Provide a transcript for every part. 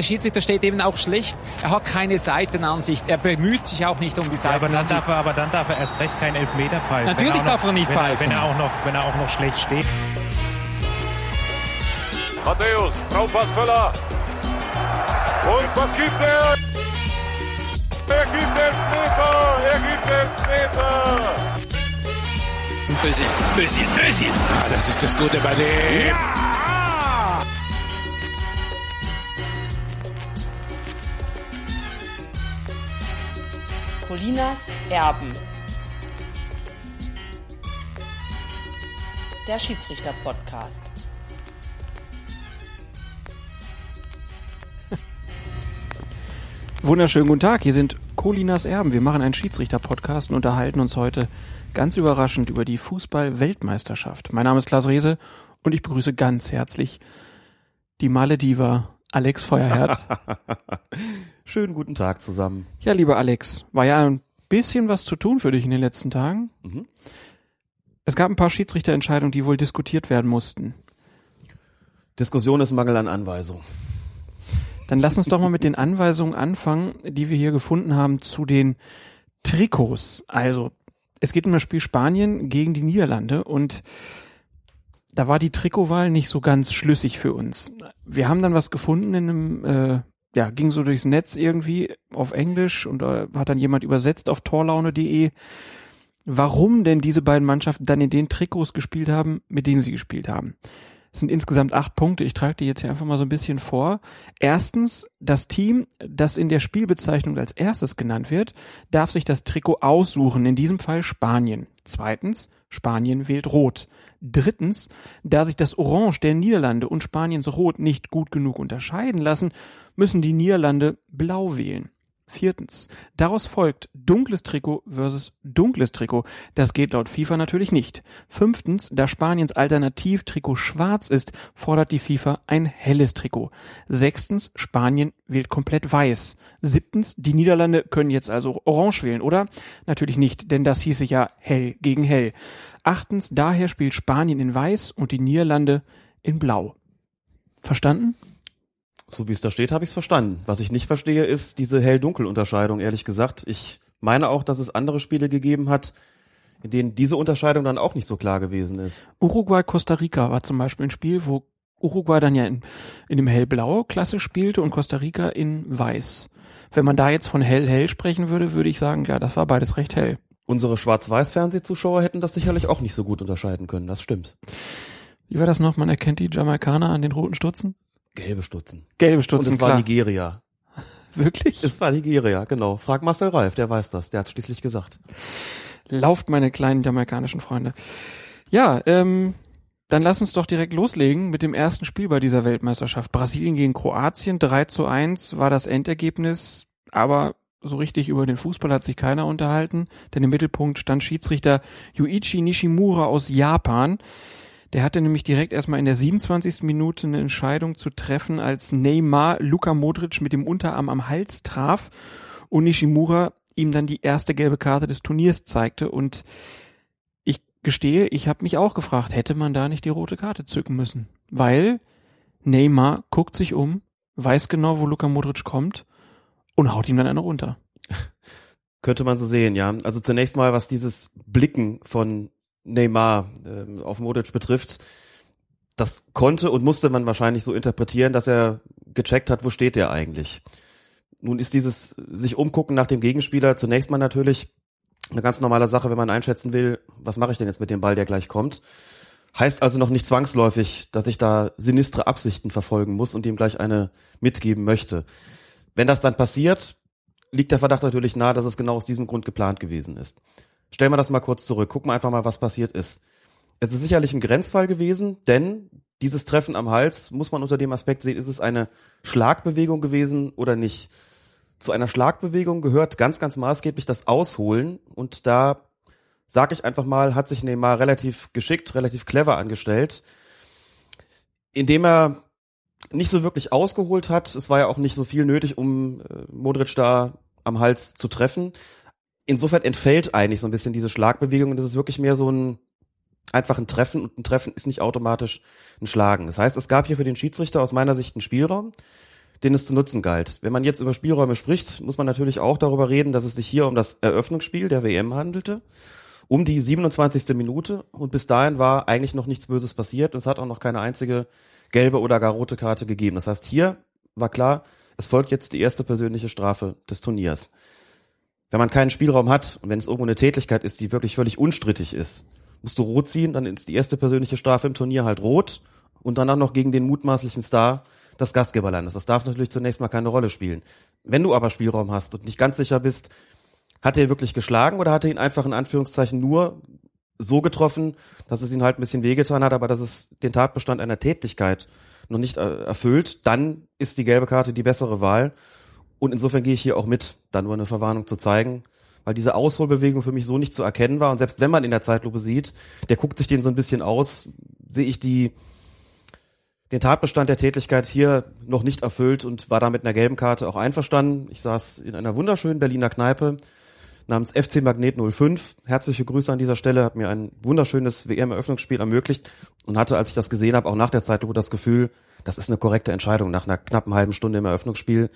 der Schiedsrichter steht eben auch schlecht. Er hat keine Seitenansicht. Er bemüht sich auch nicht um die Seitenansicht. Ja, aber, dann darf er, aber dann darf er erst recht keinen Elfmeter pfeifen. Natürlich er darf noch, er nicht wenn pfeifen. wenn, er auch noch, wenn er auch noch schlecht steht. Matthäus, Traumpassvöller. Und was gibt er? Er gibt Elfmeter! Er gibt Elfmeter! Özil, Özil, Özil. Ah, das ist das Gute bei dem. Ja! Colinas Erben. Der Schiedsrichter-Podcast. Wunderschönen guten Tag, hier sind Colinas Erben. Wir machen einen Schiedsrichter-Podcast und unterhalten uns heute ganz überraschend über die Fußball-Weltmeisterschaft. Mein Name ist Klaas Rehse und ich begrüße ganz herzlich die Malediva Alex Feuerherd. Schönen guten Tag zusammen. Ja, lieber Alex, war ja ein bisschen was zu tun für dich in den letzten Tagen. Mhm. Es gab ein paar Schiedsrichterentscheidungen, die wohl diskutiert werden mussten. Diskussion ist Mangel an Anweisung. Dann lass uns doch mal mit den Anweisungen anfangen, die wir hier gefunden haben zu den Trikots. Also, es geht um das Spiel Spanien gegen die Niederlande und da war die Trikotwahl nicht so ganz schlüssig für uns. Wir haben dann was gefunden in einem, äh, ja, ging so durchs Netz irgendwie auf Englisch und äh, hat dann jemand übersetzt auf torlaune.de, warum denn diese beiden Mannschaften dann in den Trikots gespielt haben, mit denen sie gespielt haben. Es sind insgesamt acht Punkte. Ich trage die jetzt hier einfach mal so ein bisschen vor. Erstens, das Team, das in der Spielbezeichnung als erstes genannt wird, darf sich das Trikot aussuchen. In diesem Fall Spanien. Zweitens, Spanien wählt Rot. Drittens, da sich das Orange der Niederlande und Spaniens Rot nicht gut genug unterscheiden lassen, müssen die Niederlande Blau wählen. Viertens. Daraus folgt dunkles Trikot versus dunkles Trikot. Das geht laut FIFA natürlich nicht. Fünftens. Da Spaniens Alternativtrikot schwarz ist, fordert die FIFA ein helles Trikot. Sechstens. Spanien wählt komplett weiß. Siebtens. Die Niederlande können jetzt also orange wählen, oder? Natürlich nicht, denn das hieße ja hell gegen hell. Achtens. Daher spielt Spanien in weiß und die Niederlande in blau. Verstanden? So wie es da steht, habe ich es verstanden. Was ich nicht verstehe, ist diese Hell-Dunkel-Unterscheidung, ehrlich gesagt. Ich meine auch, dass es andere Spiele gegeben hat, in denen diese Unterscheidung dann auch nicht so klar gewesen ist. Uruguay-Costa Rica war zum Beispiel ein Spiel, wo Uruguay dann ja in, in dem hellblau Klasse spielte und Costa Rica in weiß. Wenn man da jetzt von hell-hell sprechen würde, würde ich sagen, ja, das war beides recht hell. Unsere Schwarz-Weiß-Fernsehzuschauer hätten das sicherlich auch nicht so gut unterscheiden können, das stimmt. Wie war das noch? Man erkennt die Jamaikaner an den roten Stutzen? Gelbe Stutzen. Gelbe Stutzen, Und es klar. war Nigeria. Wirklich? Es war Nigeria, genau. Frag Marcel Reif, der weiß das. Der hat schließlich gesagt. Lauft, meine kleinen jamaikanischen Freunde. Ja, ähm, dann lass uns doch direkt loslegen mit dem ersten Spiel bei dieser Weltmeisterschaft. Brasilien gegen Kroatien, 3 zu 1 war das Endergebnis, aber so richtig über den Fußball hat sich keiner unterhalten, denn im Mittelpunkt stand Schiedsrichter Yuichi Nishimura aus Japan. Der hatte nämlich direkt erstmal in der 27. Minute eine Entscheidung zu treffen, als Neymar Luka Modric mit dem Unterarm am Hals traf und Nishimura ihm dann die erste gelbe Karte des Turniers zeigte. Und ich gestehe, ich habe mich auch gefragt, hätte man da nicht die rote Karte zücken müssen? Weil Neymar guckt sich um, weiß genau, wo Luka Modric kommt und haut ihm dann eine runter. Könnte man so sehen, ja. Also zunächst mal, was dieses Blicken von Neymar äh, auf Modric betrifft, das konnte und musste man wahrscheinlich so interpretieren, dass er gecheckt hat, wo steht der eigentlich. Nun ist dieses sich umgucken nach dem Gegenspieler zunächst mal natürlich eine ganz normale Sache, wenn man einschätzen will, was mache ich denn jetzt mit dem Ball, der gleich kommt. Heißt also noch nicht zwangsläufig, dass ich da sinistre Absichten verfolgen muss und ihm gleich eine mitgeben möchte. Wenn das dann passiert, liegt der Verdacht natürlich nahe, dass es genau aus diesem Grund geplant gewesen ist. Stellen wir das mal kurz zurück. Gucken wir einfach mal, was passiert ist. Es ist sicherlich ein Grenzfall gewesen, denn dieses Treffen am Hals muss man unter dem Aspekt sehen, ist es eine Schlagbewegung gewesen oder nicht. Zu einer Schlagbewegung gehört ganz, ganz maßgeblich das Ausholen und da sag ich einfach mal, hat sich Neymar relativ geschickt, relativ clever angestellt, indem er nicht so wirklich ausgeholt hat. Es war ja auch nicht so viel nötig, um äh, Modric da am Hals zu treffen insofern entfällt eigentlich so ein bisschen diese Schlagbewegung und das ist wirklich mehr so ein einfach ein Treffen und ein Treffen ist nicht automatisch ein Schlagen. Das heißt, es gab hier für den Schiedsrichter aus meiner Sicht einen Spielraum. den es zu nutzen galt. Wenn man jetzt über Spielräume spricht, muss man natürlich auch darüber reden, dass es sich hier um das Eröffnungsspiel der WM handelte, um die 27. Minute und bis dahin war eigentlich noch nichts Böses passiert. Es hat auch noch keine einzige gelbe oder gar rote Karte gegeben. Das heißt, hier war klar, es folgt jetzt die erste persönliche Strafe des Turniers. Wenn man keinen Spielraum hat und wenn es irgendwo eine Tätigkeit ist, die wirklich völlig unstrittig ist, musst du rot ziehen, dann ist die erste persönliche Strafe im Turnier halt rot und danach noch gegen den mutmaßlichen Star des Gastgeberlandes. Das darf natürlich zunächst mal keine Rolle spielen. Wenn du aber Spielraum hast und nicht ganz sicher bist, hat er wirklich geschlagen oder hat er ihn einfach in Anführungszeichen nur so getroffen, dass es ihn halt ein bisschen wehgetan hat, aber dass es den Tatbestand einer Tätigkeit noch nicht äh, erfüllt, dann ist die gelbe Karte die bessere Wahl. Und insofern gehe ich hier auch mit, da nur eine Verwarnung zu zeigen, weil diese Ausholbewegung für mich so nicht zu erkennen war. Und selbst wenn man in der Zeitlupe sieht, der guckt sich den so ein bisschen aus, sehe ich die, den Tatbestand der Tätigkeit hier noch nicht erfüllt und war da mit einer gelben Karte auch einverstanden. Ich saß in einer wunderschönen Berliner Kneipe namens FC Magnet 05. Herzliche Grüße an dieser Stelle, hat mir ein wunderschönes WM-Eröffnungsspiel ermöglicht und hatte, als ich das gesehen habe, auch nach der Zeitlupe das Gefühl, das ist eine korrekte Entscheidung nach einer knappen halben Stunde im Eröffnungsspiel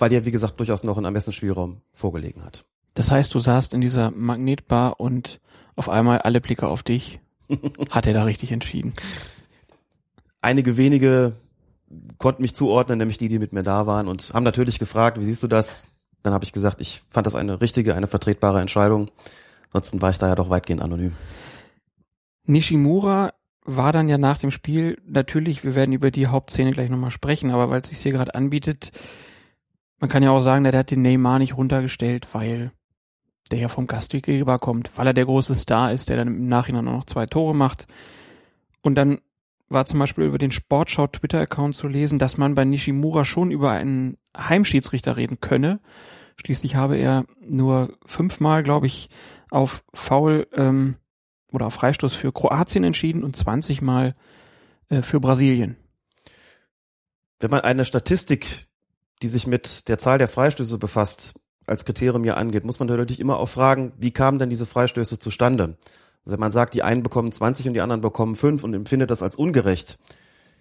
weil dir, wie gesagt, durchaus noch ein Ermessensspielraum vorgelegen hat. Das heißt, du saßt in dieser Magnetbar und auf einmal alle Blicke auf dich. Hat er da richtig entschieden? Einige wenige konnten mich zuordnen, nämlich die, die mit mir da waren und haben natürlich gefragt, wie siehst du das? Dann habe ich gesagt, ich fand das eine richtige, eine vertretbare Entscheidung. Ansonsten war ich da ja doch weitgehend anonym. Nishimura war dann ja nach dem Spiel natürlich, wir werden über die Hauptszene gleich nochmal sprechen, aber weil es sich hier gerade anbietet, man kann ja auch sagen, der hat den Neymar nicht runtergestellt, weil der ja vom Gastgeber kommt, weil er der große Star ist, der dann im Nachhinein auch noch zwei Tore macht. Und dann war zum Beispiel über den Sportschau Twitter-Account zu lesen, dass man bei Nishimura schon über einen Heimschiedsrichter reden könne. Schließlich habe er nur fünfmal, glaube ich, auf Foul ähm, oder auf Freistoß für Kroatien entschieden und 20 Mal äh, für Brasilien. Wenn man eine Statistik die sich mit der Zahl der Freistöße befasst, als Kriterium hier angeht, muss man natürlich immer auch fragen, wie kamen denn diese Freistöße zustande? Also wenn man sagt, die einen bekommen 20 und die anderen bekommen 5 und empfindet das als ungerecht,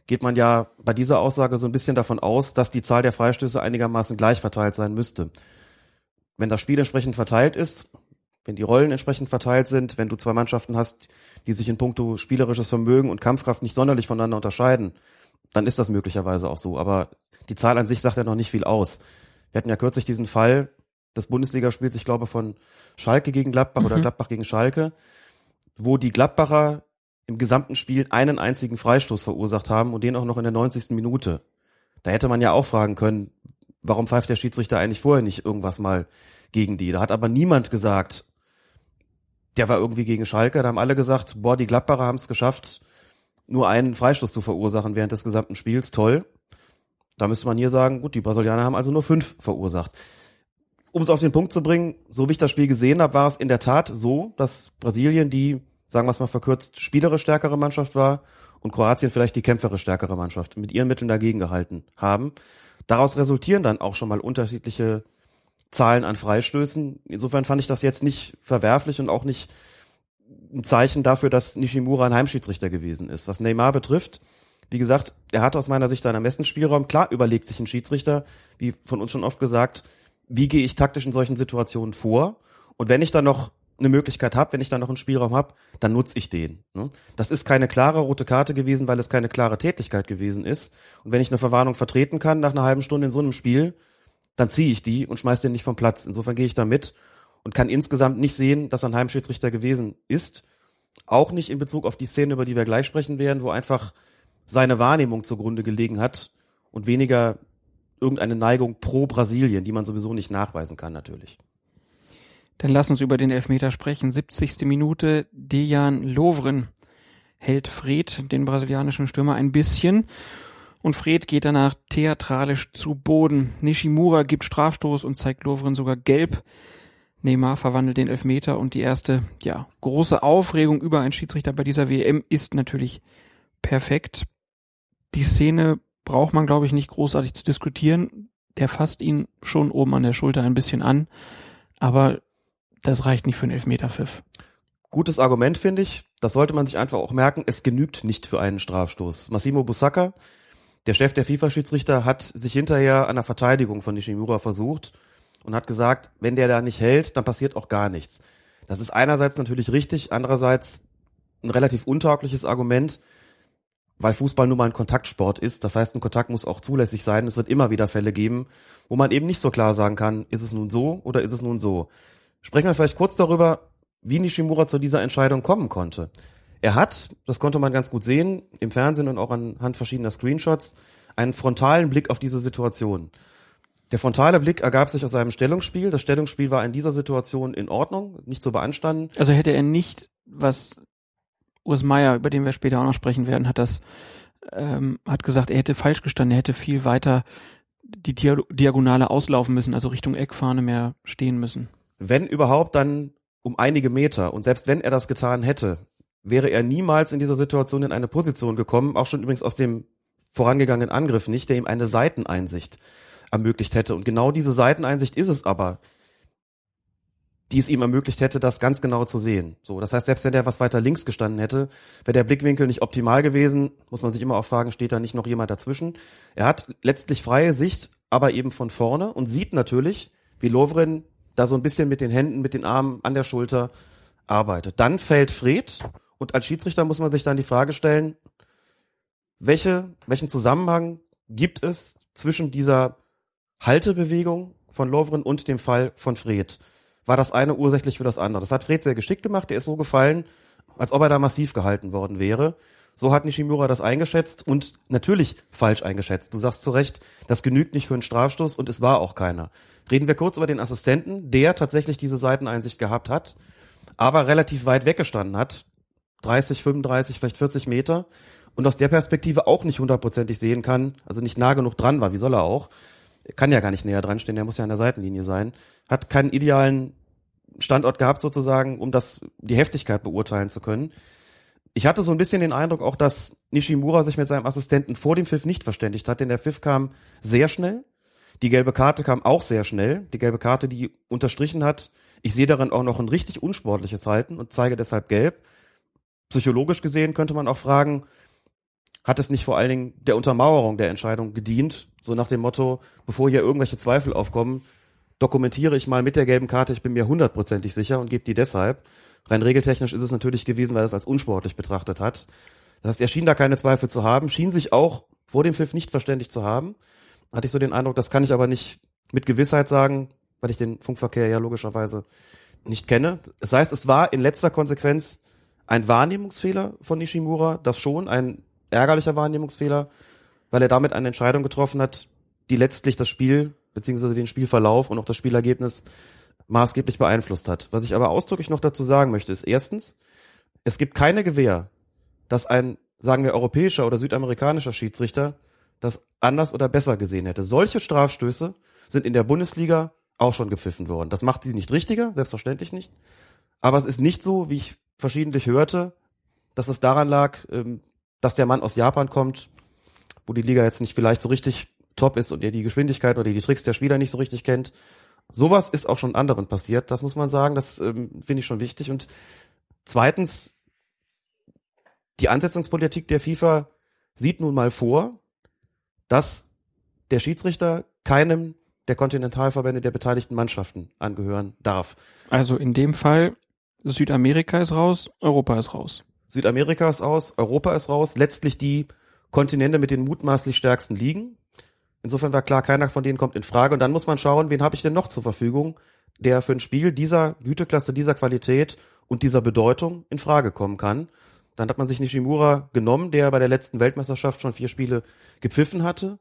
geht man ja bei dieser Aussage so ein bisschen davon aus, dass die Zahl der Freistöße einigermaßen gleich verteilt sein müsste. Wenn das Spiel entsprechend verteilt ist, wenn die Rollen entsprechend verteilt sind, wenn du zwei Mannschaften hast, die sich in puncto spielerisches Vermögen und Kampfkraft nicht sonderlich voneinander unterscheiden, dann ist das möglicherweise auch so. Aber die Zahl an sich sagt ja noch nicht viel aus. Wir hatten ja kürzlich diesen Fall des Bundesligaspiels, ich glaube, von Schalke gegen Gladbach mhm. oder Gladbach gegen Schalke, wo die Gladbacher im gesamten Spiel einen einzigen Freistoß verursacht haben und den auch noch in der 90. Minute. Da hätte man ja auch fragen können, warum pfeift der Schiedsrichter eigentlich vorher nicht irgendwas mal gegen die? Da hat aber niemand gesagt, der war irgendwie gegen Schalke. Da haben alle gesagt, boah, die Gladbacher haben es geschafft, nur einen Freistoß zu verursachen während des gesamten Spiels. Toll. Da müsste man hier sagen, gut, die Brasilianer haben also nur fünf verursacht. Um es auf den Punkt zu bringen, so wie ich das Spiel gesehen habe, war es in der Tat so, dass Brasilien die, sagen wir es mal verkürzt, spielerisch stärkere Mannschaft war und Kroatien vielleicht die kämpferisch stärkere Mannschaft mit ihren Mitteln dagegen gehalten haben. Daraus resultieren dann auch schon mal unterschiedliche Zahlen an Freistößen. Insofern fand ich das jetzt nicht verwerflich und auch nicht ein Zeichen dafür, dass Nishimura ein Heimschiedsrichter gewesen ist. Was Neymar betrifft, wie gesagt, er hat aus meiner Sicht einen Ermessensspielraum. Klar überlegt sich ein Schiedsrichter, wie von uns schon oft gesagt, wie gehe ich taktisch in solchen Situationen vor? Und wenn ich dann noch eine Möglichkeit habe, wenn ich dann noch einen Spielraum habe, dann nutze ich den. Ne? Das ist keine klare rote Karte gewesen, weil es keine klare Tätigkeit gewesen ist. Und wenn ich eine Verwarnung vertreten kann nach einer halben Stunde in so einem Spiel, dann ziehe ich die und schmeiß den nicht vom Platz. Insofern gehe ich da mit und kann insgesamt nicht sehen, dass er ein Heimschiedsrichter gewesen ist. Auch nicht in Bezug auf die Szene, über die wir gleich sprechen werden, wo einfach seine Wahrnehmung zugrunde gelegen hat und weniger irgendeine Neigung pro Brasilien, die man sowieso nicht nachweisen kann natürlich. Dann lass uns über den Elfmeter sprechen. 70. Minute, Dejan Lovren hält Fred, den brasilianischen Stürmer, ein bisschen und Fred geht danach theatralisch zu Boden. Nishimura gibt Strafstoß und zeigt Lovren sogar gelb. Neymar verwandelt den Elfmeter und die erste, ja, große Aufregung über einen Schiedsrichter bei dieser WM ist natürlich perfekt die Szene braucht man, glaube ich, nicht großartig zu diskutieren. Der fasst ihn schon oben an der Schulter ein bisschen an, aber das reicht nicht für einen Elfmeterpfiff. Gutes Argument, finde ich. Das sollte man sich einfach auch merken. Es genügt nicht für einen Strafstoß. Massimo Busacca, Der Chef der FIFA-Schiedsrichter hat sich hinterher an der Verteidigung von Nishimura versucht und hat gesagt, wenn der da nicht hält, dann passiert auch gar nichts. Das ist einerseits natürlich richtig, andererseits ein relativ untaugliches Argument, weil Fußball nun mal ein Kontaktsport ist. Das heißt, ein Kontakt muss auch zulässig sein. Es wird immer wieder Fälle geben, wo man eben nicht so klar sagen kann, ist es nun so oder ist es nun so. Sprechen wir vielleicht kurz darüber, wie Nishimura zu dieser Entscheidung kommen konnte. Er hat, das konnte man ganz gut sehen, im Fernsehen und auch anhand verschiedener Screenshots, einen frontalen Blick auf diese Situation. Der frontale Blick ergab sich aus seinem Stellungsspiel. Das Stellungsspiel war in dieser Situation in Ordnung, nicht zu beanstanden. Also hätte er nicht, was Urs Meier, über den wir später auch noch sprechen werden, hat das, ähm, hat gesagt, er hätte falsch gestanden, er hätte viel weiter die Diagonale auslaufen müssen, also Richtung Eckfahne mehr stehen müssen. Wenn überhaupt, dann um einige Meter. Und selbst wenn er das getan hätte, wäre er niemals in dieser Situation in eine Position gekommen, auch schon übrigens aus dem vorangegangenen Angriff nicht, der ihm eine Seiteneinsicht ermöglicht hätte. Und genau diese Seiteneinsicht ist es aber, die es ihm ermöglicht hätte, das ganz genau zu sehen. So, das heißt, selbst wenn der was weiter links gestanden hätte, wäre der Blickwinkel nicht optimal gewesen, muss man sich immer auch fragen, steht da nicht noch jemand dazwischen? Er hat letztlich freie Sicht, aber eben von vorne und sieht natürlich, wie Lovren da so ein bisschen mit den Händen, mit den Armen an der Schulter arbeitet. Dann fällt Fred und als Schiedsrichter muss man sich dann die Frage stellen, welche, welchen Zusammenhang gibt es zwischen dieser Haltebewegung von Lovren und dem Fall von Fred? War das eine ursächlich für das andere? Das hat Fred sehr geschickt gemacht. Der ist so gefallen, als ob er da massiv gehalten worden wäre. So hat Nishimura das eingeschätzt und natürlich falsch eingeschätzt. Du sagst zu Recht, das genügt nicht für einen Strafstoß und es war auch keiner. Reden wir kurz über den Assistenten, der tatsächlich diese Seiteneinsicht gehabt hat, aber relativ weit weggestanden hat. 30, 35, vielleicht 40 Meter und aus der Perspektive auch nicht hundertprozentig sehen kann, also nicht nah genug dran war, wie soll er auch, kann ja gar nicht näher dran stehen, der muss ja an der Seitenlinie sein, hat keinen idealen Standort gehabt sozusagen, um das, die Heftigkeit beurteilen zu können. Ich hatte so ein bisschen den Eindruck auch, dass Nishimura sich mit seinem Assistenten vor dem Pfiff nicht verständigt hat, denn der Pfiff kam sehr schnell. Die gelbe Karte kam auch sehr schnell. Die gelbe Karte, die unterstrichen hat, ich sehe darin auch noch ein richtig unsportliches Halten und zeige deshalb gelb. Psychologisch gesehen könnte man auch fragen, hat es nicht vor allen Dingen der Untermauerung der Entscheidung gedient, so nach dem Motto, bevor hier irgendwelche Zweifel aufkommen, dokumentiere ich mal mit der gelben Karte, ich bin mir hundertprozentig sicher und gebe die deshalb. Rein regeltechnisch ist es natürlich gewesen, weil er es als unsportlich betrachtet hat. Das heißt, er schien da keine Zweifel zu haben, schien sich auch vor dem Pfiff nicht verständigt zu haben. Hatte ich so den Eindruck, das kann ich aber nicht mit Gewissheit sagen, weil ich den Funkverkehr ja logischerweise nicht kenne. Das heißt, es war in letzter Konsequenz ein Wahrnehmungsfehler von Nishimura, das schon, ein ärgerlicher Wahrnehmungsfehler, weil er damit eine Entscheidung getroffen hat, die letztlich das Spiel beziehungsweise den Spielverlauf und auch das Spielergebnis maßgeblich beeinflusst hat. Was ich aber ausdrücklich noch dazu sagen möchte, ist erstens, es gibt keine Gewähr, dass ein, sagen wir, europäischer oder südamerikanischer Schiedsrichter das anders oder besser gesehen hätte. Solche Strafstöße sind in der Bundesliga auch schon gepfiffen worden. Das macht sie nicht richtiger, selbstverständlich nicht. Aber es ist nicht so, wie ich verschiedentlich hörte, dass es daran lag, ähm, dass der Mann aus Japan kommt, wo die Liga jetzt nicht vielleicht so richtig top ist und er die Geschwindigkeit oder die Tricks der Spieler nicht so richtig kennt. Sowas ist auch schon anderen passiert, das muss man sagen, das ähm, finde ich schon wichtig. Und zweitens, die Ansetzungspolitik der FIFA sieht nun mal vor, dass der Schiedsrichter keinem der Kontinentalverbände der beteiligten Mannschaften angehören darf. Also in dem Fall Südamerika ist raus, Europa ist raus. Südamerika ist aus, Europa ist raus, letztlich die Kontinente mit den mutmaßlich stärksten Ligen. Insofern war klar, keiner von denen kommt in Frage. Und dann muss man schauen, wen habe ich denn noch zur Verfügung, der für ein Spiel dieser Güteklasse, dieser Qualität und dieser Bedeutung in Frage kommen kann. Dann hat man sich Nishimura genommen, der bei der letzten Weltmeisterschaft schon vier Spiele gepfiffen hatte,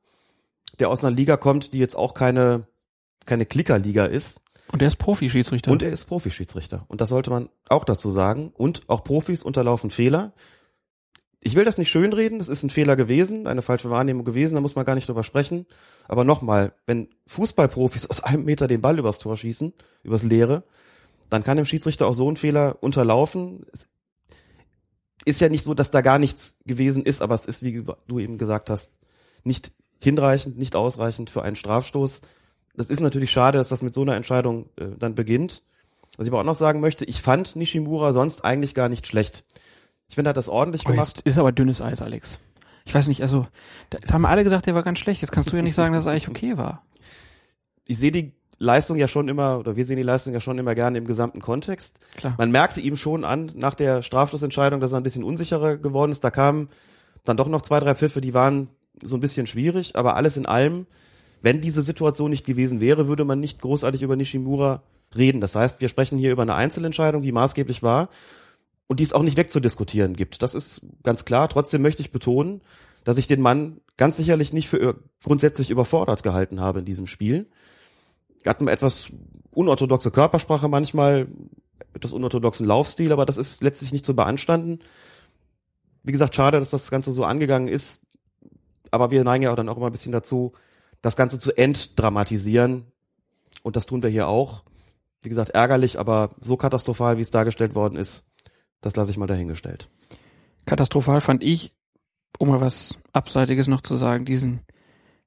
der aus einer Liga kommt, die jetzt auch keine, keine Klickerliga ist, und er ist Profi-Schiedsrichter. Und er ist Profi-Schiedsrichter. Und das sollte man auch dazu sagen. Und auch Profis unterlaufen Fehler. Ich will das nicht schönreden, das ist ein Fehler gewesen, eine falsche Wahrnehmung gewesen, da muss man gar nicht drüber sprechen. Aber nochmal, wenn Fußballprofis aus einem Meter den Ball übers Tor schießen, übers Leere, dann kann dem Schiedsrichter auch so ein Fehler unterlaufen. Es ist ja nicht so, dass da gar nichts gewesen ist, aber es ist, wie du eben gesagt hast, nicht hinreichend, nicht ausreichend für einen Strafstoß das ist natürlich schade, dass das mit so einer Entscheidung äh, dann beginnt. Was ich aber auch noch sagen möchte, ich fand Nishimura sonst eigentlich gar nicht schlecht. Ich finde, er hat das ordentlich oh, gemacht. Ist aber dünnes Eis, Alex. Ich weiß nicht, also, das haben alle gesagt, der war ganz schlecht. Jetzt kannst du ja nicht sagen, dass es eigentlich okay war. Ich sehe die Leistung ja schon immer, oder wir sehen die Leistung ja schon immer gerne im gesamten Kontext. Klar. Man merkte ihm schon an, nach der Strafschlussentscheidung, dass er ein bisschen unsicherer geworden ist. Da kamen dann doch noch zwei, drei Pfiffe, die waren so ein bisschen schwierig, aber alles in allem, wenn diese Situation nicht gewesen wäre, würde man nicht großartig über Nishimura reden. Das heißt, wir sprechen hier über eine Einzelentscheidung, die maßgeblich war und die es auch nicht wegzudiskutieren gibt. Das ist ganz klar. Trotzdem möchte ich betonen, dass ich den Mann ganz sicherlich nicht für grundsätzlich überfordert gehalten habe in diesem Spiel. Er hat eine etwas unorthodoxe Körpersprache manchmal, etwas unorthodoxen Laufstil, aber das ist letztlich nicht zu beanstanden. Wie gesagt, schade, dass das Ganze so angegangen ist, aber wir neigen ja auch dann auch immer ein bisschen dazu, das Ganze zu entdramatisieren. Und das tun wir hier auch. Wie gesagt, ärgerlich, aber so katastrophal, wie es dargestellt worden ist, das lasse ich mal dahingestellt. Katastrophal fand ich, um mal was Abseitiges noch zu sagen, diesen,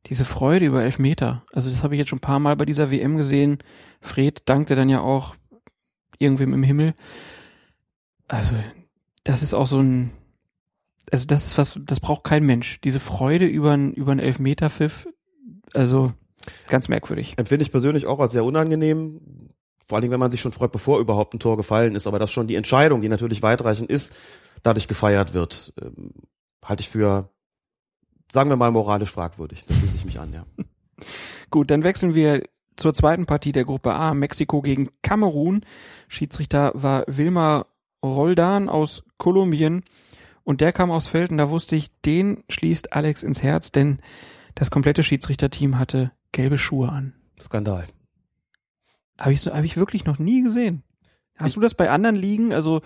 diese Freude über Elfmeter. Also das habe ich jetzt schon ein paar Mal bei dieser WM gesehen. Fred dankte dann ja auch irgendwem im Himmel. Also das ist auch so ein, also das ist was, das braucht kein Mensch. Diese Freude über einen über einen Elfmeterpfiff, also ganz merkwürdig. Empfinde ich persönlich auch als sehr unangenehm. Vor allen Dingen, wenn man sich schon freut, bevor überhaupt ein Tor gefallen ist, aber dass schon die Entscheidung, die natürlich weitreichend ist, dadurch gefeiert wird, ähm, halte ich für, sagen wir mal, moralisch fragwürdig. Da schließe ich mich an, ja. Gut, dann wechseln wir zur zweiten Partie der Gruppe A, Mexiko gegen Kamerun. Schiedsrichter war Wilmar Roldan aus Kolumbien und der kam aufs Feld und da wusste ich, den schließt Alex ins Herz, denn das komplette Schiedsrichterteam hatte gelbe Schuhe an. Skandal. Habe ich, hab ich wirklich noch nie gesehen. Hast Ich- du das bei anderen Ligen, also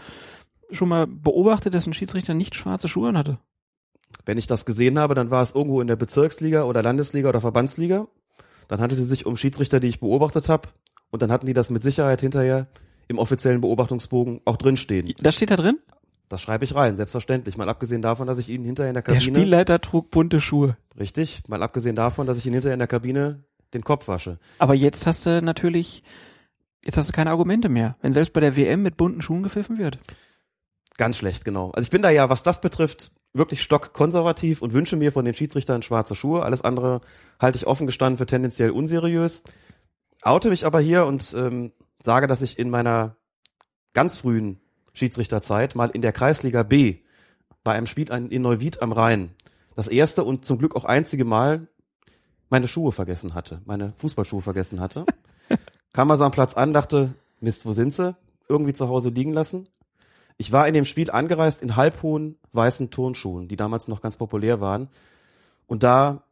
schon mal beobachtet, dass ein Schiedsrichter nicht schwarze Schuhe anhatte? Wenn ich das gesehen habe, dann war es irgendwo in der Bezirksliga oder Landesliga oder Verbandsliga. Dann handelte es sich um Schiedsrichter, die ich beobachtet habe. Und dann hatten die das mit Sicherheit hinterher im offiziellen Beobachtungsbogen auch drinstehen. Das steht da drin? Das schreibe ich rein, selbstverständlich. Mal abgesehen davon, dass ich ihn hinterher in der Der Kabine. Spielleiter trug bunte Schuhe. richtig, mal abgesehen davon, dass ich ihn hinterher in der Kabine den Kopf wasche. Aber jetzt hast du natürlich, jetzt hast du keine Argumente mehr, wenn selbst bei der WM mit bunten Schuhen gepfiffen wird. Ganz schlecht, genau. Also ich bin da ja, was das betrifft, wirklich stockkonservativ und wünsche mir von den Schiedsrichtern schwarze Schuhe. Alles andere halte ich offen gestanden für tendenziell unseriös. Oute mich aber hier und ähm, sage, dass ich in meiner ganz frühen Schiedsrichterzeit mal in der Kreisliga B bei einem Spiel in Neuwied am Rhein das erste und zum Glück auch einzige Mal meine Schuhe vergessen hatte, meine Fußballschuhe vergessen hatte. Kam also am Platz an, dachte, Mist, wo sind sie? Irgendwie zu Hause liegen lassen. Ich war in dem Spiel angereist in halbhohen weißen Turnschuhen, die damals noch ganz populär waren. Und da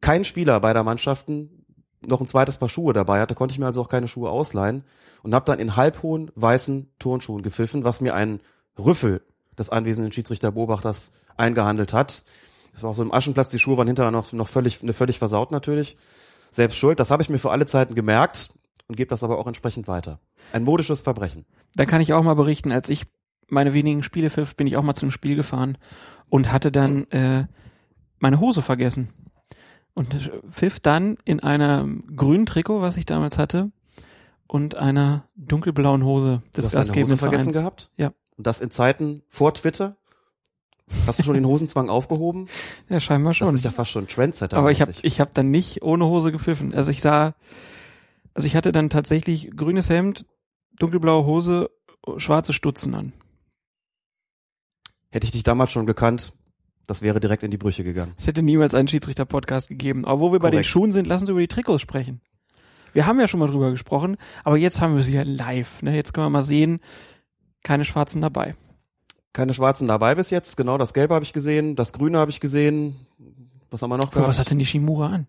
kein Spieler beider Mannschaften noch ein zweites Paar Schuhe dabei hatte, konnte ich mir also auch keine Schuhe ausleihen und habe dann in halbhohen weißen Turnschuhen gepfiffen, was mir ein Rüffel des anwesenden Schiedsrichterbeobachters eingehandelt hat. Das war auch so im Aschenplatz, die Schuhe waren hinterher noch, noch völlig, ne, völlig versaut natürlich. Selbst schuld, das habe ich mir für alle Zeiten gemerkt und gebe das aber auch entsprechend weiter. Ein modisches Verbrechen. Da kann ich auch mal berichten, als ich meine wenigen Spiele pfiff, bin ich auch mal zum Spiel gefahren und hatte dann äh, meine Hose vergessen. Und pfiff dann in einem grünen Trikot, was ich damals hatte, und einer dunkelblauen Hose Du des hast deine Hose gastgebenden vergessen Vereins. gehabt? Ja. Und das in Zeiten vor Twitter? Hast du schon den Hosenzwang aufgehoben? Ja, scheinbar Das schon. ist ja fast schon Trendsetter. Aber ich habe ich hab dann nicht ohne Hose gepfiffen. Also ich sah, also ich hatte dann tatsächlich grünes Hemd, dunkelblaue Hose, schwarze Stutzen an. Hätte ich dich damals schon gekannt, das wäre direkt in die Brüche gegangen. Es hätte niemals einen Schiedsrichter-Podcast gegeben. Aber wo wir bei den Korrekt. Schuhen sind, lassen Sie über die Trikots sprechen. Wir haben ja schon mal drüber gesprochen, aber jetzt haben wir sie ja live. Ne? Jetzt können wir mal sehen, keine Schwarzen dabei. Keine Schwarzen dabei bis jetzt. Genau, das Gelbe habe ich gesehen, das Grüne habe ich gesehen. Was haben wir noch Obwohl, was hatte Nishimura an?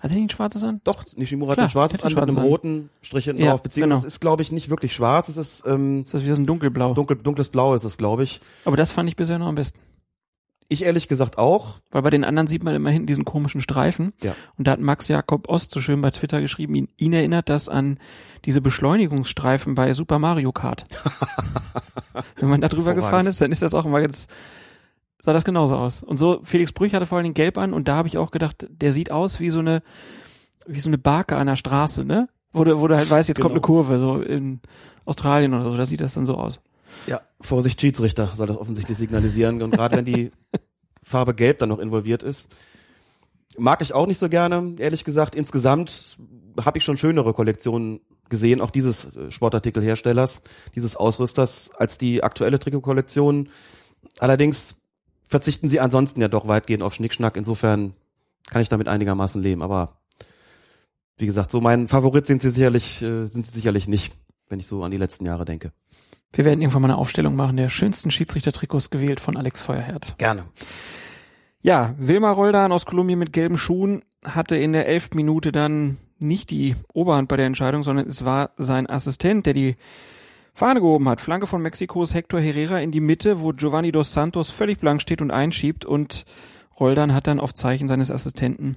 Hat er nicht ein schwarzes an? Doch, Nishimura Klar, hat ein schwarzes hat an mit einem an. roten Strich hinten Ja, drauf. Beziehungsweise genau. es ist, glaube ich, nicht wirklich schwarz. Es ist ähm, Ist das wieder so ein dunkelblau? dunkel, dunkles Blau ist es, glaube ich. aber das fand ich bisher noch am besten. Ich ehrlich gesagt auch. Weil bei den anderen sieht man immer hinten diesen komischen Streifen. Ja. Und da hat Max Jakob Ost so schön bei Twitter geschrieben, ihn, ihn erinnert das an diese Beschleunigungsstreifen bei Super Mario Kart. Wenn man da drüber gefahren ist, dann ist das auch immer ganz, sah das genauso aus. Und so, Felix Brüch hatte vor allen Dingen gelb an und da habe ich auch gedacht, der sieht aus wie so eine, wie so eine Barke an der Straße, ne? Wo du, wo du halt weißt, jetzt kommt Genau. eine Kurve, so in Australien oder so, da sieht das dann so aus. Ja, Vorsicht Schiedsrichter soll das offensichtlich signalisieren. Und gerade wenn die Farbe Gelb dann noch involviert ist. Mag ich auch nicht so gerne, ehrlich gesagt. Insgesamt habe ich schon schönere Kollektionen gesehen, auch dieses äh, Sportartikelherstellers, dieses Ausrüsters, als die aktuelle Trikotkollektion. Allerdings verzichten sie ansonsten ja doch weitgehend auf Schnickschnack. Insofern kann ich damit einigermaßen leben. Aber wie gesagt, so mein Favorit sind sie sicherlich, äh, sind sie sicherlich nicht, wenn ich so an die letzten Jahre denke. Wir werden irgendwann mal eine Aufstellung machen der schönsten Schiedsrichtertrikots gewählt von Alex Feuerherd. Gerne. Ja, Wilmar Roldan aus Kolumbien mit gelben Schuhen hatte in der elften Minute dann nicht die Oberhand bei der Entscheidung, sondern es war sein Assistent, der die Fahne gehoben hat. Flanke von Mexikos Hector Herrera in die Mitte, wo Giovanni dos Santos völlig blank steht und einschiebt und Roldan hat dann auf Zeichen seines Assistenten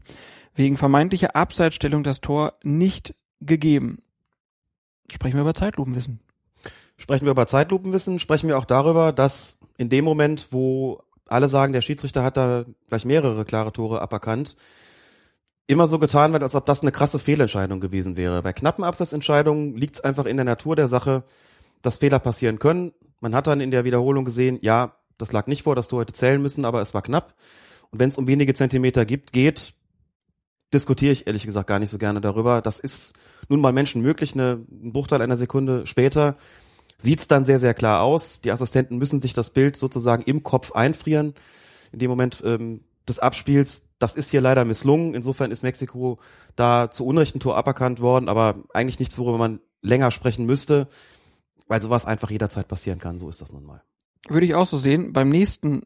wegen vermeintlicher Abseitsstellung das Tor nicht gegeben. Sprechen wir über Zeitlupenwissen. Sprechen wir über Zeitlupenwissen, sprechen wir auch darüber, dass in dem Moment, wo alle sagen, der Schiedsrichter hat da gleich mehrere klare Tore aberkannt, immer so getan wird, als ob das eine krasse Fehlentscheidung gewesen wäre. Bei knappen Absatzentscheidungen liegt es einfach in der Natur der Sache, dass Fehler passieren können. Man hat dann in der Wiederholung gesehen, ja, das lag nicht vor, dass du heute zählen müssen, aber es war knapp. Und wenn es um wenige Zentimeter gibt, geht, diskutiere ich ehrlich gesagt gar nicht so gerne darüber. Das ist nun mal Menschen möglich, eine, ein Bruchteil einer Sekunde später sieht's dann sehr, sehr klar aus. Die Assistenten müssen sich das Bild sozusagen im Kopf einfrieren. In dem Moment ähm, des Abspiels, das ist hier leider misslungen. Insofern ist Mexiko da zu Unrecht ein Tor aberkannt worden, aber eigentlich nichts, worüber man länger sprechen müsste, weil sowas einfach jederzeit passieren kann. So ist das nun mal. Würde ich auch so sehen. Beim nächsten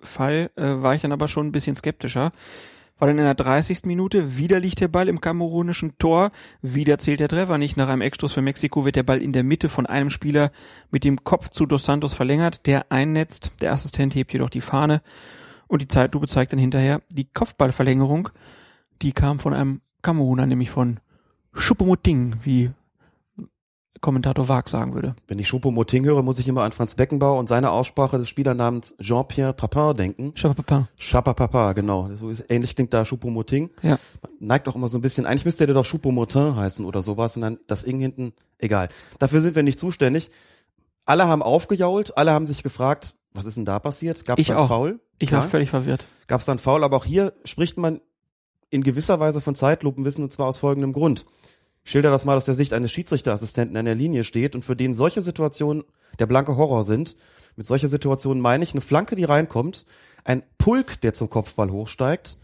Fall äh, war ich dann aber schon ein bisschen skeptischer. War dann in der 30. Minute, wieder liegt der Ball im kamerunischen Tor, wieder zählt der Treffer nicht. Nach einem Eckstoß für Mexiko wird der Ball in der Mitte von einem Spieler mit dem Kopf zu Dos Santos verlängert, der einnetzt. Der Assistent hebt jedoch die Fahne und die Zeitlupe zeigt dann hinterher die Kopfballverlängerung. Die kam von einem Kameruner, nämlich von Schuppemuting, wie Kommentator Wag sagen würde. Wenn ich Choupo-Moting höre, muss ich immer an Franz Beckenbauer und seine Aussprache des Spielernamens Jean-Pierre Papin denken. Chapapapa. Chapapapa, genau. So ist, ähnlich klingt da Choupo-Moting. Ja. Neigt auch immer so ein bisschen, eigentlich müsste der doch Choupo-Motin heißen oder sowas und dann das Ing hinten, egal. Dafür sind wir nicht zuständig. Alle haben aufgejault, alle haben sich gefragt, was ist denn da passiert? Gab es da auch. Foul? Ich Ja. war völlig verwirrt. Gab es dann Foul, aber auch hier spricht man in gewisser Weise von Zeitlupenwissen und zwar aus folgendem Grund. Schilder das mal aus der Sicht eines Schiedsrichterassistenten an der Linie steht und für den solche Situationen der blanke Horror sind. Mit solcher Situationen meine ich eine Flanke, die reinkommt, ein Pulk, der zum Kopfball hochsteigt,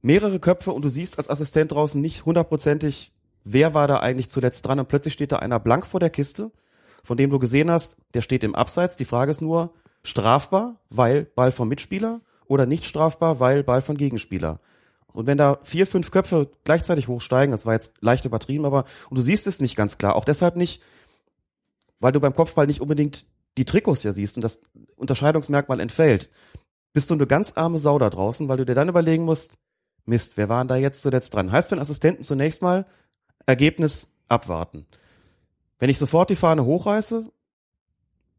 mehrere Köpfe und du siehst als Assistent draußen nicht hundertprozentig, wer war da eigentlich zuletzt dran und plötzlich steht da einer blank vor der Kiste, von dem du gesehen hast, der steht im Abseits. Die Frage ist nur, strafbar, weil Ball vom Mitspieler oder nicht strafbar, weil Ball von Gegenspieler. Und wenn da vier, fünf Köpfe gleichzeitig hochsteigen, das war jetzt leicht übertrieben, aber und du siehst es nicht ganz klar, auch deshalb nicht, weil du beim Kopfball nicht unbedingt die Trikots ja siehst und das Unterscheidungsmerkmal entfällt, bist du eine ganz arme Sau da draußen, weil du dir dann überlegen musst, Mist, wer war denn da jetzt zuletzt dran? Heißt für einen Assistenten zunächst mal Ergebnis abwarten. Wenn ich sofort die Fahne hochreiße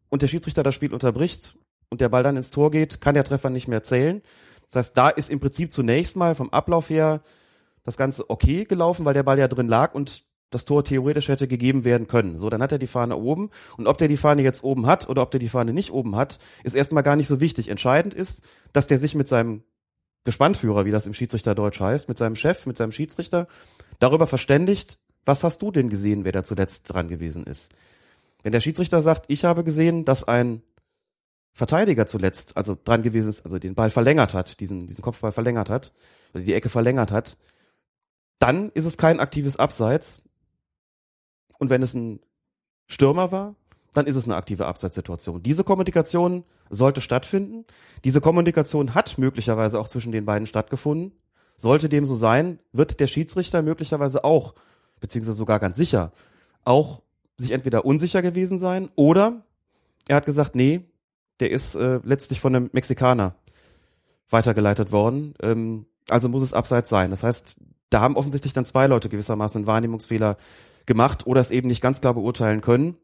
und der Schiedsrichter das Spiel unterbricht und der Ball dann ins Tor geht, kann der Treffer nicht mehr zählen. Das heißt, da ist im Prinzip zunächst mal vom Ablauf her das Ganze okay gelaufen, weil der Ball ja drin lag und das Tor theoretisch hätte gegeben werden können. So, dann hat er die Fahne oben und ob der die Fahne jetzt oben hat oder ob der die Fahne nicht oben hat, ist erstmal gar nicht so wichtig. Entscheidend ist, dass der sich mit seinem Gespannführer, wie das im Schiedsrichterdeutsch heißt, mit seinem Chef, mit seinem Schiedsrichter darüber verständigt, was hast du denn gesehen, wer da zuletzt dran gewesen ist. Wenn der Schiedsrichter sagt, ich habe gesehen, dass ein Verteidiger zuletzt, also dran gewesen ist, also den Ball verlängert hat, diesen, diesen Kopfball verlängert hat, oder die Ecke verlängert hat, dann ist es kein aktives Abseits. Und wenn es ein Stürmer war, dann ist es eine aktive Abseitssituation. Diese Kommunikation sollte stattfinden. Diese Kommunikation hat möglicherweise auch zwischen den beiden stattgefunden. Sollte dem so sein, wird der Schiedsrichter möglicherweise auch, beziehungsweise sogar ganz sicher, auch sich entweder unsicher gewesen sein oder er hat gesagt, nee, der ist äh, letztlich von einem Mexikaner weitergeleitet worden. Ähm, also muss es abseits sein. Das heißt, da haben offensichtlich dann zwei Leute gewissermaßen einen Wahrnehmungsfehler gemacht oder es eben nicht ganz klar beurteilen können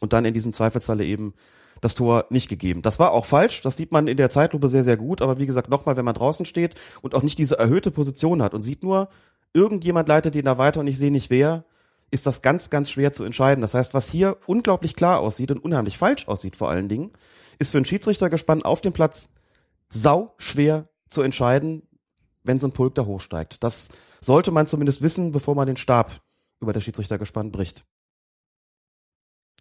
und dann in diesem Zweifelsfalle eben das Tor nicht gegeben. Das war auch falsch, das sieht man in der Zeitlupe sehr, sehr gut, aber wie gesagt, nochmal, wenn man draußen steht und auch nicht diese erhöhte Position hat und sieht nur, irgendjemand leitet den da weiter und ich sehe nicht wer, ist das ganz, ganz schwer zu entscheiden. Das heißt, was hier unglaublich klar aussieht und unheimlich falsch aussieht vor allen Dingen, ist für einen Schiedsrichter gespannt auf dem Platz sau schwer zu entscheiden, wenn so ein Pulk da hochsteigt. Das sollte man zumindest wissen, bevor man den Stab über das Schiedsrichtergespann bricht.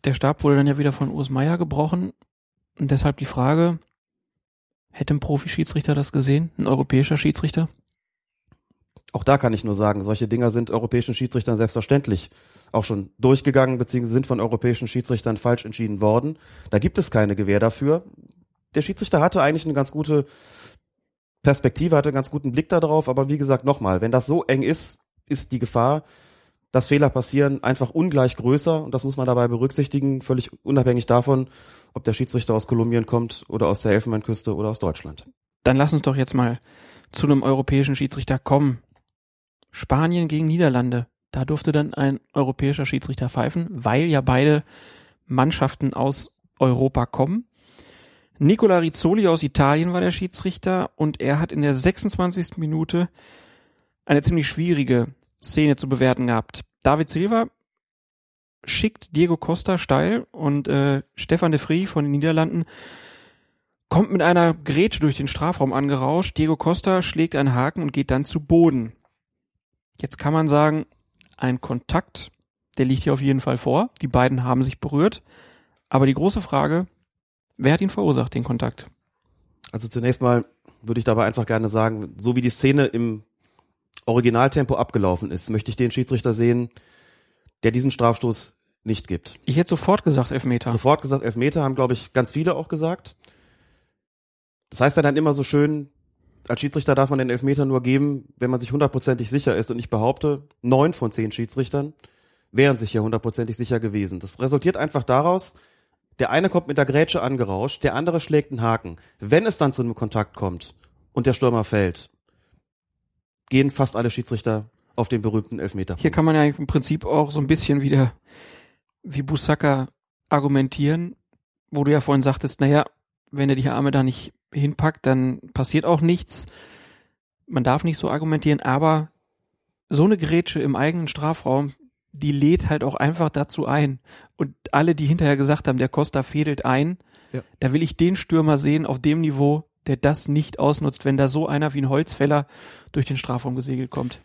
Der Stab wurde dann ja wieder von Urs Meier gebrochen. Und deshalb die Frage, hätte ein Profi-Schiedsrichter das gesehen? Ein europäischer Schiedsrichter? Auch da kann ich nur sagen, solche Dinger sind europäischen Schiedsrichtern selbstverständlich auch schon durchgegangen, beziehungsweise sind von europäischen Schiedsrichtern falsch entschieden worden. Da gibt es keine Gewähr dafür. Der Schiedsrichter hatte eigentlich eine ganz gute Perspektive, hatte einen ganz guten Blick darauf, aber wie gesagt, nochmal, wenn das so eng ist, ist die Gefahr, dass Fehler passieren, einfach ungleich größer und das muss man dabei berücksichtigen, völlig unabhängig davon, ob der Schiedsrichter aus Kolumbien kommt oder aus der Elfenbeinküste oder aus Deutschland. Dann lass uns doch jetzt mal zu einem europäischen Schiedsrichter kommen. Spanien gegen Niederlande. Da durfte dann ein europäischer Schiedsrichter pfeifen, weil ja beide Mannschaften aus Europa kommen. Nicola Rizzoli aus Italien war der Schiedsrichter und er hat in der 26. Minute eine ziemlich schwierige Szene zu bewerten gehabt. David Silva schickt Diego Costa steil und äh, Stefan de Vries von den Niederlanden kommt mit einer Grätsche durch den Strafraum angerauscht. Diego Costa schlägt einen Haken und geht dann zu Boden. Jetzt kann man sagen, ein Kontakt, der liegt hier auf jeden Fall vor. Die beiden haben sich berührt. Aber die große Frage, wer hat ihn verursacht, den Kontakt? Also zunächst mal würde ich dabei einfach gerne sagen, so wie die Szene im Originaltempo abgelaufen ist, möchte ich den Schiedsrichter sehen, der diesen Strafstoß nicht gibt. Ich hätte sofort gesagt Elfmeter. Sofort gesagt Elfmeter, haben glaube ich ganz viele auch gesagt. Das heißt dann immer so schön, als Schiedsrichter darf man den Elfmeter nur geben, wenn man sich hundertprozentig sicher ist. Und ich behaupte, neun von zehn Schiedsrichtern wären sich ja hundertprozentig sicher gewesen. Das resultiert einfach daraus, der eine kommt mit der Grätsche angerauscht, der andere schlägt einen Haken. Wenn es dann zu einem Kontakt kommt und der Stürmer fällt, gehen fast alle Schiedsrichter auf den berühmten Elfmeter. Hier kann man ja im Prinzip auch so ein bisschen wieder wie Busaka argumentieren, wo du ja vorhin sagtest, naja, wenn er die Arme da nicht hinpackt, dann passiert auch nichts. Man darf nicht so argumentieren, aber so eine Grätsche im eigenen Strafraum, die lädt halt auch einfach dazu ein. Und alle, die hinterher gesagt haben, der Costa fädelt ein, ja. da will ich den Stürmer sehen auf dem Niveau, der das nicht ausnutzt, wenn da so einer wie ein Holzfäller durch den Strafraum gesegelt kommt.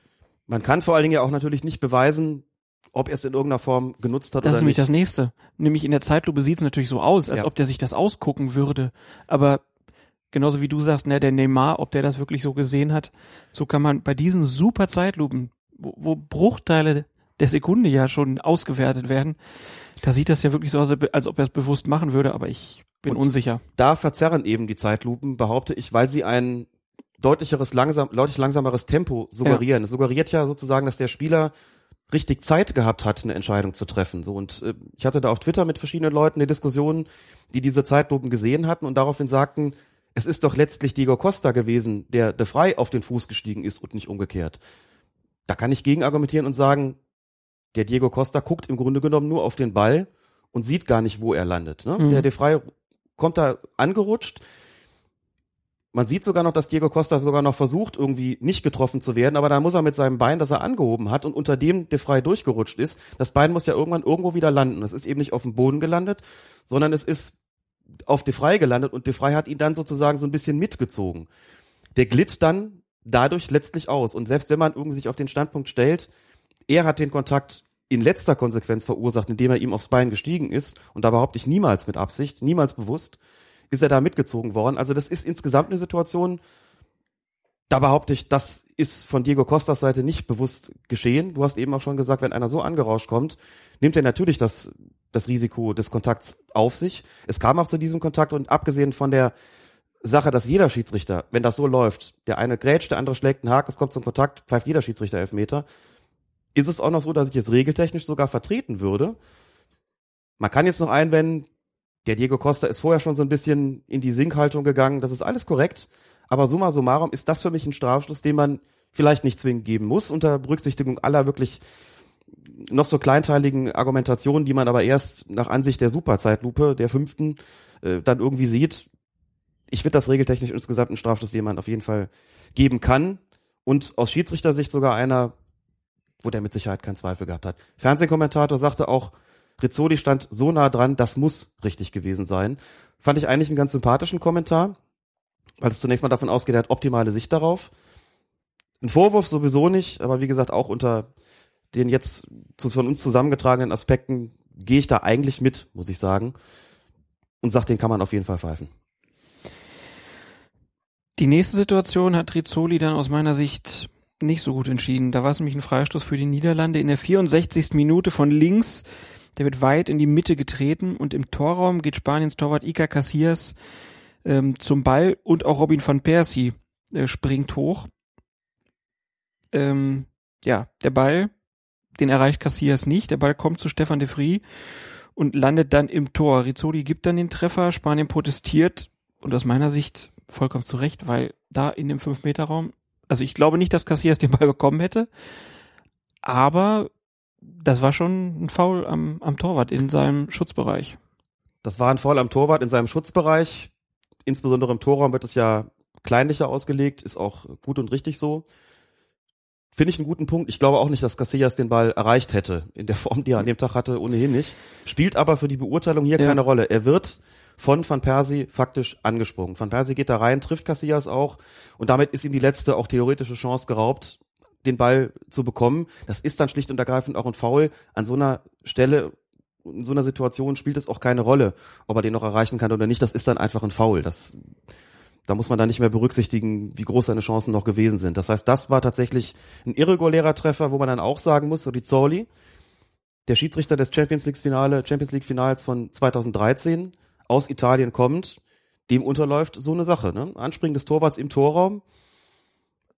Man kann vor allen Dingen ja auch natürlich nicht beweisen, ob er es in irgendeiner Form genutzt hat das oder ist nämlich nicht. das nächste. Nämlich in der Zeitlupe sieht es natürlich so aus, als Ja. ob der sich das ausgucken würde. Aber genauso wie du sagst, ne, der Neymar, ob der das wirklich so gesehen hat, so kann man bei diesen super Zeitlupen, wo, wo Bruchteile der Sekunde ja schon ausgewertet werden, da sieht das ja wirklich so aus, als ob er es bewusst machen würde, aber ich bin Und unsicher. Da verzerren eben die Zeitlupen, behaupte ich, weil sie ein deutlicheres, langsam, deutlich langsameres Tempo suggerieren. Es suggeriert ja sozusagen, dass der Spieler richtig Zeit gehabt hat, eine Entscheidung zu treffen. So und äh, ich hatte da auf Twitter mit verschiedenen Leuten eine Diskussion, die diese Zeitlupen gesehen hatten und daraufhin sagten, es ist doch letztlich Diego Costa gewesen, der de frei auf den Fuß gestiegen ist und nicht umgekehrt. Da kann ich gegen argumentieren und sagen, der Diego Costa guckt im Grunde genommen nur auf den Ball und sieht gar nicht, wo er landet. Ne? Mhm. Der de frei kommt da angerutscht. Man sieht sogar noch, dass Diego Costa sogar noch versucht, irgendwie nicht getroffen zu werden, aber dann muss er mit seinem Bein, das er angehoben hat und unter dem de frei durchgerutscht ist, das Bein muss ja irgendwann irgendwo wieder landen. Es ist eben nicht auf dem Boden gelandet, sondern es ist auf de frei gelandet und de frei hat ihn dann sozusagen so ein bisschen mitgezogen. Der glitt dann dadurch letztlich aus. Und selbst wenn man irgendwie sich auf den Standpunkt stellt, er hat den Kontakt in letzter Konsequenz verursacht, indem er ihm aufs Bein gestiegen ist, und da behaupte ich niemals mit Absicht, niemals bewusst, ist er da mitgezogen worden. Also das ist insgesamt eine Situation, da behaupte ich, das ist von Diego Costas Seite nicht bewusst geschehen. Du hast eben auch schon gesagt, wenn einer so angerauscht kommt, nimmt er natürlich das, das Risiko des Kontakts auf sich. Es kam auch zu diesem Kontakt und abgesehen von der Sache, dass jeder Schiedsrichter, wenn das so läuft, der eine grätscht, der andere schlägt einen Haken, es kommt zum Kontakt, pfeift jeder Schiedsrichter Elfmeter, ist es auch noch so, dass ich es regeltechnisch sogar vertreten würde. Man kann jetzt noch einwenden, der Diego Costa ist vorher schon so ein bisschen in die Sinkhaltung gegangen, das ist alles korrekt, aber summa summarum ist das für mich ein Strafschluss, den man vielleicht nicht zwingend geben muss, unter Berücksichtigung aller wirklich noch so kleinteiligen Argumentationen, die man aber erst nach Ansicht der Superzeitlupe, der fünften, äh, dann irgendwie sieht. Ich finde das regeltechnisch insgesamt ein Strafschluss, den man auf jeden Fall geben kann. Und aus Schiedsrichtersicht sogar einer, wo der mit Sicherheit keinen Zweifel gehabt hat. Fernsehkommentator sagte auch, Rizzoli stand so nah dran, das muss richtig gewesen sein. Fand ich eigentlich einen ganz sympathischen Kommentar. weil es zunächst mal davon ausgeht, er hat optimale Sicht darauf. Ein Vorwurf sowieso nicht, aber wie gesagt, auch unter den jetzt von uns zusammengetragenen Aspekten gehe ich da eigentlich mit, muss ich sagen. Und sag, den kann man auf jeden Fall pfeifen. Die nächste Situation hat Rizzoli dann aus meiner Sicht nicht so gut entschieden. Da war es nämlich ein Freistoß für die Niederlande in der 64. Minute von links. Der wird weit in die Mitte getreten und im Torraum geht Spaniens Torwart Iker Casillas ähm, zum Ball und auch Robin van Persie äh, springt hoch. Ähm, ja, der Ball, den erreicht Casillas nicht. Der Ball kommt zu Stefan de Vries und landet dann im Tor. Rizzoli gibt dann den Treffer, Spanien protestiert und aus meiner Sicht vollkommen zu Recht, weil da in dem 5-Meter-Raum, also ich glaube nicht, dass Casillas den Ball bekommen hätte, aber das war schon ein Foul am, am Torwart in seinem Schutzbereich. Das war ein Foul am Torwart in seinem Schutzbereich. Insbesondere im Torraum wird es ja kleinlicher ausgelegt, ist auch gut und richtig so. Finde ich einen guten Punkt. Ich glaube auch nicht, dass Casillas den Ball erreicht hätte. In der Form, die er an dem Tag hatte, ohnehin nicht. Spielt aber für die Beurteilung hier ja. keine Rolle. Er wird von Van Persie faktisch angesprungen. Van Persie geht da rein, trifft Casillas auch und damit ist ihm die letzte auch theoretische Chance geraubt, den Ball zu bekommen. Das ist dann schlicht und ergreifend auch ein Foul. An so einer Stelle, in so einer Situation spielt es auch keine Rolle, ob er den noch erreichen kann oder nicht. Das ist dann einfach ein Foul. Das, da muss man dann nicht mehr berücksichtigen, wie groß seine Chancen noch gewesen sind. Das heißt, das war tatsächlich ein irregulärer Treffer, wo man dann auch sagen muss, so die Zoli, der Schiedsrichter des Champions League Finale, Champions League Finals von 2013 aus Italien kommt, dem unterläuft so eine Sache, ne? Anspringen des Torwarts im Torraum,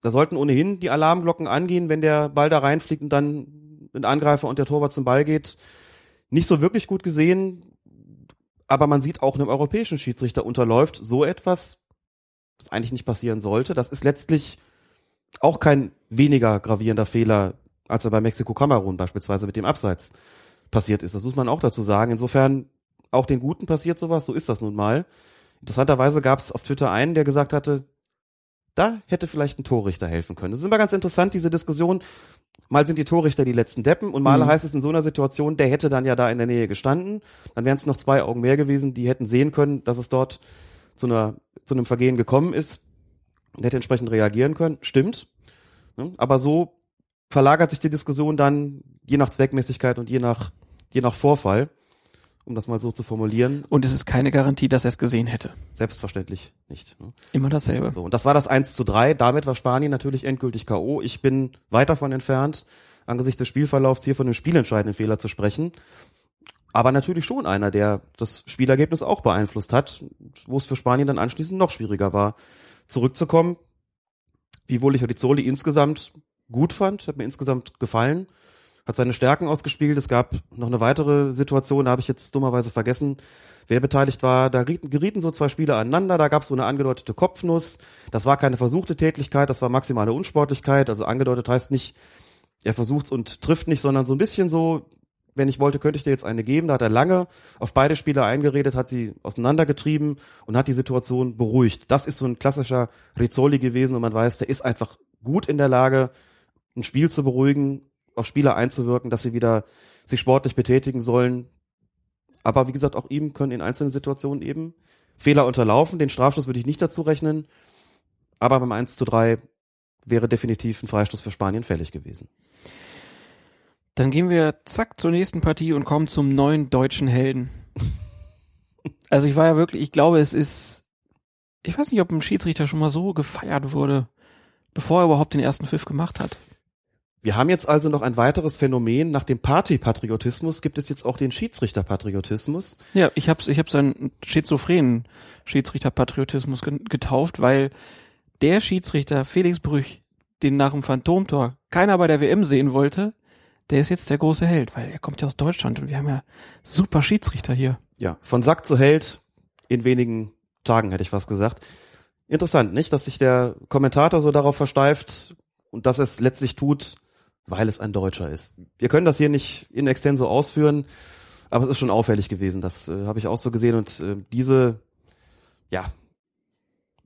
da sollten ohnehin die Alarmglocken angehen, wenn der Ball da reinfliegt und dann ein Angreifer und der Torwart zum Ball geht. Nicht so wirklich gut gesehen, aber man sieht auch einem europäischen Schiedsrichter unterläuft so etwas, was eigentlich nicht passieren sollte. Das ist letztlich auch kein weniger gravierender Fehler, als er bei Mexiko-Kamerun beispielsweise mit dem Abseits passiert ist. Das muss man auch dazu sagen. Insofern auch den Guten passiert sowas, so ist das nun mal. Interessanterweise gab es auf Twitter einen, der gesagt hatte, da hätte vielleicht ein Torrichter helfen können. Das ist immer ganz interessant, diese Diskussion. Mal sind die Torrichter die letzten Deppen und mal mhm. heißt es in so einer Situation, der hätte dann ja da in der Nähe gestanden. Dann wären es noch zwei Augen mehr gewesen, die hätten sehen können, dass es dort zu, einer, zu einem Vergehen gekommen ist und hätte entsprechend reagieren können. Stimmt. Aber so verlagert sich die Diskussion dann je nach Zweckmäßigkeit und je nach, je nach Vorfall um das mal so zu formulieren. Und es ist keine Garantie, dass er es gesehen hätte. Selbstverständlich nicht. Ne? Immer dasselbe. So, und das war das 1 zu 3. Damit war Spanien natürlich endgültig K.O. Ich bin weit davon entfernt, angesichts des Spielverlaufs hier von einem spielentscheidenden Fehler zu sprechen. Aber natürlich schon einer, der das Spielergebnis auch beeinflusst hat, wo es für Spanien dann anschließend noch schwieriger war, zurückzukommen. Wiewohl ich Rizzoli insgesamt gut fand, hat mir insgesamt gefallen hat seine Stärken ausgespielt. Es gab noch eine weitere Situation, da habe ich jetzt dummerweise vergessen, wer beteiligt war. Da gerieten so zwei Spieler aneinander, da gab es so eine angedeutete Kopfnuss. Das war keine versuchte Tätigkeit, das war maximale Unsportlichkeit. Also angedeutet heißt nicht, er versucht's und trifft nicht, sondern so ein bisschen so, wenn ich wollte, könnte ich dir jetzt eine geben. Da hat er lange auf beide Spieler eingeredet, hat sie auseinandergetrieben und hat die Situation beruhigt. Das ist so ein klassischer Rizzoli gewesen und man weiß, der ist einfach gut in der Lage, ein Spiel zu beruhigen auf Spieler einzuwirken, dass sie wieder sich sportlich betätigen sollen. Aber wie gesagt, auch ihm können in einzelnen Situationen eben Fehler unterlaufen. Den Strafstoß würde ich nicht dazu rechnen. Aber beim 1 zu 3 wäre definitiv ein Freistoß für Spanien fällig gewesen. Dann gehen wir zack zur nächsten Partie und kommen zum neuen deutschen Helden. Also ich war ja wirklich, ich glaube, es ist, ich weiß nicht, ob ein Schiedsrichter schon mal so gefeiert wurde, bevor er überhaupt den ersten Pfiff gemacht hat. Wir haben jetzt also noch ein weiteres Phänomen. Nach dem Partypatriotismus gibt es jetzt auch den Schiedsrichterpatriotismus. Ja, ich habe ich hab seinen schizophrenen Schiedsrichterpatriotismus getauft, weil der Schiedsrichter Felix Brüch, den nach dem Phantomtor keiner bei der WM sehen wollte, der ist jetzt der große Held, weil er kommt ja aus Deutschland und wir haben ja super Schiedsrichter hier. Ja, von Sack zu Held in wenigen Tagen hätte ich was gesagt. Interessant, nicht, dass sich der Kommentator so darauf versteift und dass es letztlich tut, weil es ein Deutscher ist. Wir können das hier nicht in extenso ausführen, aber es ist schon auffällig gewesen. Das äh, habe ich auch so gesehen und äh, diese, ja,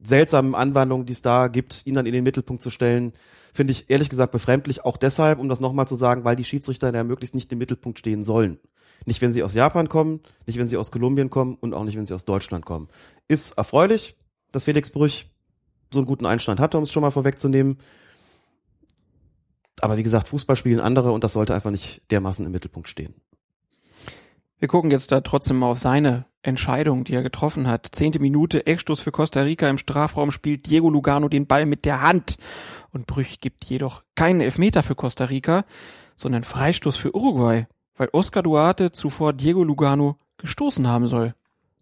seltsamen Anwandlungen, die es da gibt, ihn dann in den Mittelpunkt zu stellen, finde ich ehrlich gesagt befremdlich. Auch deshalb, um das nochmal zu sagen, weil die Schiedsrichter ja möglichst nicht im Mittelpunkt stehen sollen. Nicht, wenn sie aus Japan kommen, nicht, wenn sie aus Kolumbien kommen und auch nicht, wenn sie aus Deutschland kommen. Ist erfreulich, dass Felix Brüch so einen guten Einstand hatte, um es schon mal vorwegzunehmen. Aber wie gesagt, Fußball spielen andere und das sollte einfach nicht dermaßen im Mittelpunkt stehen. Wir gucken jetzt da trotzdem mal auf seine Entscheidung, die er getroffen hat. Zehnte Minute, Eckstoß für Costa Rica im Strafraum spielt Diego Lugano den Ball mit der Hand und Brüch gibt jedoch keinen Elfmeter für Costa Rica, sondern Freistoß für Uruguay, weil Oscar Duarte zuvor Diego Lugano gestoßen haben soll.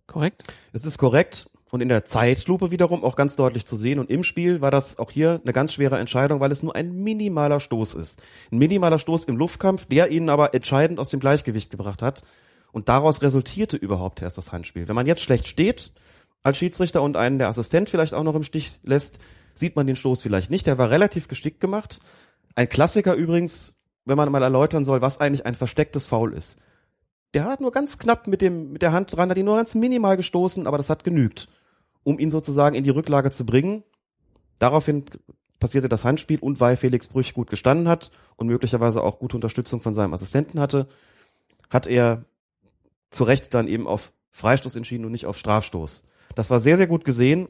Korrekt? Es ist korrekt und in der Zeitlupe wiederum auch ganz deutlich zu sehen. Und im Spiel war das auch hier eine ganz schwere Entscheidung, weil es nur ein minimaler Stoß ist. Ein minimaler Stoß im Luftkampf, der ihn aber entscheidend aus dem Gleichgewicht gebracht hat. Und daraus resultierte überhaupt erst das Handspiel. Wenn man jetzt schlecht steht als Schiedsrichter und einen der Assistent vielleicht auch noch im Stich lässt, sieht man den Stoß vielleicht nicht. Der war relativ geschickt gemacht. Ein Klassiker übrigens, wenn man mal erläutern soll, was eigentlich ein verstecktes Foul ist. Der hat nur ganz knapp mit dem, mit der Hand dran, hat ihn nur ganz minimal gestoßen, aber das hat genügt um ihn sozusagen in die Rücklage zu bringen. Daraufhin passierte das Handspiel und weil Felix Brüch gut gestanden hat und möglicherweise auch gute Unterstützung von seinem Assistenten hatte, hat er zu Recht dann eben auf Freistoß entschieden und nicht auf Strafstoß. Das war sehr, sehr gut gesehen.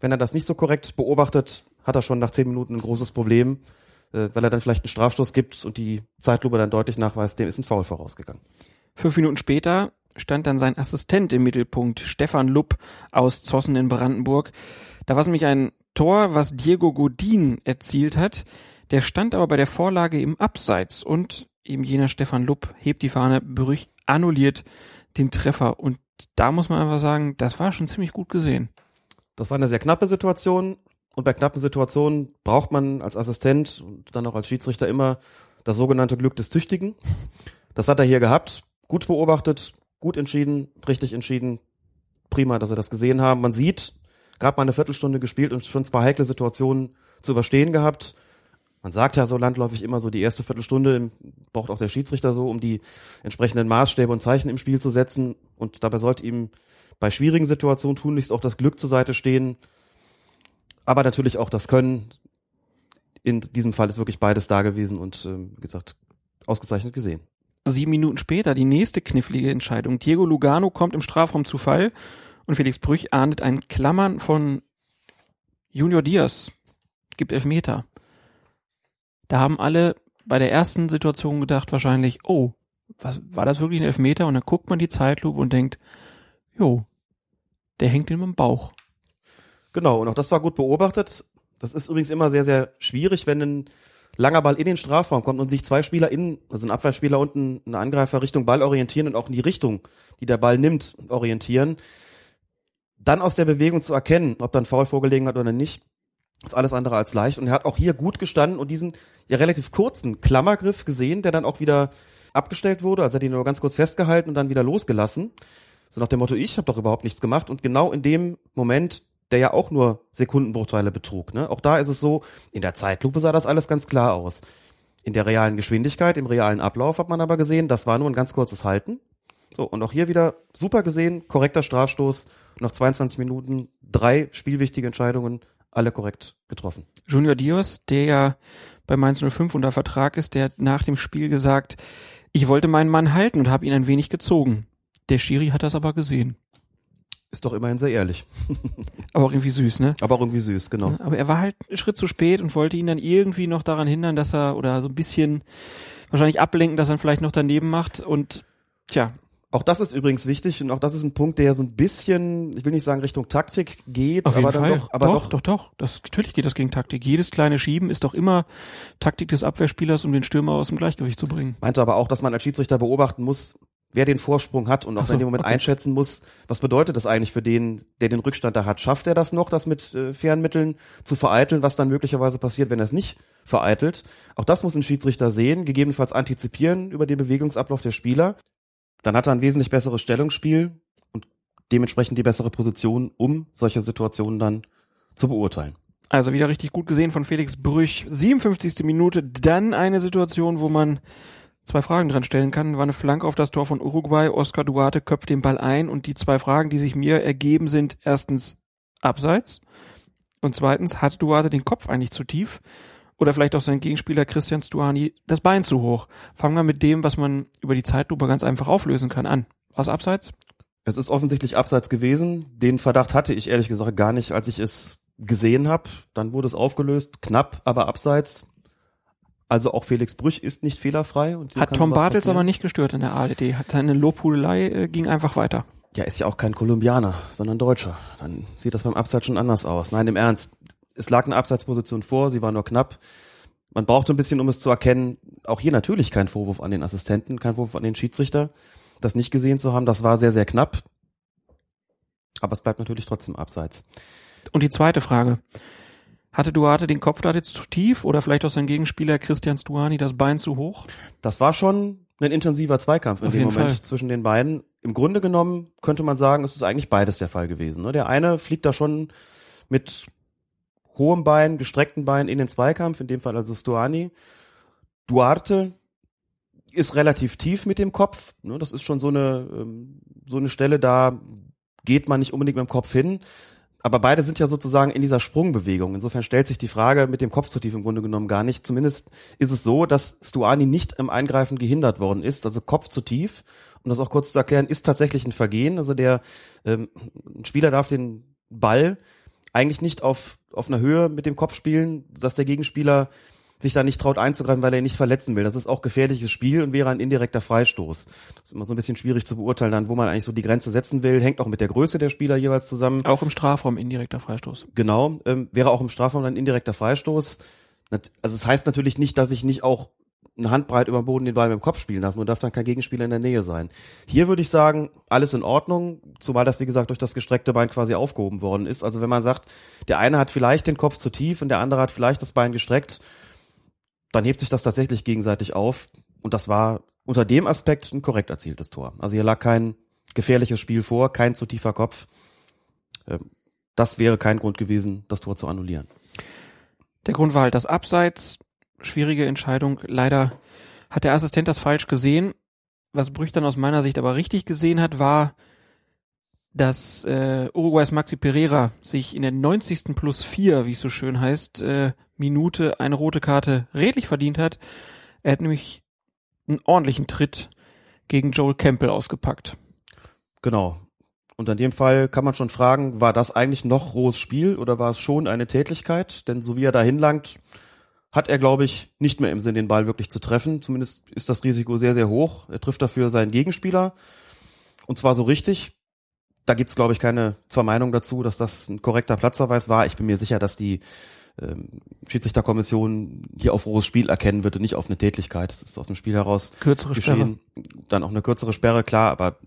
Wenn er das nicht so korrekt beobachtet, hat er schon nach zehn Minuten ein großes Problem, äh, weil er dann vielleicht einen Strafstoß gibt und die Zeitlupe dann deutlich nachweist, dem ist ein Foul vorausgegangen. Fünf Minuten später stand dann sein Assistent im Mittelpunkt, Stefan Lupp aus Zossen in Brandenburg. Da war es nämlich ein Tor, was Diego Godin erzielt hat. Der stand aber bei der Vorlage im Abseits und eben jener Stefan Lupp hebt die Fahne, Brüch annulliert den Treffer und da muss man einfach sagen, das war schon ziemlich gut gesehen. Das war eine sehr knappe Situation und bei knappen Situationen braucht man als Assistent und dann auch als Schiedsrichter immer das sogenannte Glück des Tüchtigen. Das hat er hier gehabt, gut beobachtet, gut entschieden, richtig entschieden. Prima, dass wir das gesehen haben. Man sieht, gerade mal eine Viertelstunde gespielt und schon zwei heikle Situationen zu überstehen gehabt. Man sagt ja so landläufig immer so, die erste Viertelstunde braucht auch der Schiedsrichter so, um die entsprechenden Maßstäbe und Zeichen im Spiel zu setzen. Und dabei sollte ihm bei schwierigen Situationen tunlichst auch das Glück zur Seite stehen. Aber natürlich auch das Können. In diesem Fall ist wirklich beides da gewesen und, äh, wie gesagt, ausgezeichnet gesehen sieben Minuten später die nächste knifflige Entscheidung. Diego Lugano kommt im Strafraum zu Fall und Felix Brüch ahndet ein Klammern von Junior Diaz. Gibt Elfmeter. Da haben alle bei der ersten Situation gedacht wahrscheinlich, oh, was, war das wirklich ein Elfmeter? Und dann guckt man die Zeitlupe und denkt, jo, der hängt ihm im Bauch. Genau, und auch das war gut beobachtet. Das ist übrigens immer sehr, sehr schwierig, wenn ein langer Ball in den Strafraum kommt und sich zwei Spieler in, also ein Abwehrspieler und ein, Angreifer Richtung Ball orientieren und auch in die Richtung, die der Ball nimmt, orientieren. Dann aus der Bewegung zu erkennen, ob dann Foul vorgelegen hat oder nicht, ist alles andere als leicht. Und er hat auch hier gut gestanden und diesen ja relativ kurzen Klammergriff gesehen, der dann auch wieder abgestellt wurde. Also er hat ihn nur ganz kurz festgehalten und dann wieder losgelassen. So nach dem Motto, ich habe doch überhaupt nichts gemacht. Und genau in dem Moment der ja auch nur Sekundenbruchteile betrug. Ne? Auch da ist es so, in der Zeitlupe sah das alles ganz klar aus. In der realen Geschwindigkeit, im realen Ablauf hat man aber gesehen, das war nur ein ganz kurzes Halten. So, und auch hier wieder super gesehen, korrekter Strafstoß, noch 22 Minuten, drei spielwichtige Entscheidungen, alle korrekt getroffen. Junior Dios, der ja bei Mainz 05 unter Vertrag ist, der hat nach dem Spiel gesagt, ich wollte meinen Mann halten und habe ihn ein wenig gezogen. Der Schiri hat das aber gesehen. Ist doch immerhin sehr ehrlich. Aber auch irgendwie süß, ne? Aber auch irgendwie süß, genau. Aber er war halt einen Schritt zu spät und wollte ihn dann irgendwie noch daran hindern, dass er, oder so ein bisschen wahrscheinlich ablenken, dass er vielleicht noch daneben macht und tja. Auch das ist übrigens wichtig und auch das ist ein Punkt, der so ein bisschen, ich will nicht sagen Richtung Taktik geht, Auf aber jeden Fall. doch, aber doch, doch, doch, doch. Das, natürlich geht das gegen Taktik. Jedes kleine Schieben ist doch immer Taktik des Abwehrspielers, um den Stürmer aus dem Gleichgewicht zu bringen. Meinte aber auch, dass man als Schiedsrichter beobachten muss, wer den Vorsprung hat und auch so, in dem Moment okay. einschätzen muss, was bedeutet das eigentlich für den, der den Rückstand da hat. Schafft er das noch, das mit äh, fairen Mitteln zu vereiteln, was dann möglicherweise passiert, wenn er es nicht vereitelt? Auch das muss ein Schiedsrichter sehen, gegebenenfalls antizipieren über den Bewegungsablauf der Spieler. Dann hat er ein wesentlich besseres Stellungsspiel und dementsprechend die bessere Position, um solche Situationen dann zu beurteilen. Also wieder richtig gut gesehen von Felix Brüch. 57. Minute, dann eine Situation, wo man zwei Fragen dran stellen kann. War eine Flanke auf das Tor von Uruguay. Oscar Duarte köpft den Ball ein und die zwei Fragen, die sich mir ergeben, sind erstens abseits und zweitens, hat Duarte den Kopf eigentlich zu tief? Oder vielleicht auch sein Gegenspieler Christian Stuani das Bein zu hoch? Fangen wir mit dem, was man über die Zeitlupe ganz einfach auflösen kann, an. Was abseits? Es ist offensichtlich abseits gewesen. Den Verdacht hatte ich ehrlich gesagt gar nicht, als ich es gesehen habe. Dann wurde es aufgelöst, knapp, aber abseits. Also auch Felix Brüch ist nicht fehlerfrei. Und so Hat Tom Bartels aber nicht gestört in der ARD. Hat seine Lobhudelei äh, ging einfach weiter. Ja, ist ja auch kein Kolumbianer, sondern Deutscher. Dann sieht das beim Abseits schon anders aus. Nein, im Ernst. Es lag eine Abseitsposition vor, sie war nur knapp. Man brauchte ein bisschen, um es zu erkennen. Auch hier natürlich kein Vorwurf an den Assistenten, kein Vorwurf an den Schiedsrichter. Das nicht gesehen zu haben, das war sehr, sehr knapp. Aber es bleibt natürlich trotzdem abseits. Und die zweite Frage. Hatte Duarte den Kopf da jetzt zu tief oder vielleicht auch sein Gegenspieler Christian Stuani das Bein zu hoch? Das war schon ein intensiver Zweikampf in Auf dem Moment Fall. zwischen den beiden. Im Grunde genommen könnte man sagen, es ist eigentlich beides der Fall gewesen. ne? Der eine fliegt da schon mit hohem Bein, gestreckten Bein in den Zweikampf, in dem Fall also Stuani. Duarte ist relativ tief mit dem Kopf. ne? Das ist schon so eine, ähm, so eine Stelle, da geht man nicht unbedingt mit dem Kopf hin. Aber beide sind ja sozusagen in dieser Sprungbewegung. Insofern stellt sich die Frage mit dem Kopf zu tief im Grunde genommen gar nicht. Zumindest ist es so, dass Stuani nicht im Eingreifen gehindert worden ist. Also Kopf zu tief. Um das auch kurz zu erklären, ist tatsächlich ein Vergehen. Also der ähm, Spieler darf den Ball eigentlich nicht auf, auf einer Höhe mit dem Kopf spielen, dass der Gegenspieler sich da nicht traut einzugreifen, weil er ihn nicht verletzen will. Das ist auch gefährliches Spiel und wäre ein indirekter Freistoß. Das ist immer so ein bisschen schwierig zu beurteilen, dann, wo man eigentlich so die Grenze setzen will. Hängt auch mit der Größe der Spieler jeweils zusammen. Auch im Strafraum indirekter Freistoß. Genau, ähm, wäre auch im Strafraum ein indirekter Freistoß. Also es heißt natürlich nicht, dass ich nicht auch eine Handbreit über den Boden den Ball mit dem Kopf spielen darf, nur darf dann kein Gegenspieler in der Nähe sein. Hier würde ich sagen, alles in Ordnung, zumal das, wie gesagt, durch das gestreckte Bein quasi aufgehoben worden ist. Also wenn man sagt, der eine hat vielleicht den Kopf zu tief und der andere hat vielleicht das Bein gestreckt, dann hebt sich das tatsächlich gegenseitig auf. Und das war unter dem Aspekt ein korrekt erzieltes Tor. Also hier lag kein gefährliches Spiel vor, kein zu tiefer Kopf. Ähm, Das wäre kein Grund gewesen, das Tor zu annullieren. Der Grund war halt das Abseits. Schwierige Entscheidung. Leider hat der Assistent das falsch gesehen. Was Brüch dann aus meiner Sicht aber richtig gesehen hat, war, dass äh, Uruguays Maxi Pereira sich in der 90. plus 4, wie es so schön heißt, äh, Minute eine rote Karte redlich verdient hat. Er hat nämlich einen ordentlichen Tritt gegen Joel Campbell ausgepackt. Genau. Und in dem Fall kann man schon fragen, war das eigentlich noch rohes Spiel oder war es schon eine Tätlichkeit? Denn so wie er da hinlangt, hat er, glaube ich, nicht mehr im Sinn, den Ball wirklich zu treffen. Zumindest ist das Risiko sehr, sehr hoch. Er trifft dafür seinen Gegenspieler. Und zwar so richtig. Da gibt's, glaube ich, keine zwei Meinungen dazu, dass das ein korrekter Platzverweis war. Ich bin mir sicher, dass die ähm, Schiedsrichterkommission hier auf rohes Spiel erkennen wird und nicht auf eine Tätlichkeit. Das ist aus dem Spiel heraus Kürzere Sperre. geschehen. Dann auch eine kürzere Sperre, klar, aber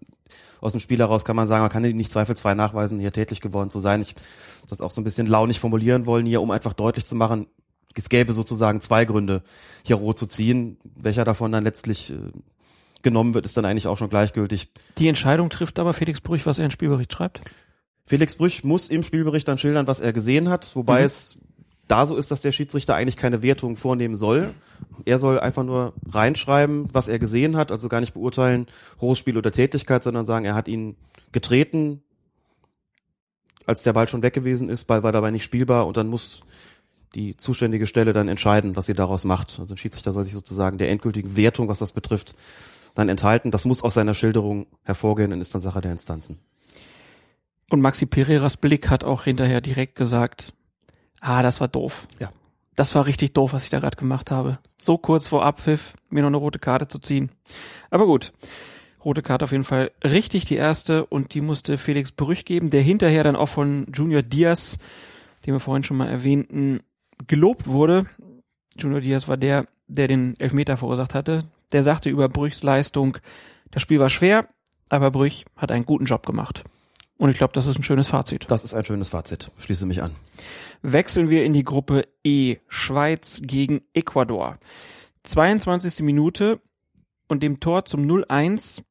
aus dem Spiel heraus kann man sagen, man kann nicht zweifelsfrei nachweisen, hier tätlich geworden zu sein. Ich das auch so ein bisschen launig formulieren wollen hier, um einfach deutlich zu machen, es gäbe sozusagen zwei Gründe, hier rot zu ziehen. Welcher davon dann letztlich äh, genommen wird, ist dann eigentlich auch schon gleichgültig. Die Entscheidung trifft aber Felix Brüch, was er in Spielbericht schreibt. Felix Brüch muss im Spielbericht dann schildern, was er gesehen hat, wobei Mhm. es da so ist, dass der Schiedsrichter eigentlich keine Wertung vornehmen soll. Er soll einfach nur reinschreiben, was er gesehen hat, also gar nicht beurteilen, rohes Spiel oder Tätigkeit, sondern sagen, er hat ihn getreten, als der Ball schon weg gewesen ist, Ball war dabei nicht spielbar und dann muss die zuständige Stelle dann entscheiden, was sie daraus macht. Also ein Schiedsrichter soll sich sozusagen der endgültigen Wertung, was das betrifft, dann enthalten. Das muss aus seiner Schilderung hervorgehen und ist dann Sache der Instanzen. Und Maxi Pereiras Blick hat auch hinterher direkt gesagt, ah, das war doof. Ja. Das war richtig doof, was ich da gerade gemacht habe. So kurz vor Abpfiff, mir noch eine rote Karte zu ziehen. Aber gut. Rote Karte auf jeden Fall richtig die erste und die musste Felix Brüch geben, der hinterher dann auch von Junior Diaz, den wir vorhin schon mal erwähnten, gelobt wurde. Junior Diaz war der, der den Elfmeter verursacht hatte. Der sagte über Brüchs Leistung, das Spiel war schwer, aber Brüch hat einen guten Job gemacht. Und ich glaube, das ist ein schönes Fazit. Das ist ein schönes Fazit. Schließe mich an. Wechseln wir in die Gruppe E. Schweiz gegen Ecuador. 22. Minute und dem Tor zum 0-1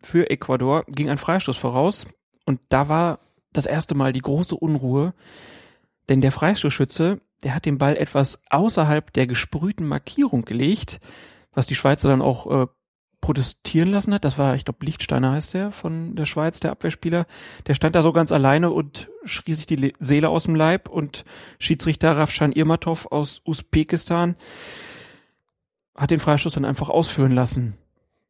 für Ecuador ging ein Freistoß voraus. Und da war das erste Mal die große Unruhe, denn der Freistoßschütze, der hat den Ball etwas außerhalb der gesprühten Markierung gelegt, was die Schweizer dann auch äh, protestieren lassen hat. Das war, ich glaube, Lichtsteiner heißt der von der Schweiz, der Abwehrspieler. Der stand da so ganz alleine und schrie sich die Le Seele aus dem Leib und Schiedsrichter Rafshan Irmatov aus Usbekistan hat den Freistoß dann einfach ausführen lassen.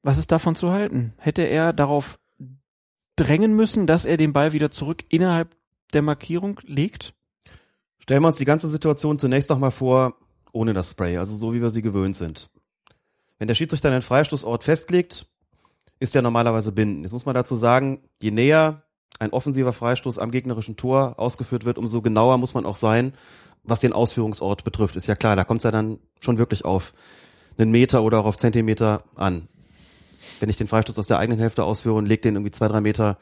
Was ist davon zu halten? Hätte er darauf drängen müssen, dass er den Ball wieder zurück innerhalb der Markierung legt? Stellen wir uns die ganze Situation zunächst noch mal vor, ohne das Spray, also so wie wir sie gewöhnt sind. Wenn der Schiedsrichter einen Freistoßort festlegt, ist er normalerweise bindend. Jetzt muss man dazu sagen, je näher ein offensiver Freistoß am gegnerischen Tor ausgeführt wird, umso genauer muss man auch sein, was den Ausführungsort betrifft. Ist ja klar, da kommt es ja dann schon wirklich auf einen Meter oder auch auf Zentimeter an. Wenn ich den Freistoß aus der eigenen Hälfte ausführe und lege den irgendwie zwei, drei Meter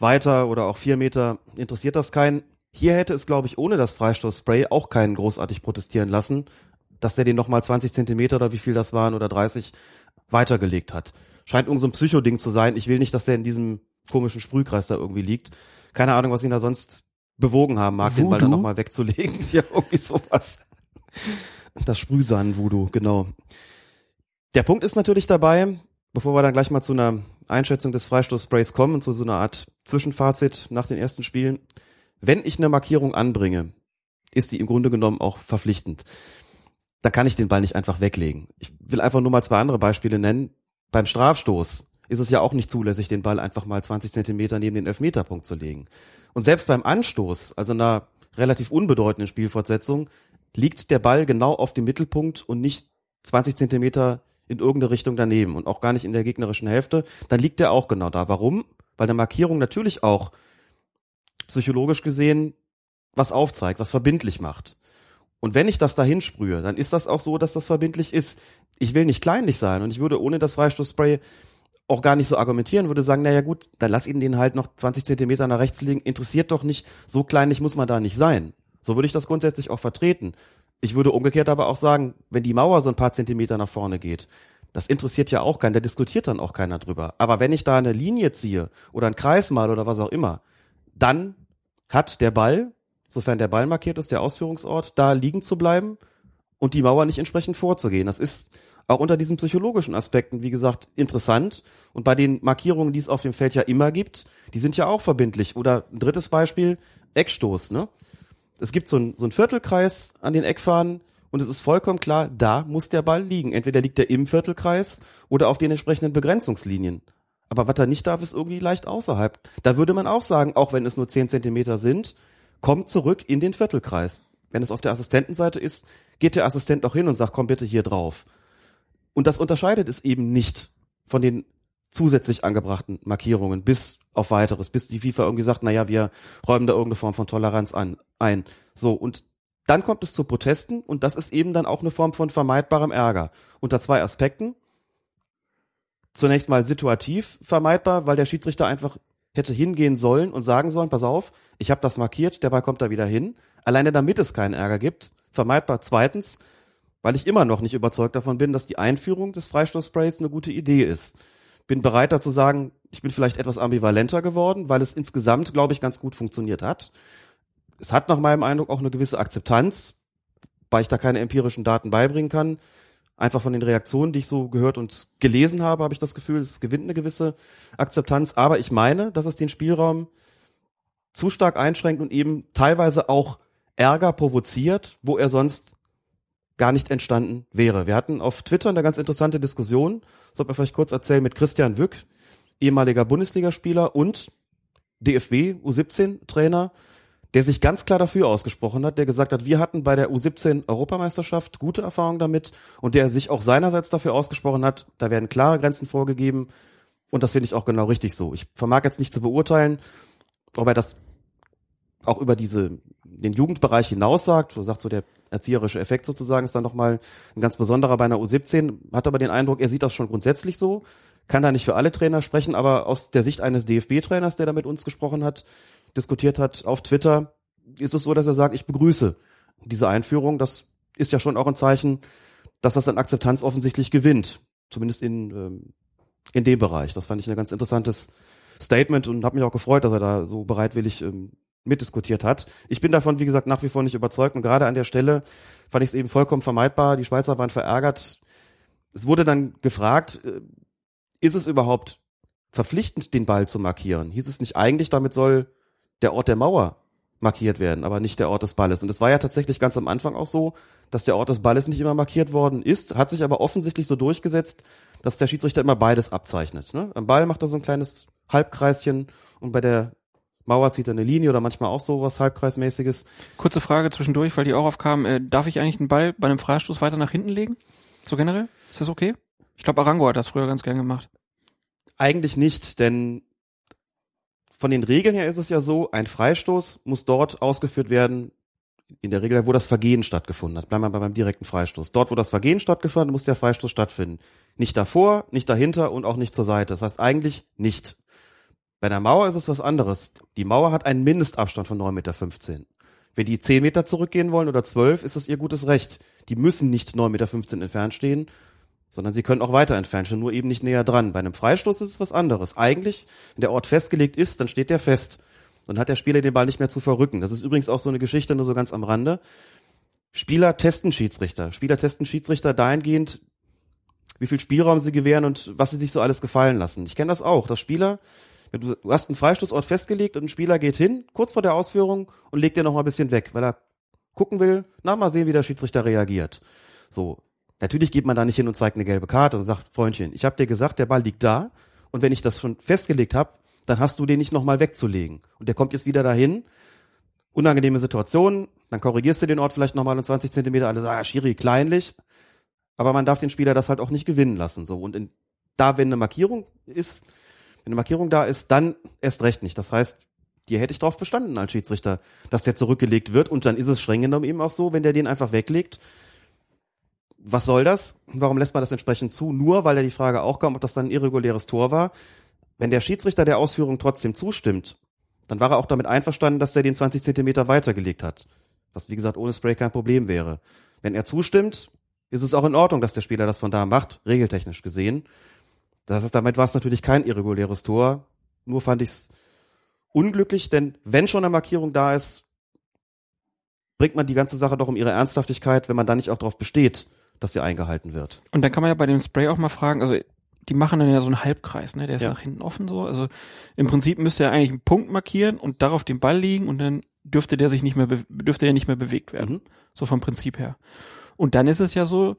weiter oder auch vier Meter, interessiert das keinen. Hier hätte es, glaube ich, ohne das Freistoßspray auch keinen großartig protestieren lassen, dass der den nochmal 20 Zentimeter oder wie viel das waren oder 30 weitergelegt hat. Scheint irgend so ein Psychoding zu sein. Ich will nicht, dass der in diesem komischen Sprühkreis da irgendwie liegt. Keine Ahnung, was ihn da sonst bewogen haben mag, Voodoo? den Ball dann nochmal wegzulegen. ja, irgendwie sowas. Das Sprühsahnen-Voodoo, genau. Der Punkt ist natürlich dabei, bevor wir dann gleich mal zu einer Einschätzung des Freistoßsprays kommen und zu so einer Art Zwischenfazit nach den ersten Spielen. Wenn ich eine Markierung anbringe, ist die im Grunde genommen auch verpflichtend. Da kann ich den Ball nicht einfach weglegen. Ich will einfach nur mal zwei andere Beispiele nennen. Beim Strafstoß ist es ja auch nicht zulässig, den Ball einfach mal 20 Zentimeter neben den Elfmeterpunkt zu legen. Und selbst beim Anstoß, also einer relativ unbedeutenden Spielfortsetzung, liegt der Ball genau auf dem Mittelpunkt und nicht 20 Zentimeter in irgendeine Richtung daneben und auch gar nicht in der gegnerischen Hälfte, dann liegt der auch genau da. Warum? Weil eine Markierung natürlich auch psychologisch gesehen was aufzeigt, was verbindlich macht. Und wenn ich das dahin sprühe, dann ist das auch so, dass das verbindlich ist. Ich will nicht kleinlich sein und ich würde ohne das Freistoßspray auch gar nicht so argumentieren, würde sagen, naja gut, dann lass ihn den halt noch 20 Zentimeter nach rechts liegen, interessiert doch nicht, so kleinlich muss man da nicht sein. So würde ich das grundsätzlich auch vertreten. Ich würde umgekehrt aber auch sagen, wenn die Mauer so ein paar Zentimeter nach vorne geht, das interessiert ja auch keinen, da diskutiert dann auch keiner drüber. Aber wenn ich da eine Linie ziehe oder einen Kreis mal oder was auch immer, dann hat der Ball, sofern der Ball markiert ist, der Ausführungsort, da liegen zu bleiben und die Mauer nicht entsprechend vorzugehen. Das ist auch unter diesen psychologischen Aspekten, wie gesagt, interessant. Und bei den Markierungen, die es auf dem Feld ja immer gibt, die sind ja auch verbindlich. Oder ein drittes Beispiel, Eckstoß, ne? Es gibt so, ein, so einen Viertelkreis an den Eckfahnen und es ist vollkommen klar, da muss der Ball liegen. Entweder liegt er im Viertelkreis oder auf den entsprechenden Begrenzungslinien. Aber was er nicht darf, ist irgendwie leicht außerhalb. Da würde man auch sagen, auch wenn es nur zehn Zentimeter sind, kommt zurück in den Viertelkreis. Wenn es auf der Assistentenseite ist, geht der Assistent auch hin und sagt, komm bitte hier drauf. Und das unterscheidet es eben nicht von den zusätzlich angebrachten Markierungen bis auf weiteres, bis die FIFA irgendwie sagt, naja, wir räumen da irgendeine Form von Toleranz an, ein. So, und dann kommt es zu Protesten und das ist eben dann auch eine Form von vermeidbarem Ärger. Unter zwei Aspekten. Zunächst mal situativ vermeidbar, weil der Schiedsrichter einfach hätte hingehen sollen und sagen sollen, pass auf, ich habe das markiert, der Ball kommt da wieder hin. Alleine damit es keinen Ärger gibt. Vermeidbar zweitens, weil ich immer noch nicht überzeugt davon bin, dass die Einführung des Freistoßsprays eine gute Idee ist bin bereit dazu sagen, ich bin vielleicht etwas ambivalenter geworden, weil es insgesamt, glaube ich, ganz gut funktioniert hat. Es hat nach meinem Eindruck auch eine gewisse Akzeptanz, weil ich da keine empirischen Daten beibringen kann. Einfach von den Reaktionen, die ich so gehört und gelesen habe, habe ich das Gefühl, es gewinnt eine gewisse Akzeptanz. Aber ich meine, dass es den Spielraum zu stark einschränkt und eben teilweise auch Ärger provoziert, wo er sonst gar nicht entstanden wäre. Wir hatten auf Twitter eine ganz interessante Diskussion, sollte man vielleicht kurz erzählen, mit Christian Wück, ehemaliger Bundesligaspieler und DFB U17-Trainer, der sich ganz klar dafür ausgesprochen hat, der gesagt hat, wir hatten bei der U17 Europameisterschaft gute Erfahrungen damit und der sich auch seinerseits dafür ausgesprochen hat, da werden klare Grenzen vorgegeben und das finde ich auch genau richtig so. Ich vermag jetzt nicht zu beurteilen, ob er das auch über diese den Jugendbereich hinaus sagt, wo sagt so der erzieherische Effekt sozusagen ist dann nochmal ein ganz besonderer bei einer U17, hat aber den Eindruck, er sieht das schon grundsätzlich so, kann da nicht für alle Trainer sprechen, aber aus der Sicht eines DFB-Trainers, der da mit uns gesprochen hat, diskutiert hat auf Twitter, ist es so, dass er sagt, ich begrüße diese Einführung. Das ist ja schon auch ein Zeichen, dass das an Akzeptanz offensichtlich gewinnt, zumindest in, ähm, in dem Bereich. Das fand ich ein ganz interessantes Statement und habe mich auch gefreut, dass er da so bereitwillig ähm, mitdiskutiert hat. Ich bin davon, wie gesagt, nach wie vor nicht überzeugt und gerade an der Stelle fand ich es eben vollkommen vermeidbar. Die Schweizer waren verärgert. Es wurde dann gefragt, äh, ist es überhaupt verpflichtend, den Ball zu markieren? Hieß es nicht eigentlich, damit soll der Ort der Mauer markiert werden, aber nicht der Ort des Balles. Und es war ja tatsächlich ganz am Anfang auch so, dass der Ort des Balles nicht immer markiert worden ist, hat sich aber offensichtlich so durchgesetzt, dass der Schiedsrichter immer beides abzeichnet. Ne? Am Ball macht er so ein kleines Halbkreischen und bei der Mauer zieht eine Linie oder manchmal auch so was halbkreismäßiges. Kurze Frage zwischendurch, weil die auch aufkam. Äh, darf ich eigentlich den Ball bei einem Freistoß weiter nach hinten legen? So generell? Ist das okay? Ich glaube, Arango hat das früher ganz gern gemacht. Eigentlich nicht, denn von den Regeln her ist es ja so, ein Freistoß muss dort ausgeführt werden, in der Regel, wo das Vergehen stattgefunden hat. Bleiben wir beim direkten Freistoß. Dort, wo das Vergehen stattgefunden hat, muss der Freistoß stattfinden. Nicht davor, nicht dahinter und auch nicht zur Seite. Das heißt eigentlich nicht. Bei der Mauer ist es was anderes. Die Mauer hat einen Mindestabstand von 9,15 Meter. Wenn die 10 Meter zurückgehen wollen oder 12, ist das ihr gutes Recht. Die müssen nicht 9,15 Meter entfernt stehen, sondern sie können auch weiter entfernt stehen, nur eben nicht näher dran. Bei einem Freistoß ist es was anderes. Eigentlich, wenn der Ort festgelegt ist, dann steht der fest. Dann hat der Spieler den Ball nicht mehr zu verrücken. Das ist übrigens auch so eine Geschichte, nur so ganz am Rande. Spieler testen Schiedsrichter. Spieler testen Schiedsrichter dahingehend, wie viel Spielraum sie gewähren und was sie sich so alles gefallen lassen. Ich kenne das auch, dass Spieler, du hast einen Freistoßort festgelegt und ein Spieler geht hin, kurz vor der Ausführung und legt den noch mal ein bisschen weg, weil er gucken will, na mal sehen, wie der Schiedsrichter reagiert. So, natürlich geht man da nicht hin und zeigt eine gelbe Karte und sagt, Freundchen, ich habe dir gesagt, der Ball liegt da und wenn ich das schon festgelegt habe, dann hast du den nicht nochmal wegzulegen. Und der kommt jetzt wieder dahin. Unangenehme Situation, dann korrigierst du den Ort vielleicht nochmal um 20 Zentimeter, alle sagen, ah, Schiri, kleinlich. Aber man darf den Spieler das halt auch nicht gewinnen lassen. So. Und in, da, wenn eine Markierung ist, wenn eine Markierung da ist, dann erst recht nicht. Das heißt, dir hätte ich darauf bestanden als Schiedsrichter, dass der zurückgelegt wird. Und dann ist es streng genommen eben auch so, wenn der den einfach weglegt. Was soll das? Warum lässt man das entsprechend zu? Nur weil er die Frage auch kam, ob das dann ein irreguläres Tor war. Wenn der Schiedsrichter der Ausführung trotzdem zustimmt, dann war er auch damit einverstanden, dass er den 20 Zentimeter weitergelegt hat. Was, wie gesagt, ohne Spray kein Problem wäre. Wenn er zustimmt, ist es auch in Ordnung, dass der Spieler das von da macht, regeltechnisch gesehen. Das heißt, damit war es natürlich kein irreguläres Tor. Nur fand ich es unglücklich, denn wenn schon eine Markierung da ist, bringt man die ganze Sache doch um ihre Ernsthaftigkeit, wenn man da nicht auch darauf besteht, dass sie eingehalten wird. Und dann kann man ja bei dem Spray auch mal fragen, also die machen dann ja so einen Halbkreis, ne? Der ist ja. nach hinten offen so. Also im Prinzip müsste er eigentlich einen Punkt markieren und darauf den Ball liegen und dann dürfte der sich nicht mehr, dürfte er nicht mehr bewegt werden. Mhm. So vom Prinzip her. Und dann ist es ja so,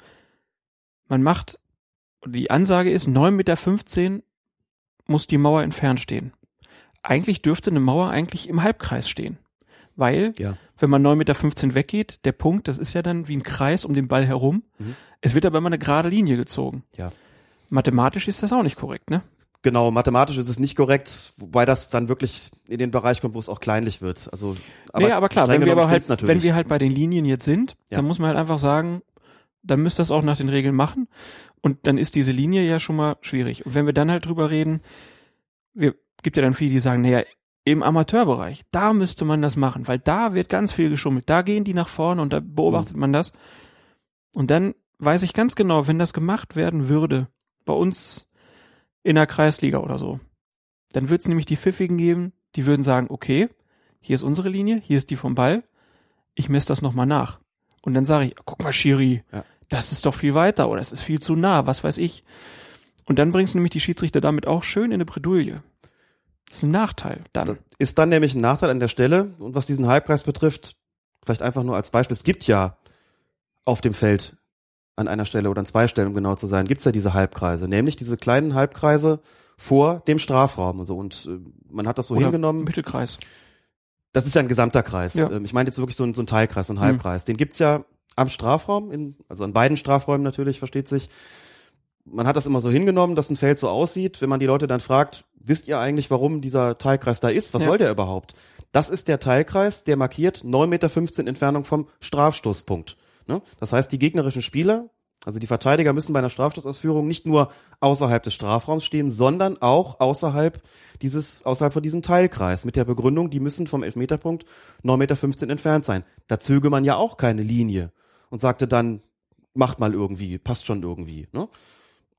man macht, die Ansage ist, 9,15 Meter muss die Mauer entfernt stehen. Eigentlich dürfte eine Mauer eigentlich im Halbkreis stehen. Weil, ja. Wenn man 9,15 Meter weggeht, der Punkt, das ist ja dann wie ein Kreis um den Ball herum. Mhm. Es wird aber immer eine gerade Linie gezogen. Ja. Mathematisch ist das auch nicht korrekt, ne? Genau, mathematisch ist es nicht korrekt, wobei das dann wirklich in den Bereich kommt, wo es auch kleinlich wird. Also, aber nee, aber klar, wenn wir aber halt, natürlich. wenn wir halt bei den Linien jetzt sind, ja. dann muss man halt einfach sagen, dann müsst ihr das auch nach den Regeln machen. Und dann ist diese Linie ja schon mal schwierig. Und wenn wir dann halt drüber reden, wir, gibt ja dann viele, die sagen, naja, im Amateurbereich, da müsste man das machen, weil da wird ganz viel geschummelt. Da gehen die nach vorne und da beobachtet mhm. man das. Und dann weiß ich ganz genau, wenn das gemacht werden würde, bei uns in der Kreisliga oder so. Dann wird es nämlich die Pfiffigen geben, die würden sagen, okay, hier ist unsere Linie, hier ist die vom Ball, ich messe das nochmal nach. Und dann sage ich, guck mal, Schiri, ja. das ist doch viel weiter oder es ist viel zu nah, was weiß ich. Und dann bringst du nämlich die Schiedsrichter damit auch schön in eine Bredouille. Das ist ein Nachteil. Dann. Das ist dann nämlich ein Nachteil an der Stelle. Und was diesen Halbpreis betrifft, vielleicht einfach nur als Beispiel, es gibt ja auf dem Feld an einer Stelle oder an zwei Stellen, um genau zu sein, gibt's ja diese Halbkreise, nämlich diese kleinen Halbkreise vor dem Strafraum. Also, und äh, man hat das so oder hingenommen. Mittelkreis. Das ist ja ein gesamter Kreis. Ja. Ähm, ich meine jetzt wirklich so ein, so ein Teilkreis, so ein mhm. Halbkreis. Mhm. Den gibt's ja am Strafraum, in, also an beiden Strafräumen natürlich, versteht sich. Man hat das immer so hingenommen, dass ein Feld so aussieht. Wenn man die Leute dann fragt, wisst ihr eigentlich, warum dieser Teilkreis da ist? Was ja. soll der überhaupt? Das ist der Teilkreis, der markiert 9,15 Meter Entfernung vom Strafstoßpunkt. Ne? Das heißt, die gegnerischen Spieler, also die Verteidiger müssen bei einer Strafstoßausführung nicht nur außerhalb des Strafraums stehen, sondern auch außerhalb dieses, außerhalb von diesem Teilkreis mit der Begründung, die müssen vom Elfmeterpunkt 9,15 Meter entfernt sein. Da zöge man ja auch keine Linie und sagte dann, macht mal irgendwie, passt schon irgendwie. Ne?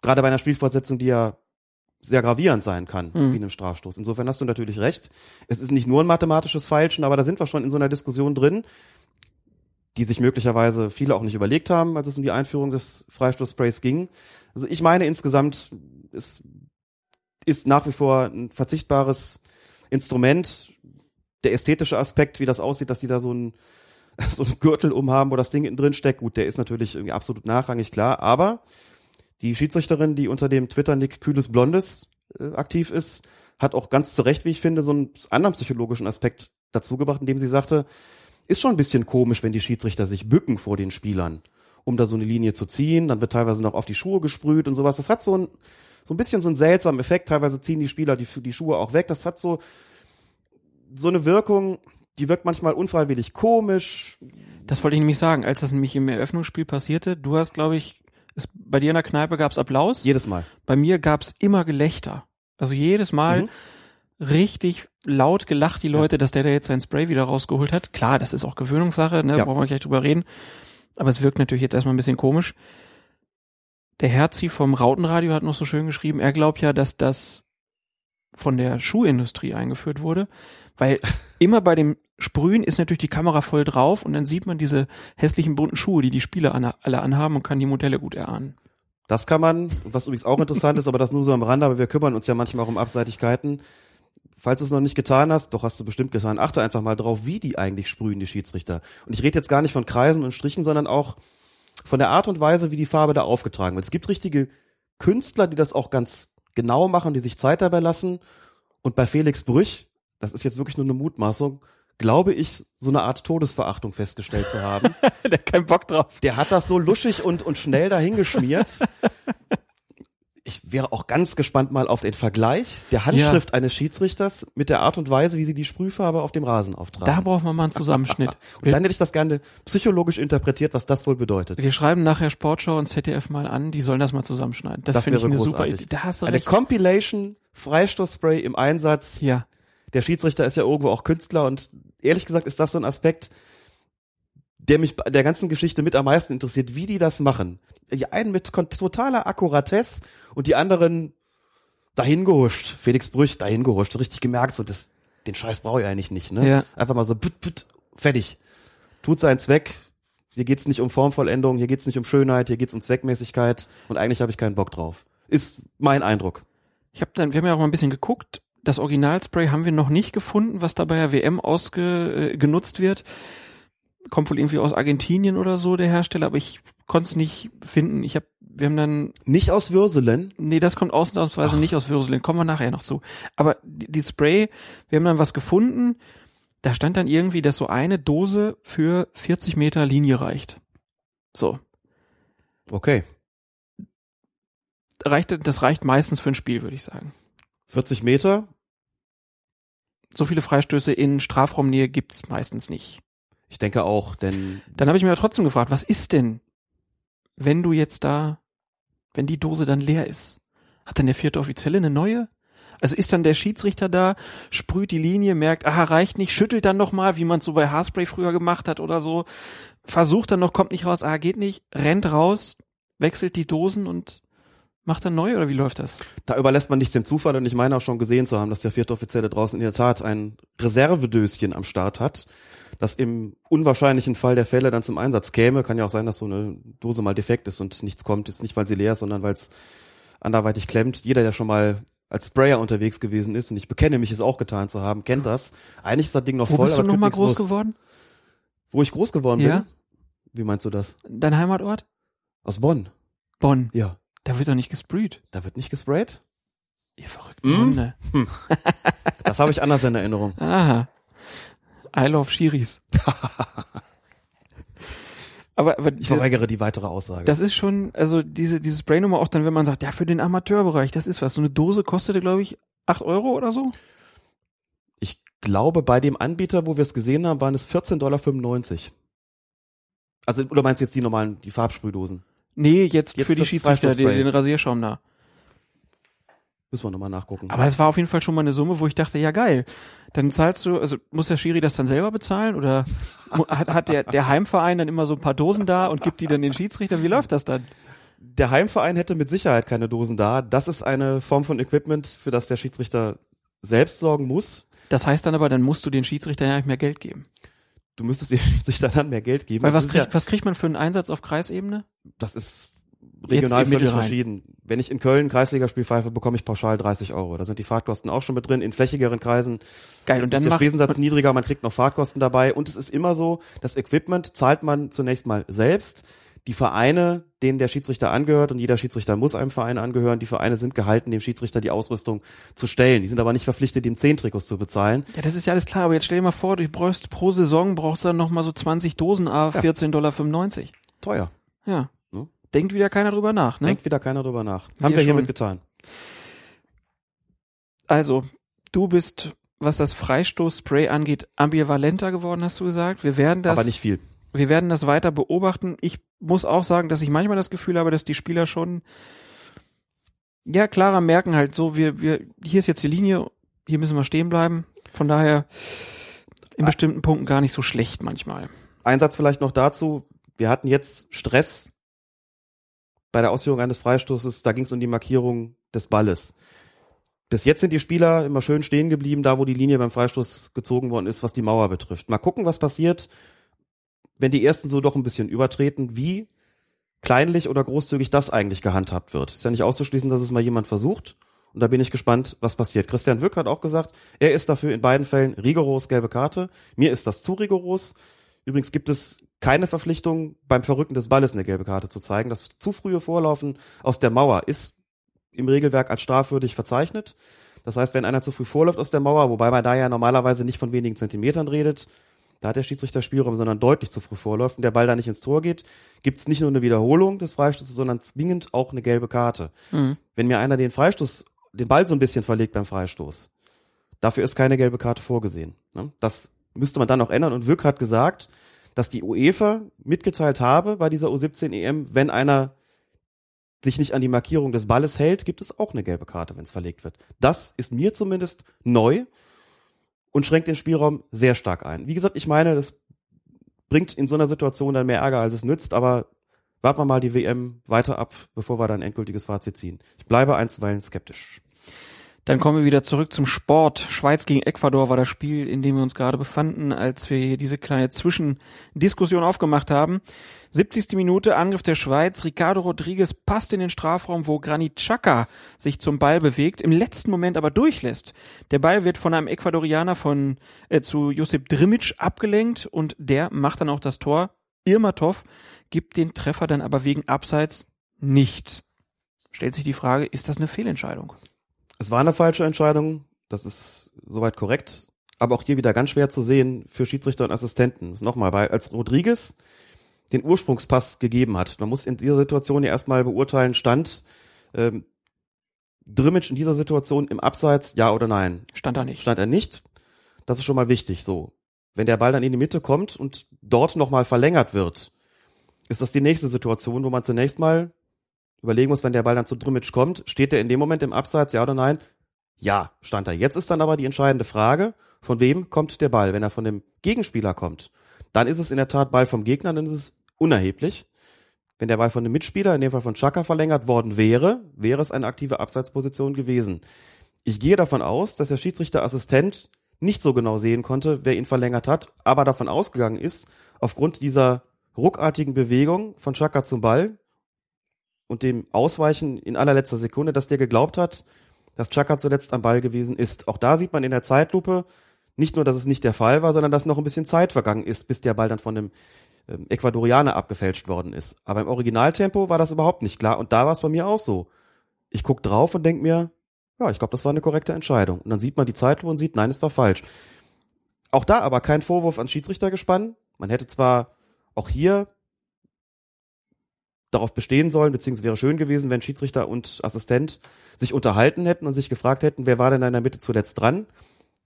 Gerade bei einer Spielfortsetzung, die ja sehr gravierend sein kann, mhm. wie einem Strafstoß. Insofern hast du natürlich recht. Es ist nicht nur ein mathematisches Feilschen, aber da sind wir schon in so einer Diskussion drin, die sich möglicherweise viele auch nicht überlegt haben, als es um die Einführung des Freistoßsprays ging. Also ich meine insgesamt, es ist nach wie vor ein verzichtbares Instrument. Der ästhetische Aspekt, wie das aussieht, dass die da so ein so einen Gürtel umhaben, wo das Ding drin steckt, gut, der ist natürlich irgendwie absolut nachrangig, klar, aber die Schiedsrichterin, die unter dem Twitter-Nick Kühles Blondes äh, aktiv ist, hat auch ganz zu Recht, wie ich finde, so einen anderen psychologischen Aspekt dazu gebracht, indem sie sagte, ist schon ein bisschen komisch, wenn die Schiedsrichter sich bücken vor den Spielern, um da so eine Linie zu ziehen. Dann wird teilweise noch auf die Schuhe gesprüht und sowas. Das hat so ein, so ein bisschen so einen seltsamen Effekt. Teilweise ziehen die Spieler die, die Schuhe auch weg. Das hat so, so eine Wirkung, die wirkt manchmal unfreiwillig komisch. Das wollte ich nämlich sagen, als das nämlich im Eröffnungsspiel passierte. Du hast, glaube ich, es, bei dir in der Kneipe gab es Applaus. Jedes Mal. Bei mir gab es immer Gelächter. Also jedes Mal Mhm. richtig laut gelacht die Leute, dass der da jetzt sein Spray wieder rausgeholt hat. Klar, das ist auch Gewöhnungssache, ne? Ja. brauchen wir gleich drüber reden. Aber es wirkt natürlich jetzt erstmal ein bisschen komisch. Der Herzi vom Rautenradio hat noch so schön geschrieben, er glaubt ja, dass das von der Schuhindustrie eingeführt wurde, weil immer bei dem Sprühen ist natürlich die Kamera voll drauf und dann sieht man diese hässlichen bunten Schuhe, die die Spieler an, alle anhaben und kann die Modelle gut erahnen. Das kann man, was übrigens auch interessant ist, aber das nur so am Rande, aber wir kümmern uns ja manchmal auch um Abseitigkeiten. Falls du es noch nicht getan hast, doch hast du bestimmt getan, achte einfach mal drauf, wie die eigentlich sprühen, die Schiedsrichter. Und ich rede jetzt gar nicht von Kreisen und Strichen, sondern auch von der Art und Weise, wie die Farbe da aufgetragen wird. Es gibt richtige Künstler, die das auch ganz genau machen, die sich Zeit dabei lassen. Und bei Felix Brüch, das ist jetzt wirklich nur eine Mutmaßung, glaube ich, so eine Art Todesverachtung festgestellt zu haben. der hat keinen Bock drauf. Der hat das so luschig und, und schnell dahingeschmiert. Ich wäre auch ganz gespannt mal auf den Vergleich der Handschrift eines Schiedsrichters mit der Art und Weise, wie sie die Sprühfarbe auf dem Rasen auftragen. Da brauchen wir mal einen Zusammenschnitt. und dann hätte ich das gerne psychologisch interpretiert, was das wohl bedeutet. Wir schreiben nachher Sportschau und ZDF mal an, die sollen das mal zusammenschneiden. Das, Das finde ich eine großartig. super Idee. Da hast du Eine recht. Compilation, Freistoßspray im Einsatz. Ja. Der Schiedsrichter ist ja irgendwo auch Künstler und ehrlich gesagt ist das so ein Aspekt, der mich der ganzen Geschichte mit am meisten interessiert, wie die das machen. Die einen mit totaler Akkuratesse und die anderen dahin gehuscht. Felix Brüch dahin gehuscht. Richtig gemerkt, so das, den Scheiß brauche ich eigentlich nicht, ne? Ja. Einfach mal so, put, put, fertig. Tut seinen Zweck. Hier geht's nicht um Formvollendung, hier geht's nicht um Schönheit, hier geht's um Zweckmäßigkeit und eigentlich habe ich keinen Bock drauf. Ist mein Eindruck. Ich habe dann, wir haben ja auch mal ein bisschen geguckt. Das Originalspray haben wir noch nicht gefunden, was da bei der WM ausge, äh, wird. Kommt wohl irgendwie aus Argentinien oder so, der Hersteller, aber ich konnte es nicht finden. Ich habe, wir haben dann, Nicht aus Würselen, nee, das kommt ausnahmsweise nicht aus Würselen, kommen wir nachher noch zu. Aber die, die Spray, wir haben dann was gefunden, da stand dann irgendwie, dass so eine Dose für 40 Meter Linie reicht. So. Okay. Reicht, das reicht meistens für ein Spiel, würde ich sagen. 40 Meter. So viele Freistöße in Strafraumnähe gibt's meistens nicht. Ich denke auch, denn Dann habe ich mir aber trotzdem gefragt, was ist denn, wenn du jetzt da, wenn die Dose dann leer ist? Hat dann der vierte Offizielle eine neue? Also ist dann der Schiedsrichter da, sprüht die Linie, merkt, aha, reicht nicht, schüttelt dann noch mal, wie man es so bei Haarspray früher gemacht hat oder so, versucht dann noch, kommt nicht raus, ah, geht nicht, rennt raus, wechselt die Dosen und macht dann neu oder wie läuft das? da überlässt man nichts dem Zufall und ich meine auch schon gesehen zu haben, dass der vierte Offizielle draußen in der Tat ein Reservedöschen am Start hat, das im unwahrscheinlichen Fall der Fälle dann zum Einsatz käme. Kann ja auch sein, dass so eine Dose mal defekt ist und nichts kommt. Jetzt nicht, weil sie leer ist, sondern weil es anderweitig klemmt. Jeder, der schon mal als Sprayer unterwegs gewesen ist, und ich bekenne mich es auch getan zu haben, kennt das. Eigentlich ist das Ding noch Wo voll, bist du noch mal groß los. geworden? Wo ich groß geworden Ja. bin? Wie meinst du das? Dein Heimatort? Aus Bonn. Bonn. Ja. Da wird doch nicht gesprüht. Da wird nicht gesprayt? Ihr verrückten Mm. Hunde. Das habe ich anders in Erinnerung. Aha. I love Schiris. aber aber Ich verweigere die weitere Aussage. das ist schon, also diese, diese Spraynummer auch dann, wenn man sagt, ja, für den Amateurbereich, das ist was. So eine Dose kostete, glaube ich, acht Euro oder so. Ich glaube, bei dem Anbieter, wo wir es gesehen haben, waren es 14,95 Dollar. Also, oder meinst du jetzt die normalen, die Farbsprühdosen? Nee, jetzt, Jetzt für die Schiedsrichter, den, den Rasierschaum da. Müssen wir nochmal nachgucken. Aber das war auf jeden Fall schon mal eine Summe, wo ich dachte, ja geil. Dann zahlst du, also muss der Schiri das dann selber bezahlen oder hat, hat der, der Heimverein dann immer so ein paar Dosen da und gibt die dann den Schiedsrichtern? Wie läuft das dann? der Heimverein hätte mit Sicherheit keine Dosen da. Das ist eine Form von Equipment, für das der Schiedsrichter selbst sorgen muss. Das heißt dann aber, dann musst du den Schiedsrichter ja nicht mehr Geld geben. Du müsstest dem Schiedsrichter dann mehr Geld geben. Weil was, ist kriegt, ja, was kriegt man für einen Einsatz auf Kreisebene? das ist regional völlig verschieden. Wenn ich in Köln Kreisligaspiel pfeife, bekomme ich pauschal 30 Euro. Da sind die Fahrtkosten auch schon mit drin. In flächigeren Kreisen Geil. Und ist dann der macht, Spesensatz niedriger, man kriegt noch Fahrtkosten dabei und es ist immer so, das Equipment zahlt man zunächst mal selbst. Die Vereine, denen der Schiedsrichter angehört, und jeder Schiedsrichter muss einem Verein angehören, die Vereine sind gehalten, dem Schiedsrichter die Ausrüstung zu stellen. Die sind aber nicht verpflichtet, ihm zehn Trikots zu bezahlen. Ja, das ist ja alles klar, aber jetzt stell dir mal vor, du brauchst pro Saison brauchst du dann noch mal so 20 Dosen A, 14,95 Dollar. Teuer. Ja. Ne? Denkt wieder keiner drüber nach, ne? Denkt wieder keiner drüber nach. Wir Haben wir schon. hiermit getan. Also, du bist, was das Freistoßspray angeht, ambivalenter geworden, hast du gesagt. Wir werden das, aber nicht viel. wir werden das weiter beobachten. Ich muss auch sagen, dass ich manchmal das Gefühl habe, dass die Spieler schon, ja, klarer merken halt so, wir, wir, hier ist jetzt die Linie, hier müssen wir stehen bleiben. Von daher, in bestimmten Punkten gar nicht so schlecht manchmal. Ein Satz vielleicht noch dazu. Wir hatten jetzt Stress bei der Ausführung eines Freistoßes. Da ging es um die Markierung des Balles. Bis jetzt sind die Spieler immer schön stehen geblieben, da wo die Linie beim Freistoß gezogen worden ist, was die Mauer betrifft. Mal gucken, was passiert, wenn die ersten so doch ein bisschen übertreten, wie kleinlich oder großzügig das eigentlich gehandhabt wird. Ist ja nicht auszuschließen, dass es mal jemand versucht. Und da bin ich gespannt, was passiert. Christian Wück hat auch gesagt, er ist dafür in beiden Fällen rigoros gelbe Karte. Mir ist das zu rigoros. Übrigens gibt es keine Verpflichtung, beim Verrücken des Balles eine gelbe Karte zu zeigen. Das zu frühe Vorlaufen aus der Mauer ist im Regelwerk als strafwürdig verzeichnet. Das heißt, wenn einer zu früh vorläuft aus der Mauer, wobei man da ja normalerweise nicht von wenigen Zentimetern redet, da hat der Schiedsrichter Spielraum, sondern deutlich zu früh vorläuft und der Ball da nicht ins Tor geht, gibt es nicht nur eine Wiederholung des Freistoßes, sondern zwingend auch eine gelbe Karte. Wenn mir einer den Freistoß, den Ball so ein bisschen verlegt beim Freistoß, dafür ist keine gelbe Karte vorgesehen. ne? Das müsste man dann auch ändern und Wück hat gesagt, dass die UEFA mitgeteilt habe bei dieser U17 EM, wenn einer sich nicht an die Markierung des Balles hält, gibt es auch eine gelbe Karte, wenn es verlegt wird. Das ist mir zumindest neu und schränkt den Spielraum sehr stark ein. Wie gesagt, ich meine, das bringt in so einer Situation dann mehr Ärger, als es nützt, aber warten wir mal die WM weiter ab, bevor wir dann ein endgültiges Fazit ziehen. Ich bleibe einstweilen skeptisch. Dann kommen wir wieder zurück zum Sport. Schweiz gegen Ecuador war das Spiel, in dem wir uns gerade befanden, als wir hier diese kleine Zwischendiskussion aufgemacht haben. 70. Minute, Angriff der Schweiz. Ricardo Rodriguez passt in den Strafraum, wo Granit Xhaka sich zum Ball bewegt, im letzten Moment aber durchlässt. Der Ball wird von einem Ecuadorianer von äh, zu Josip Drimic abgelenkt und der macht dann auch das Tor. Irmatov gibt den Treffer dann aber wegen Abseits nicht. Stellt sich die Frage, ist das eine Fehlentscheidung? Es war eine falsche Entscheidung, das ist soweit korrekt, aber auch hier wieder ganz schwer zu sehen für Schiedsrichter und Assistenten. Nochmal, weil als Rodriguez den Ursprungspass gegeben hat, man muss in dieser Situation ja erstmal beurteilen, stand ähm, Drimmitsch in dieser Situation im Abseits, ja oder nein? Stand da nicht. Stand er nicht? Das ist schon mal wichtig, so. Wenn der Ball dann in die Mitte kommt und dort nochmal verlängert wird, ist das die nächste Situation, wo man zunächst mal überlegen muss, wenn der Ball dann zu Drimmitsch kommt, steht er in dem Moment im Abseits, ja oder nein? Ja, stand er. Jetzt ist dann aber die entscheidende Frage, von wem kommt der Ball? Wenn er von dem Gegenspieler kommt, dann ist es in der Tat Ball vom Gegner, dann ist es unerheblich. Wenn der Ball von dem Mitspieler, in dem Fall von Chaka, verlängert worden wäre, wäre es eine aktive Abseitsposition gewesen. Ich gehe davon aus, dass der Schiedsrichterassistent nicht so genau sehen konnte, wer ihn verlängert hat, aber davon ausgegangen ist, aufgrund dieser ruckartigen Bewegung von Chaka zum Ball und dem Ausweichen in allerletzter Sekunde, dass der geglaubt hat, dass Chaka zuletzt am Ball gewesen ist. Auch da sieht man in der Zeitlupe nicht nur, dass es nicht der Fall war, sondern dass noch ein bisschen Zeit vergangen ist, bis der Ball dann von dem ähm, Ecuadorianer abgefälscht worden ist. Aber im Originaltempo war das überhaupt nicht klar und da war es bei mir auch so. Ich guck drauf und denk mir, ja, ich glaube, das war eine korrekte Entscheidung. Und dann sieht man die Zeitlupe und sieht, nein, es war falsch. Auch da aber kein Vorwurf ans Schiedsrichtergespann. Man hätte zwar auch hier darauf bestehen sollen, beziehungsweise wäre schön gewesen, wenn Schiedsrichter und Assistent sich unterhalten hätten und sich gefragt hätten, wer war denn da in der Mitte zuletzt dran?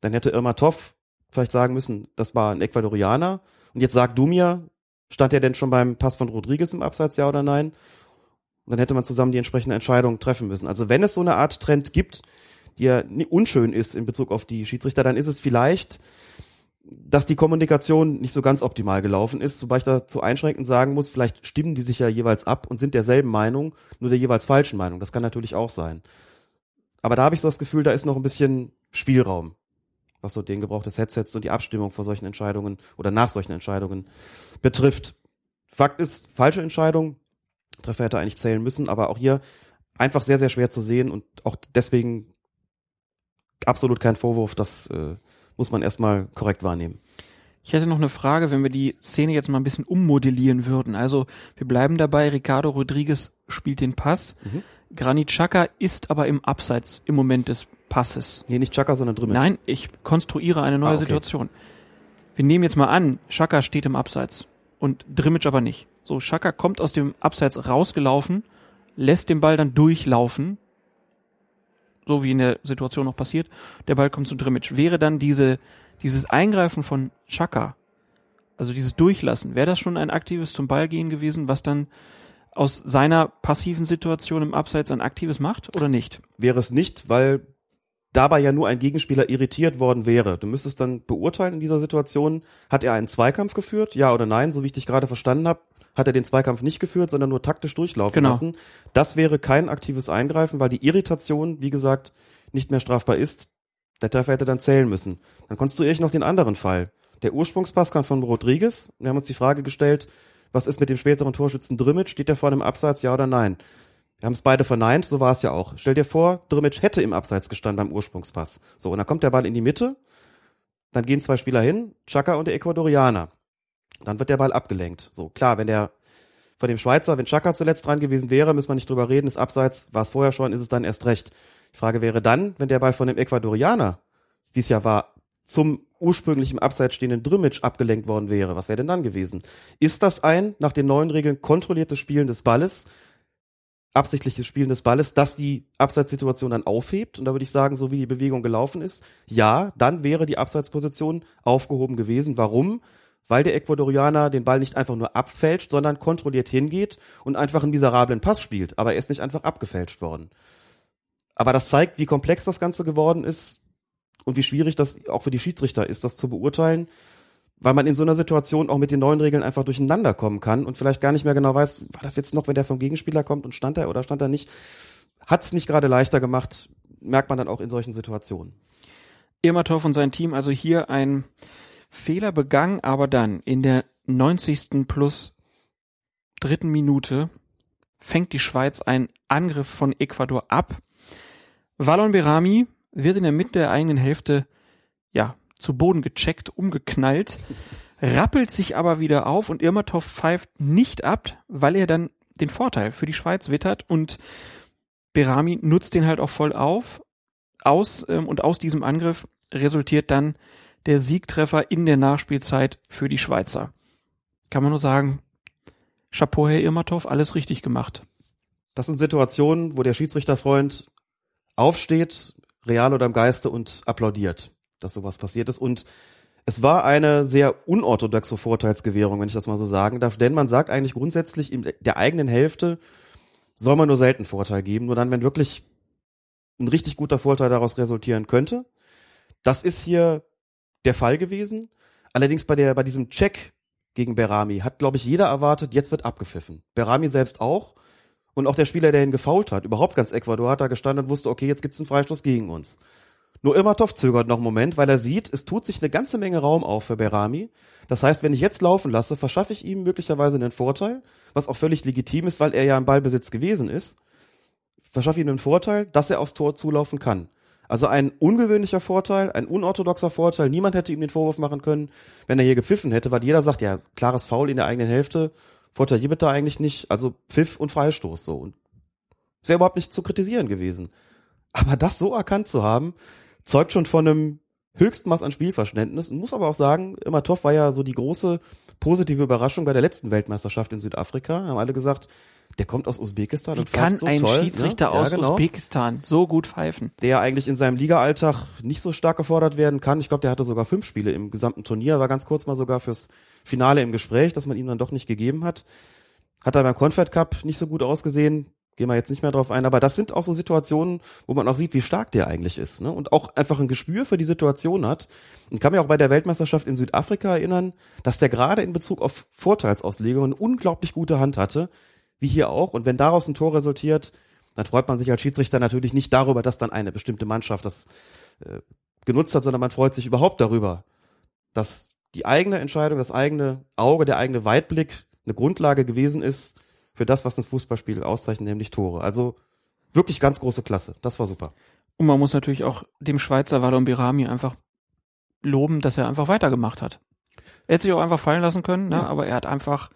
Dann hätte Irma Toff vielleicht sagen müssen, das war ein Ecuadorianer. Und jetzt sag du mir, stand er denn schon beim Pass von Rodriguez im Abseits, ja oder nein? Und dann hätte man zusammen die entsprechende Entscheidung treffen müssen. Also wenn es so eine Art Trend gibt, die ja unschön ist in Bezug auf die Schiedsrichter, dann ist es vielleicht, dass die Kommunikation nicht so ganz optimal gelaufen ist, wobei ich dazu einschränkend sagen muss, vielleicht stimmen die sich ja jeweils ab und sind derselben Meinung, nur der jeweils falschen Meinung. Das kann natürlich auch sein. Aber da habe ich so das Gefühl, da ist noch ein bisschen Spielraum, was so den Gebrauch des Headsets und die Abstimmung vor solchen Entscheidungen oder nach solchen Entscheidungen betrifft. Fakt ist, falsche Entscheidung. Treffer hätte eigentlich zählen müssen, aber auch hier einfach sehr, sehr schwer zu sehen und auch deswegen absolut kein Vorwurf. Das äh, muss man erstmal korrekt wahrnehmen. Ich hätte noch eine Frage, wenn wir die Szene jetzt mal ein bisschen ummodellieren würden. Also wir bleiben dabei, Ricardo Rodriguez spielt den Pass. Mhm. Granit Xhaka ist aber im Abseits im Moment des Passes. Nee, nicht Chaka, sondern Drümmitsch. Nein, ich konstruiere eine neue Ah, okay. Situation. Wir nehmen jetzt mal an, Xhaka steht im Abseits und Drimmitsch aber nicht. So, Xhaka kommt aus dem Abseits rausgelaufen, lässt den Ball dann durchlaufen, so wie in der Situation noch passiert. Der Ball kommt zu Drimmitsch. Wäre dann diese, dieses Eingreifen von Xhaka, also dieses Durchlassen, wäre das schon ein aktives zum Ball gehen gewesen, was dann aus seiner passiven Situation im Abseits ein aktives macht oder nicht? Wäre es nicht, weil dabei ja nur ein Gegenspieler irritiert worden wäre. Du müsstest dann beurteilen in dieser Situation, hat er einen Zweikampf geführt, ja oder nein, so wie ich dich gerade verstanden habe, hat er den Zweikampf nicht geführt, sondern nur taktisch durchlaufen Genau. lassen. Das wäre kein aktives Eingreifen, weil die Irritation, wie gesagt, nicht mehr strafbar ist. Der Treffer hätte dann zählen müssen. Dann konstruiere ich noch den anderen Fall. Der Ursprungspass kam von Rodriguez. Wir haben uns die Frage gestellt, was ist mit dem späteren Torschützen Drimmitsch? Steht der vor dem Abseits, ja oder nein? Wir haben es beide verneint, so war es ja auch. Stell dir vor, Drimmitsch hätte im Abseits gestanden beim Ursprungspass. So, und dann kommt der Ball in die Mitte, dann gehen zwei Spieler hin, Chaka und der Ecuadorianer. Dann wird der Ball abgelenkt. So, klar, wenn der von dem Schweizer, wenn Chaka zuletzt dran gewesen wäre, müssen wir nicht drüber reden, ist Abseits, war es vorher schon, ist es dann erst recht. Die Frage wäre dann, wenn der Ball von dem Ecuadorianer, wie es ja war, zum ursprünglich im Abseits stehenden Drimmitsch abgelenkt worden wäre, was wäre denn dann gewesen? Ist das ein, nach den neuen Regeln, kontrolliertes Spielen des Balles, absichtliches Spielen des Balles, das die Abseitssituation dann aufhebt. Und da würde ich sagen, so wie die Bewegung gelaufen ist, ja, dann wäre die Abseitsposition aufgehoben gewesen. Warum? Weil der Ecuadorianer den Ball nicht einfach nur abfälscht, sondern kontrolliert hingeht und einfach einen miserablen Pass spielt. Aber er ist nicht einfach abgefälscht worden. Aber das zeigt, wie komplex das Ganze geworden ist und wie schwierig das auch für die Schiedsrichter ist, das zu beurteilen, weil man in so einer Situation auch mit den neuen Regeln einfach durcheinander kommen kann und vielleicht gar nicht mehr genau weiß, war das jetzt noch, wenn der vom Gegenspieler kommt und stand er oder stand er nicht. Hat es nicht gerade leichter gemacht, merkt man dann auch in solchen Situationen. Irmatov und sein Team also hier ein Fehler begangen, aber dann in der 90. plus dritten Minute fängt die Schweiz einen Angriff von Ecuador ab. Wallon Berami wird in der Mitte der eigenen Hälfte ja zu Boden gecheckt, umgeknallt, rappelt sich aber wieder auf und Irmatov pfeift nicht ab, weil er dann den Vorteil für die Schweiz wittert und Berami nutzt den halt auch voll auf, aus ähm, und aus diesem Angriff resultiert dann der Siegtreffer in der Nachspielzeit für die Schweizer. Kann man nur sagen, Chapeau, Herr Irmatov, alles richtig gemacht. Das sind Situationen, wo der Schiedsrichterfreund aufsteht, real oder im Geiste und applaudiert, dass sowas passiert ist. Und es war eine sehr unorthodoxe Vorteilsgewährung, wenn ich das mal so sagen darf, denn man sagt eigentlich grundsätzlich in der eigenen Hälfte soll man nur selten Vorteil geben, nur dann, wenn wirklich ein richtig guter Vorteil daraus resultieren könnte. Das ist hier der Fall gewesen. Allerdings bei der, bei diesem Check gegen Berami hat, glaube ich, jeder erwartet, jetzt wird abgepfiffen. Berami selbst auch. Und auch der Spieler, der ihn gefault hat, überhaupt ganz Ecuador, hat da gestanden und wusste, okay, jetzt gibt's einen Freistoß gegen uns. Nur Irmatov zögert noch einen Moment, weil er sieht, es tut sich eine ganze Menge Raum auf für Berami. Das heißt, wenn ich jetzt laufen lasse, verschaffe ich ihm möglicherweise einen Vorteil, was auch völlig legitim ist, weil er ja im Ballbesitz gewesen ist. Verschaffe ihm einen Vorteil, dass er aufs Tor zulaufen kann. Also ein ungewöhnlicher Vorteil, ein unorthodoxer Vorteil. Niemand hätte ihm den Vorwurf machen können, wenn er hier gepfiffen hätte, weil jeder sagt, ja, klares Foul in der eigenen Hälfte. Vorteil gibt da eigentlich nicht. Also Pfiff und Freistoß so. Und wäre überhaupt nicht zu kritisieren gewesen. Aber das so erkannt zu haben, zeugt schon von einem höchsten Maß an Spielverständnis und muss aber auch sagen, Imatov war ja so die große positive Überraschung bei der letzten Weltmeisterschaft in Südafrika. Haben alle gesagt, der kommt aus Usbekistan Wie und kann so ein toll, Schiedsrichter ne? Ja, aus genau Usbekistan so gut pfeifen? der eigentlich in seinem Ligaalltag nicht so stark gefordert werden kann. Ich glaube, der hatte sogar fünf Spiele im gesamten Turnier, war ganz kurz mal sogar fürs Finale im Gespräch, das man ihm dann doch nicht gegeben hat. Hat er beim Confed Cup nicht so gut ausgesehen, gehen wir jetzt nicht mehr drauf ein, aber das sind auch so Situationen, wo man auch sieht, wie stark der eigentlich ist, ne? Und auch einfach ein Gespür für die Situation hat. Und kann mir auch bei der Weltmeisterschaft in Südafrika erinnern, dass der gerade in Bezug auf Vorteilsauslegung eine unglaublich gute Hand hatte, wie hier auch. Und wenn daraus ein Tor resultiert, dann freut man sich als Schiedsrichter natürlich nicht darüber, dass dann eine bestimmte Mannschaft das äh, genutzt hat, sondern man freut sich überhaupt darüber, dass die eigene Entscheidung, das eigene Auge, der eigene Weitblick eine Grundlage gewesen ist für das, was ein Fußballspiel auszeichnet, nämlich Tore. Also wirklich ganz große Klasse. Das war super. Und man muss natürlich auch dem Schweizer Wallon Birami einfach loben, dass er einfach weitergemacht hat. Er hätte sich auch einfach fallen lassen können, ne? Ja. aber er hat einfach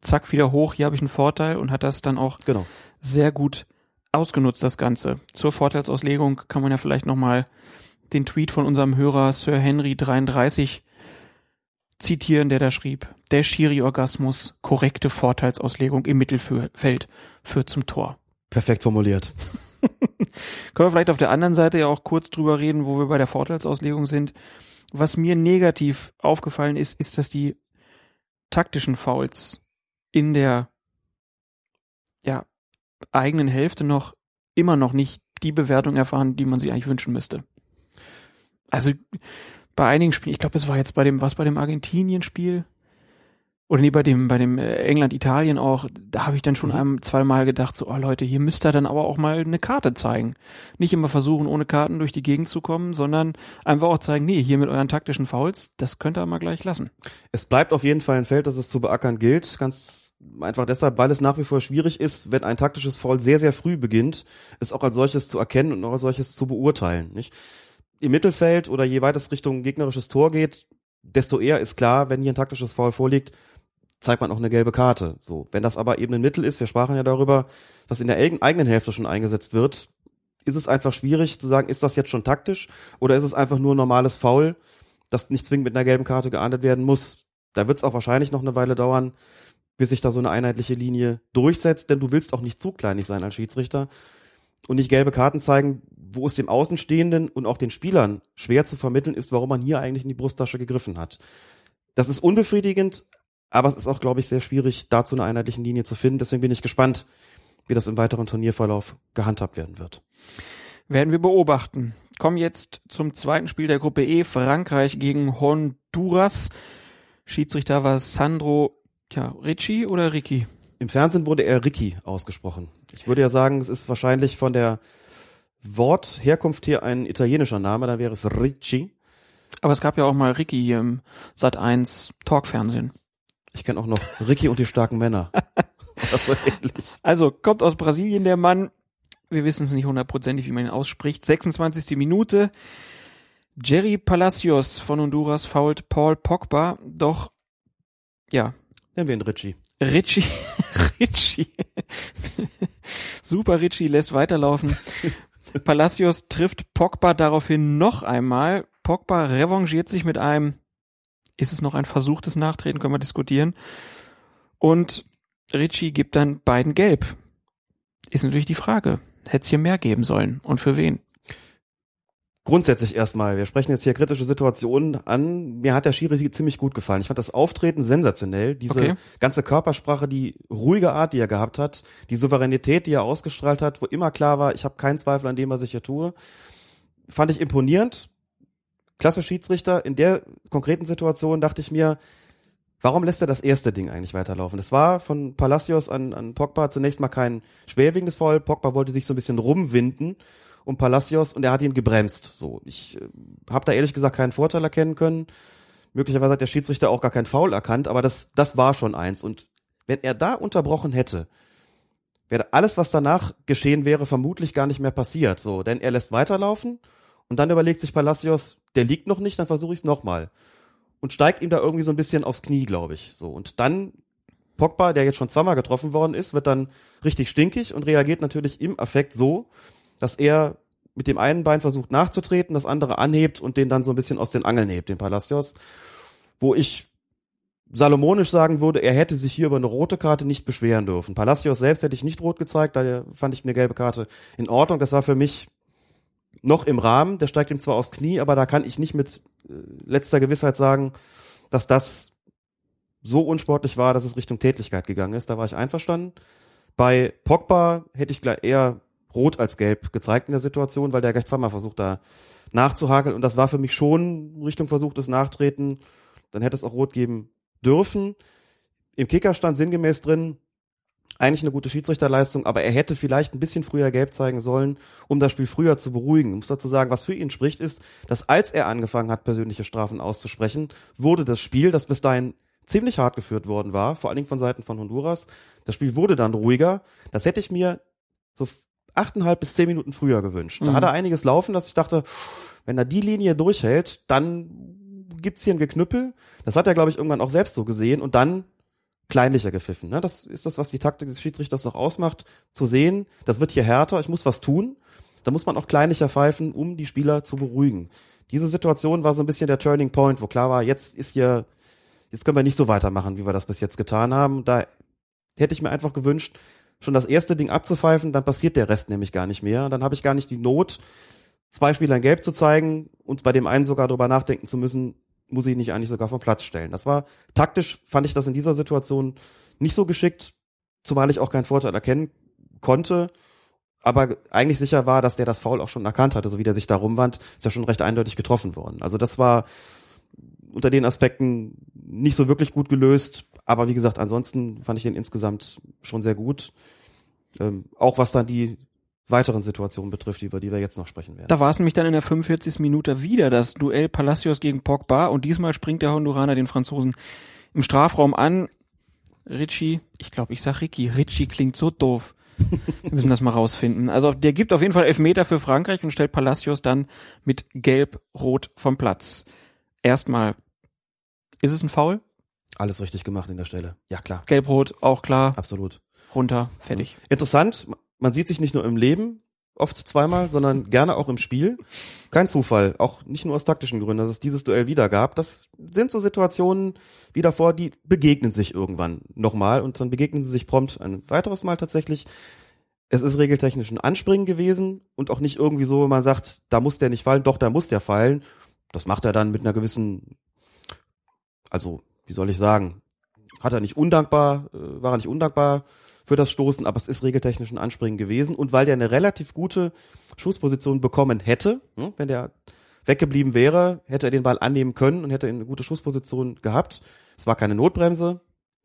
zack wieder hoch, hier habe ich einen Vorteil und hat das dann auch Genau. sehr gut ausgenutzt, das Ganze. Zur Vorteilsauslegung kann man ja vielleicht nochmal den Tweet von unserem Hörer Sir Henry 33 zitieren, der da schrieb, der Schiri-Orgasmus, korrekte Vorteilsauslegung im Mittelfeld führt zum Tor. Perfekt formuliert. Können wir vielleicht auf der anderen Seite ja auch kurz drüber reden, wo wir bei der Vorteilsauslegung sind. Was mir negativ aufgefallen ist, ist, dass die taktischen Fouls in der ja, eigenen Hälfte noch immer noch nicht die Bewertung erfahren, die man sich eigentlich wünschen müsste. Also bei einigen Spielen, ich glaube, es war jetzt bei dem, was bei dem Argentinien-Spiel oder nee, bei dem, bei dem äh, England-Italien auch, da habe ich dann schon einem zweimal gedacht, so, oh Leute, hier müsst ihr dann aber auch mal eine Karte zeigen. Nicht immer versuchen, ohne Karten durch die Gegend zu kommen, sondern einfach auch zeigen, nee, hier mit euren taktischen Fouls, das könnt ihr mal gleich lassen. Es bleibt auf jeden Fall ein Feld, das es zu beackern gilt. Ganz einfach deshalb, weil es nach wie vor schwierig ist, wenn ein taktisches Foul sehr, sehr früh beginnt, es auch als solches zu erkennen und auch als solches zu beurteilen. Nicht? Im Mittelfeld oder je weiter es Richtung gegnerisches Tor geht, desto eher ist klar, wenn hier ein taktisches Foul vorliegt, zeigt man auch eine gelbe Karte. So, wenn das aber eben ein Mittel ist, wir sprachen ja darüber, was in der eigen- eigenen Hälfte schon eingesetzt wird, ist es einfach schwierig zu sagen, ist das jetzt schon taktisch oder ist es einfach nur ein normales Foul, das nicht zwingend mit einer gelben Karte geahndet werden muss. Da wird es auch wahrscheinlich noch eine Weile dauern, bis sich da so eine einheitliche Linie durchsetzt, denn du willst auch nicht zu kleinig sein als Schiedsrichter und nicht gelbe Karten zeigen, wo es dem Außenstehenden und auch den Spielern schwer zu vermitteln ist, warum man hier eigentlich in die Brusttasche gegriffen hat. Das ist unbefriedigend, aber es ist auch, glaube ich, sehr schwierig, dazu eine einheitliche Linie zu finden. Deswegen bin ich gespannt, wie das im weiteren Turnierverlauf gehandhabt werden wird. Werden wir beobachten. Kommen jetzt zum zweiten Spiel der Gruppe E, Frankreich gegen Honduras. Schiedsrichter war Sandro tja, Ricci oder Ricky? Im Fernsehen wurde er Ricky ausgesprochen. Ich würde ja sagen, es ist wahrscheinlich von der Wortherkunft her ein italienischer Name, dann wäre es Ricci. Aber es gab ja auch mal Ricky hier im Sat 1 Talkfernsehen. Ich kenne auch noch Ricky und die starken Männer. So. Also kommt aus Brasilien der Mann. Wir wissen es nicht hundertprozentig, wie man ihn ausspricht. 26. Minute. Jerry Palacios von Honduras fault Paul Pogba. Doch, ja, Nennen wir ihn Ricci. Ritchie, Ritchie, super Ritchie lässt weiterlaufen. Palacios trifft Pogba daraufhin noch einmal. Pogba revanchiert sich mit einem, ist es noch ein versuchtes Nachtreten, können wir diskutieren. Und Ritchie gibt dann beiden gelb. Ist natürlich die Frage, hätte es hier mehr geben sollen und für wen? Grundsätzlich erstmal, wir sprechen jetzt hier kritische Situationen an. Mir hat der Schiri ziemlich gut gefallen. Ich fand das Auftreten sensationell. Diese Okay. ganze Körpersprache, die ruhige Art, die er gehabt hat, die Souveränität, die er ausgestrahlt hat, wo immer klar war, ich habe keinen Zweifel an dem, was ich hier tue, fand ich imponierend. Klasse Schiedsrichter. In der konkreten Situation dachte ich mir, warum lässt er das erste Ding eigentlich weiterlaufen? Das war von Palacios an, an Pogba zunächst mal kein schwerwiegendes Foul. Pogba wollte sich so ein bisschen rumwinden um Palacios und er hat ihn gebremst. So, ich äh, habe da ehrlich gesagt keinen Vorteil erkennen können. Möglicherweise hat der Schiedsrichter auch gar kein Foul erkannt, aber das, das war schon eins. Und wenn er da unterbrochen hätte, wäre alles, was danach geschehen wäre, vermutlich gar nicht mehr passiert. So, denn er lässt weiterlaufen und dann überlegt sich Palacios, der liegt noch nicht, dann versuche ich es nochmal. Und steigt ihm da irgendwie so ein bisschen aufs Knie, glaube ich. So, und dann Pogba, der jetzt schon zweimal getroffen worden ist, wird dann richtig stinkig und reagiert natürlich im Affekt so, dass er mit dem einen Bein versucht nachzutreten, das andere anhebt und den dann so ein bisschen aus den Angeln hebt, den Palacios. Wo ich salomonisch sagen würde, er hätte sich hier über eine rote Karte nicht beschweren dürfen. Palacios selbst hätte ich nicht rot gezeigt, da fand ich eine gelbe Karte in Ordnung. Das war für mich noch im Rahmen. Der steigt ihm zwar aufs Knie, aber da kann ich nicht mit äh, letzter Gewissheit sagen, dass das so unsportlich war, dass es Richtung Tätlichkeit gegangen ist. Da war ich einverstanden. Bei Pogba hätte ich eher rot als gelb gezeigt in der Situation, weil der gleich zweimal versucht da nachzuhakeln und das war für mich schon Richtung versuchtes Nachtreten. Dann hätte es auch rot geben dürfen. Im Kicker stand sinngemäß drin, eigentlich eine gute Schiedsrichterleistung, aber er hätte vielleicht ein bisschen früher gelb zeigen sollen, um das Spiel früher zu beruhigen. Ich muss dazu sagen, was für ihn spricht, ist, dass als er angefangen hat, persönliche Strafen auszusprechen, wurde das Spiel, das bis dahin ziemlich hart geführt worden war, vor allen Dingen von Seiten von Honduras, das Spiel wurde dann ruhiger. Das hätte ich mir so achteinhalb bis zehn Minuten früher gewünscht. Da Mhm. hat er einiges laufen, dass ich dachte, wenn er die Linie durchhält, dann gibt's hier ein Geknüppel. Das hat er, glaube ich, irgendwann auch selbst so gesehen und dann kleinlicher gepfiffen. Ne? Das ist das, was die Taktik des Schiedsrichters auch ausmacht, zu sehen, das wird hier härter, ich muss was tun. Da muss man auch kleinlicher pfeifen, um die Spieler zu beruhigen. Diese Situation war so ein bisschen der Turning Point, wo klar war, jetzt ist hier, jetzt können wir nicht so weitermachen, wie wir das bis jetzt getan haben. Da hätte ich mir einfach gewünscht, schon das erste Ding abzupfeifen, dann passiert der Rest nämlich gar nicht mehr. Dann habe ich gar nicht die Not, zwei Spielern gelb zu zeigen und bei dem einen sogar darüber nachdenken zu müssen, muss ich nicht eigentlich sogar vom Platz stellen. Das war taktisch, fand ich das in dieser Situation nicht so geschickt, zumal ich auch keinen Vorteil erkennen konnte. Aber eigentlich sicher war, dass der das Foul auch schon erkannt hatte, so wie der sich da rumwand, ist ja schon recht eindeutig getroffen worden. Also das war unter den Aspekten nicht so wirklich gut gelöst. Aber wie gesagt, ansonsten fand ich den insgesamt schon sehr gut. Ähm, auch was dann die weiteren Situationen betrifft, über die wir jetzt noch sprechen werden. Da war es nämlich dann in der 45. Minute wieder das Duell Palacios gegen Pogba und diesmal springt der Honduraner den Franzosen im Strafraum an. Richie, ich glaube, ich sag Ricky, Richie klingt so doof. Wir müssen das mal rausfinden. Also der gibt auf jeden Fall Elfmeter für Frankreich und stellt Palacios dann mit Gelb-Rot vom Platz. Erstmal, ist es ein Foul? Alles richtig gemacht in der Stelle. Ja, klar. Gelb-Rot, auch klar. Absolut. Runter, fertig. Interessant, man sieht sich nicht nur im Leben oft zweimal, sondern gerne auch im Spiel. Kein Zufall, auch nicht nur aus taktischen Gründen, dass es dieses Duell wieder gab. Das sind so Situationen wie davor, die begegnen sich irgendwann nochmal und dann begegnen sie sich prompt ein weiteres Mal tatsächlich. Es ist regeltechnisch ein Anspringen gewesen und auch nicht irgendwie so, wenn man sagt, da muss der nicht fallen, doch, da muss der fallen. Das macht er dann mit einer gewissen, also, wie soll ich sagen, hat er nicht undankbar, äh, war er nicht undankbar für das Stoßen, aber es ist regeltechnisch ein Anspringen gewesen. Und weil der eine relativ gute Schussposition bekommen hätte, ne, wenn der weggeblieben wäre, hätte er den Ball annehmen können und hätte eine gute Schussposition gehabt. Es war keine Notbremse,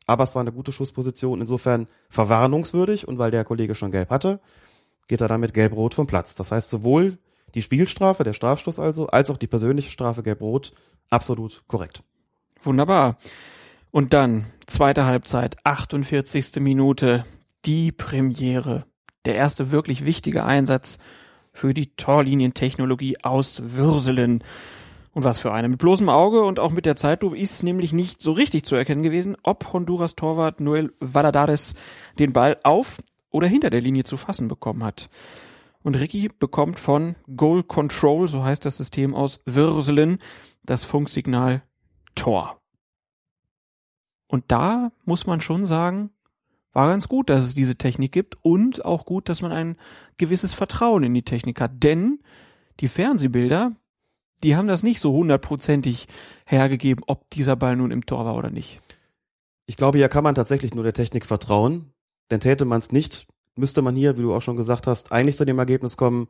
aber es war eine gute Schussposition, insofern verwarnungswürdig und weil der Kollege schon gelb hatte, geht er damit gelb-rot vom Platz. Das heißt, sowohl die Spielstrafe, der Strafstoß also, als auch die persönliche Strafe gelb-rot absolut korrekt. Wunderbar. Und dann, zweite Halbzeit, 48. Minute, die Premiere. Der erste wirklich wichtige Einsatz für die Torlinientechnologie aus Würselen. Und was für eine. Mit bloßem Auge und auch mit der Zeitlupe ist nämlich nicht so richtig zu erkennen gewesen, ob Honduras Torwart Noel Valladares den Ball auf oder hinter der Linie zu fassen bekommen hat. Und Ricky bekommt von Goal Control, so heißt das System aus Würselen, das Funksignal Tor. Und da muss man schon sagen, war ganz gut, dass es diese Technik gibt und auch gut, dass man ein gewisses Vertrauen in die Technik hat. Denn die Fernsehbilder, die haben das nicht so hundertprozentig hergegeben, ob dieser Ball nun im Tor war oder nicht. Ich glaube, hier kann man tatsächlich nur der Technik vertrauen, denn täte man es nicht, müsste man hier, wie du auch schon gesagt hast, eigentlich zu dem Ergebnis kommen,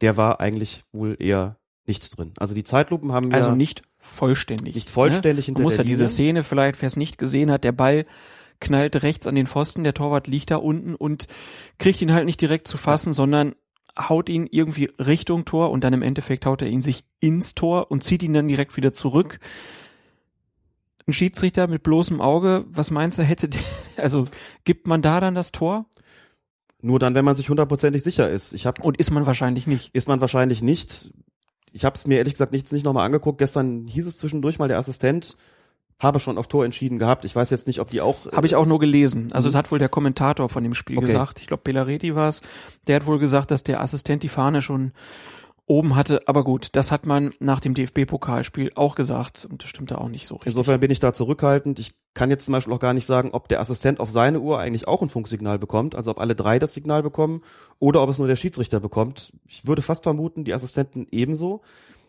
der war eigentlich wohl eher nicht drin. Also die Zeitlupen haben Also ja nicht vollständig. nicht vollständig ne? Man muss ja diese. Szene vielleicht, wer es nicht gesehen hat, der Ball knallt rechts an den Pfosten, der Torwart liegt da unten und kriegt ihn halt nicht direkt zu fassen, sondern haut ihn irgendwie Richtung Tor und dann im Endeffekt haut er ihn sich ins Tor und zieht ihn dann direkt wieder zurück. Ein Schiedsrichter mit bloßem Auge, was meinst du, hätte, der, also gibt man da dann das Tor? Nur dann, wenn man sich hundertprozentig sicher ist. Ich habe Und ist man wahrscheinlich nicht. ist man wahrscheinlich nicht. Ich habe es mir ehrlich gesagt nichts nicht nochmal angeguckt. Gestern hieß es zwischendurch mal, der Assistent habe schon auf Tor entschieden gehabt. Ich weiß jetzt nicht, ob die auch. Habe ich auch nur gelesen. Also es hat wohl der Kommentator von dem Spiel Okay. gesagt. Ich glaube, Belareti war es. Der hat wohl gesagt, dass der Assistent die Fahne schon oben hatte. Aber gut, das hat man nach dem DFB-Pokalspiel auch gesagt. Und das stimmte auch nicht so richtig. Insofern bin ich da zurückhaltend. Ich kann jetzt zum Beispiel auch gar nicht sagen, ob der Assistent auf seine Uhr eigentlich auch ein Funksignal bekommt, also ob alle drei das Signal bekommen oder ob es nur der Schiedsrichter bekommt. Ich würde fast vermuten, die Assistenten ebenso,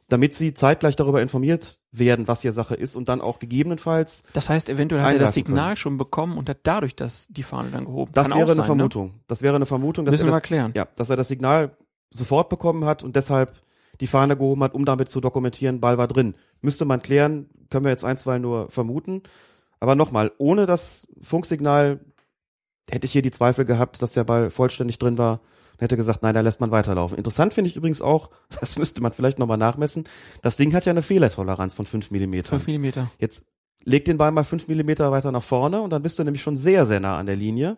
damit sie zeitgleich darüber informiert werden, was hier Sache ist und dann auch gegebenenfalls das heißt, eventuell hat er das Signal schon bekommen und hat dadurch das, die Fahne dann gehoben. Das Kann wäre eine sein, ne? Vermutung. Das wäre eine Vermutung, dass Müssen er wir das, klären. Ja, dass er das Signal sofort bekommen hat und deshalb die Fahne gehoben hat, um damit zu dokumentieren, Ball war drin. Müsste man klären, können wir jetzt ein, zwei nur vermuten. Aber nochmal, ohne das Funksignal hätte ich hier die Zweifel gehabt, dass der Ball vollständig drin war und hätte gesagt, nein, da lässt man weiterlaufen. Interessant finde ich übrigens auch, das müsste man vielleicht nochmal nachmessen, das Ding hat ja eine Fehlertoleranz von 5 Millimetern. 5 Millimeter. Jetzt leg den Ball mal fünf Millimeter weiter nach vorne und dann bist du nämlich schon sehr, sehr nah an der Linie.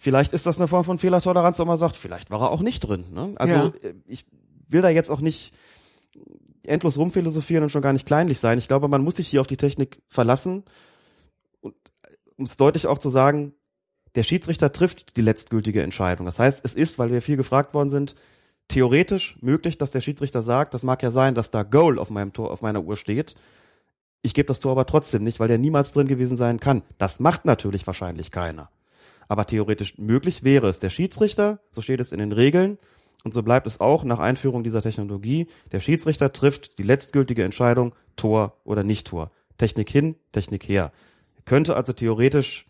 Vielleicht ist das eine Form von Fehlertoleranz, wo man sagt, vielleicht war er auch nicht drin. Ne? Also Ja. äh, ich will da jetzt auch nicht endlos rumphilosophieren und schon gar nicht kleinlich sein. Ich glaube, man muss sich hier auf die Technik verlassen. Und um es deutlich auch zu sagen, der Schiedsrichter trifft die letztgültige Entscheidung. Das heißt, es ist, weil wir viel gefragt worden sind, theoretisch möglich, dass der Schiedsrichter sagt, das mag ja sein, dass da Goal auf meinem Tor, auf meiner Uhr steht. Ich gebe das Tor aber trotzdem nicht, weil der niemals drin gewesen sein kann. Das macht natürlich wahrscheinlich keiner. Aber theoretisch möglich wäre es. Der Schiedsrichter, so steht es in den Regeln, und so bleibt es auch nach Einführung dieser Technologie, der Schiedsrichter trifft die letztgültige Entscheidung, Tor oder nicht Tor. Technik hin, Technik her. Er könnte also theoretisch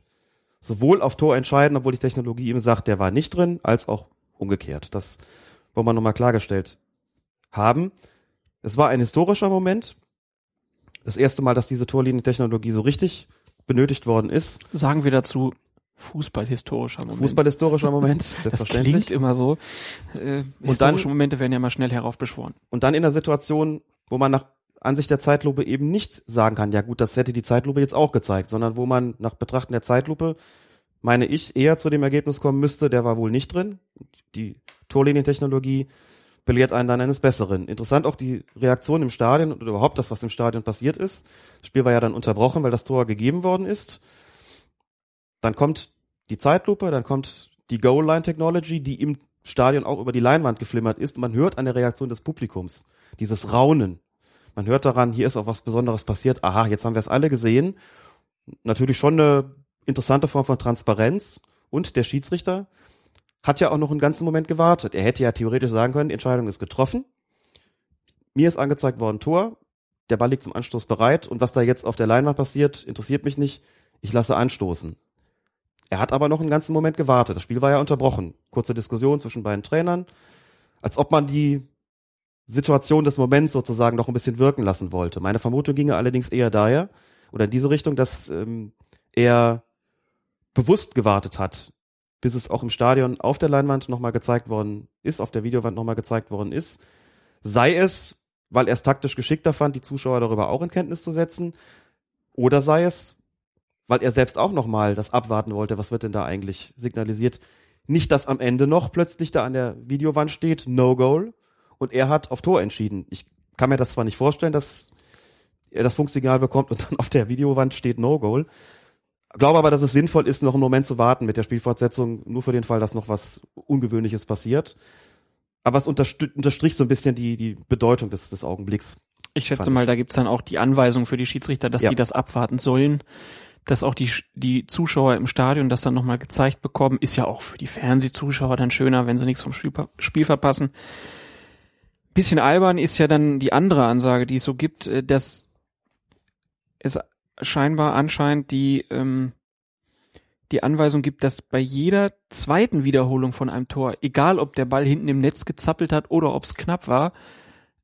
sowohl auf Tor entscheiden, obwohl die Technologie ihm sagt, der war nicht drin, als auch umgekehrt. Das wollen wir nochmal klargestellt haben. Es war ein historischer Moment. Das erste Mal, dass diese Torlinientechnologie so richtig benötigt worden ist. Sagen wir dazu Fußballhistorischer Moment. Fußballhistorischer Moment, das klingt immer so. Äh, historische dann, Momente werden ja mal schnell heraufbeschworen. Und dann in der Situation, wo man nach Ansicht der Zeitlupe eben nicht sagen kann, ja gut, das hätte die Zeitlupe jetzt auch gezeigt, sondern wo man nach Betrachten der Zeitlupe, meine ich, eher zu dem Ergebnis kommen müsste, der war wohl nicht drin. Die Torlinientechnologie belehrt einen dann eines Besseren. Interessant auch die Reaktion im Stadion oder überhaupt das, was im Stadion passiert ist. Das Spiel war ja dann unterbrochen, weil das Tor gegeben worden ist. Dann kommt die Zeitlupe, dann kommt die Goal-Line-Technology, die im Stadion auch über die Leinwand geflimmert ist. Man hört an der Reaktion des Publikums dieses Raunen. Man hört daran, hier ist auch was Besonderes passiert. Aha, jetzt haben wir es alle gesehen. Natürlich schon eine interessante Form von Transparenz. Und der Schiedsrichter hat ja auch noch einen ganzen Moment gewartet. Er hätte ja theoretisch sagen können, die Entscheidung ist getroffen. Mir ist angezeigt worden Tor. Der Ball liegt zum Anstoß bereit. Und was da jetzt auf der Leinwand passiert, interessiert mich nicht. Ich lasse anstoßen. Er hat aber noch einen ganzen Moment gewartet. Das Spiel war ja unterbrochen. Kurze Diskussion zwischen beiden Trainern. Als ob man die Situation des Moments sozusagen noch ein bisschen wirken lassen wollte. Meine Vermutung ginge allerdings eher daher oder in diese Richtung, dass ähm, er bewusst gewartet hat, bis es auch im Stadion auf der Leinwand nochmal gezeigt worden ist, auf der Videowand nochmal gezeigt worden ist. Sei es, weil er es taktisch geschickter fand, die Zuschauer darüber auch in Kenntnis zu setzen, oder sei es, weil er selbst auch nochmal das abwarten wollte, was wird denn da eigentlich signalisiert. Nicht, dass am Ende noch plötzlich da an der Videowand steht, no goal, und er hat auf Tor entschieden. Ich kann mir das zwar nicht vorstellen, dass er das Funksignal bekommt und dann auf der Videowand steht no goal. Glaube aber, dass es sinnvoll ist, noch einen Moment zu warten mit der Spielfortsetzung, nur für den Fall, dass noch was Ungewöhnliches passiert. Aber es unterstrich so ein bisschen die, die Bedeutung des, des Augenblicks. Ich schätze mal, da gibt's dann auch die Anweisung für die Schiedsrichter, dass ja. die das abwarten sollen dass auch die, die Zuschauer im Stadion das dann nochmal gezeigt bekommen, ist ja auch für die Fernsehzuschauer dann schöner, wenn sie nichts vom Spiel, Spiel verpassen. Bisschen albern ist ja dann die andere Ansage, die es so gibt, äh, dass es scheinbar anscheinend die, ähm, die Anweisung gibt, dass bei jeder zweiten Wiederholung von einem Tor, egal ob der Ball hinten im Netz gezappelt hat oder ob es knapp war,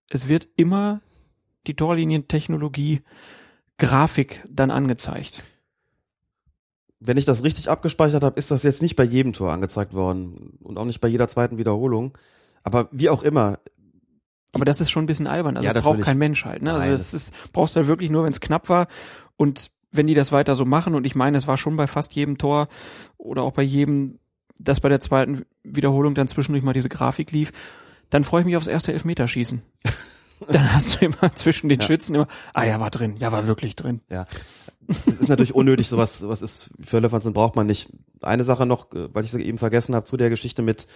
es wird immer die Torlinientechnologie Grafik dann angezeigt wenn ich das richtig abgespeichert habe, ist das jetzt nicht bei jedem Tor angezeigt worden und auch nicht bei jeder zweiten Wiederholung. Aber wie auch immer. Aber das ist schon ein bisschen albern. Also ja, braucht kein Mensch halt. Ne? Also Nein, also das, ist, brauchst du ja wirklich nur, wenn es knapp war. Und wenn die das weiter so machen, und ich meine, es war schon bei fast jedem Tor oder auch bei jedem, dass bei der zweiten Wiederholung dann zwischendurch mal diese Grafik lief, dann freue ich mich aufs erste Elfmeterschießen. dann hast du immer zwischen den ja. Schützen immer, ah ja, war drin, ja, war wirklich drin. Ja. Es ist natürlich unnötig, sowas, sowas ist für Löffansen braucht man nicht. Eine Sache noch, äh, weil ich es eben vergessen habe, zu der Geschichte mit,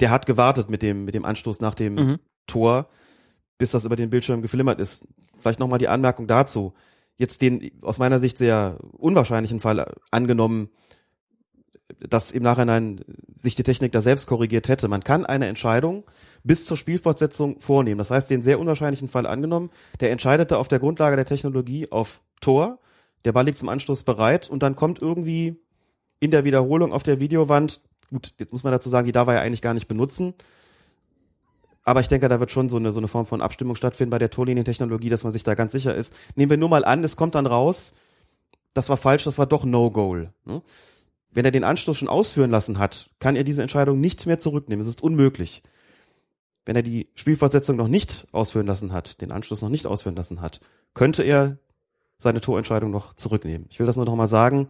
der hat gewartet mit dem, mit dem Anstoß nach dem mhm. Tor, bis das über den Bildschirm geflimmert ist. Vielleicht nochmal die Anmerkung dazu. Jetzt den aus meiner Sicht sehr unwahrscheinlichen Fall angenommen, dass im Nachhinein sich die Technik da selbst korrigiert hätte. Man kann eine Entscheidung bis zur Spielfortsetzung vornehmen. Das heißt, den sehr unwahrscheinlichen Fall angenommen, der entscheidete auf der Grundlage der Technologie auf Tor, der Ball liegt zum Anstoß bereit und dann kommt irgendwie in der Wiederholung auf der Videowand, gut, jetzt muss man dazu sagen, die darf er ja eigentlich gar nicht benutzen, aber ich denke, da wird schon so eine, so eine Form von Abstimmung stattfinden bei der Torlinientechnologie, dass man sich da ganz sicher ist. Nehmen wir nur mal an, es kommt dann raus, das war falsch, das war doch No-Goal. Ne? Wenn er den Anstoß schon ausführen lassen hat, kann er diese Entscheidung nicht mehr zurücknehmen. Es ist unmöglich. Wenn er die Spielfortsetzung noch nicht ausführen lassen hat, den Anschluss noch nicht ausführen lassen hat, könnte er seine Torentscheidung noch zurücknehmen. Ich will das nur noch mal sagen,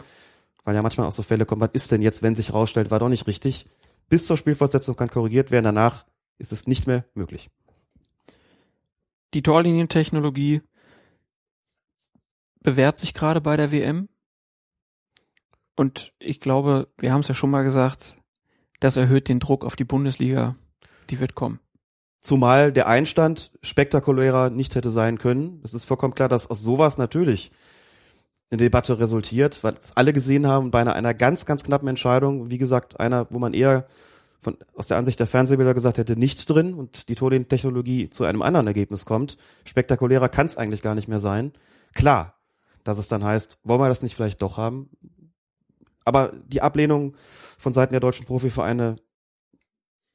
weil ja manchmal auch so Fälle kommen, was ist denn jetzt, wenn sich rausstellt, war doch nicht richtig. Bis zur Spielfortsetzung kann korrigiert werden, danach ist es nicht mehr möglich. Die Torlinientechnologie bewährt sich gerade bei der WM. Und ich glaube, wir haben es ja schon mal gesagt, das erhöht den Druck auf die Bundesliga. Die wird kommen. Zumal der Einstand spektakulärer nicht hätte sein können. Es ist vollkommen klar, dass aus sowas natürlich eine Debatte resultiert, weil es alle gesehen haben bei einer, einer ganz, ganz knappen Entscheidung. Wie gesagt, einer, wo man eher von, aus der Ansicht der Fernsehbilder gesagt hätte, nichts drin und die Tolin-Technologie zu einem anderen Ergebnis kommt. Spektakulärer kann es eigentlich gar nicht mehr sein. Klar, dass es dann heißt, wollen wir das nicht vielleicht doch haben? Aber die Ablehnung von Seiten der deutschen Profivereine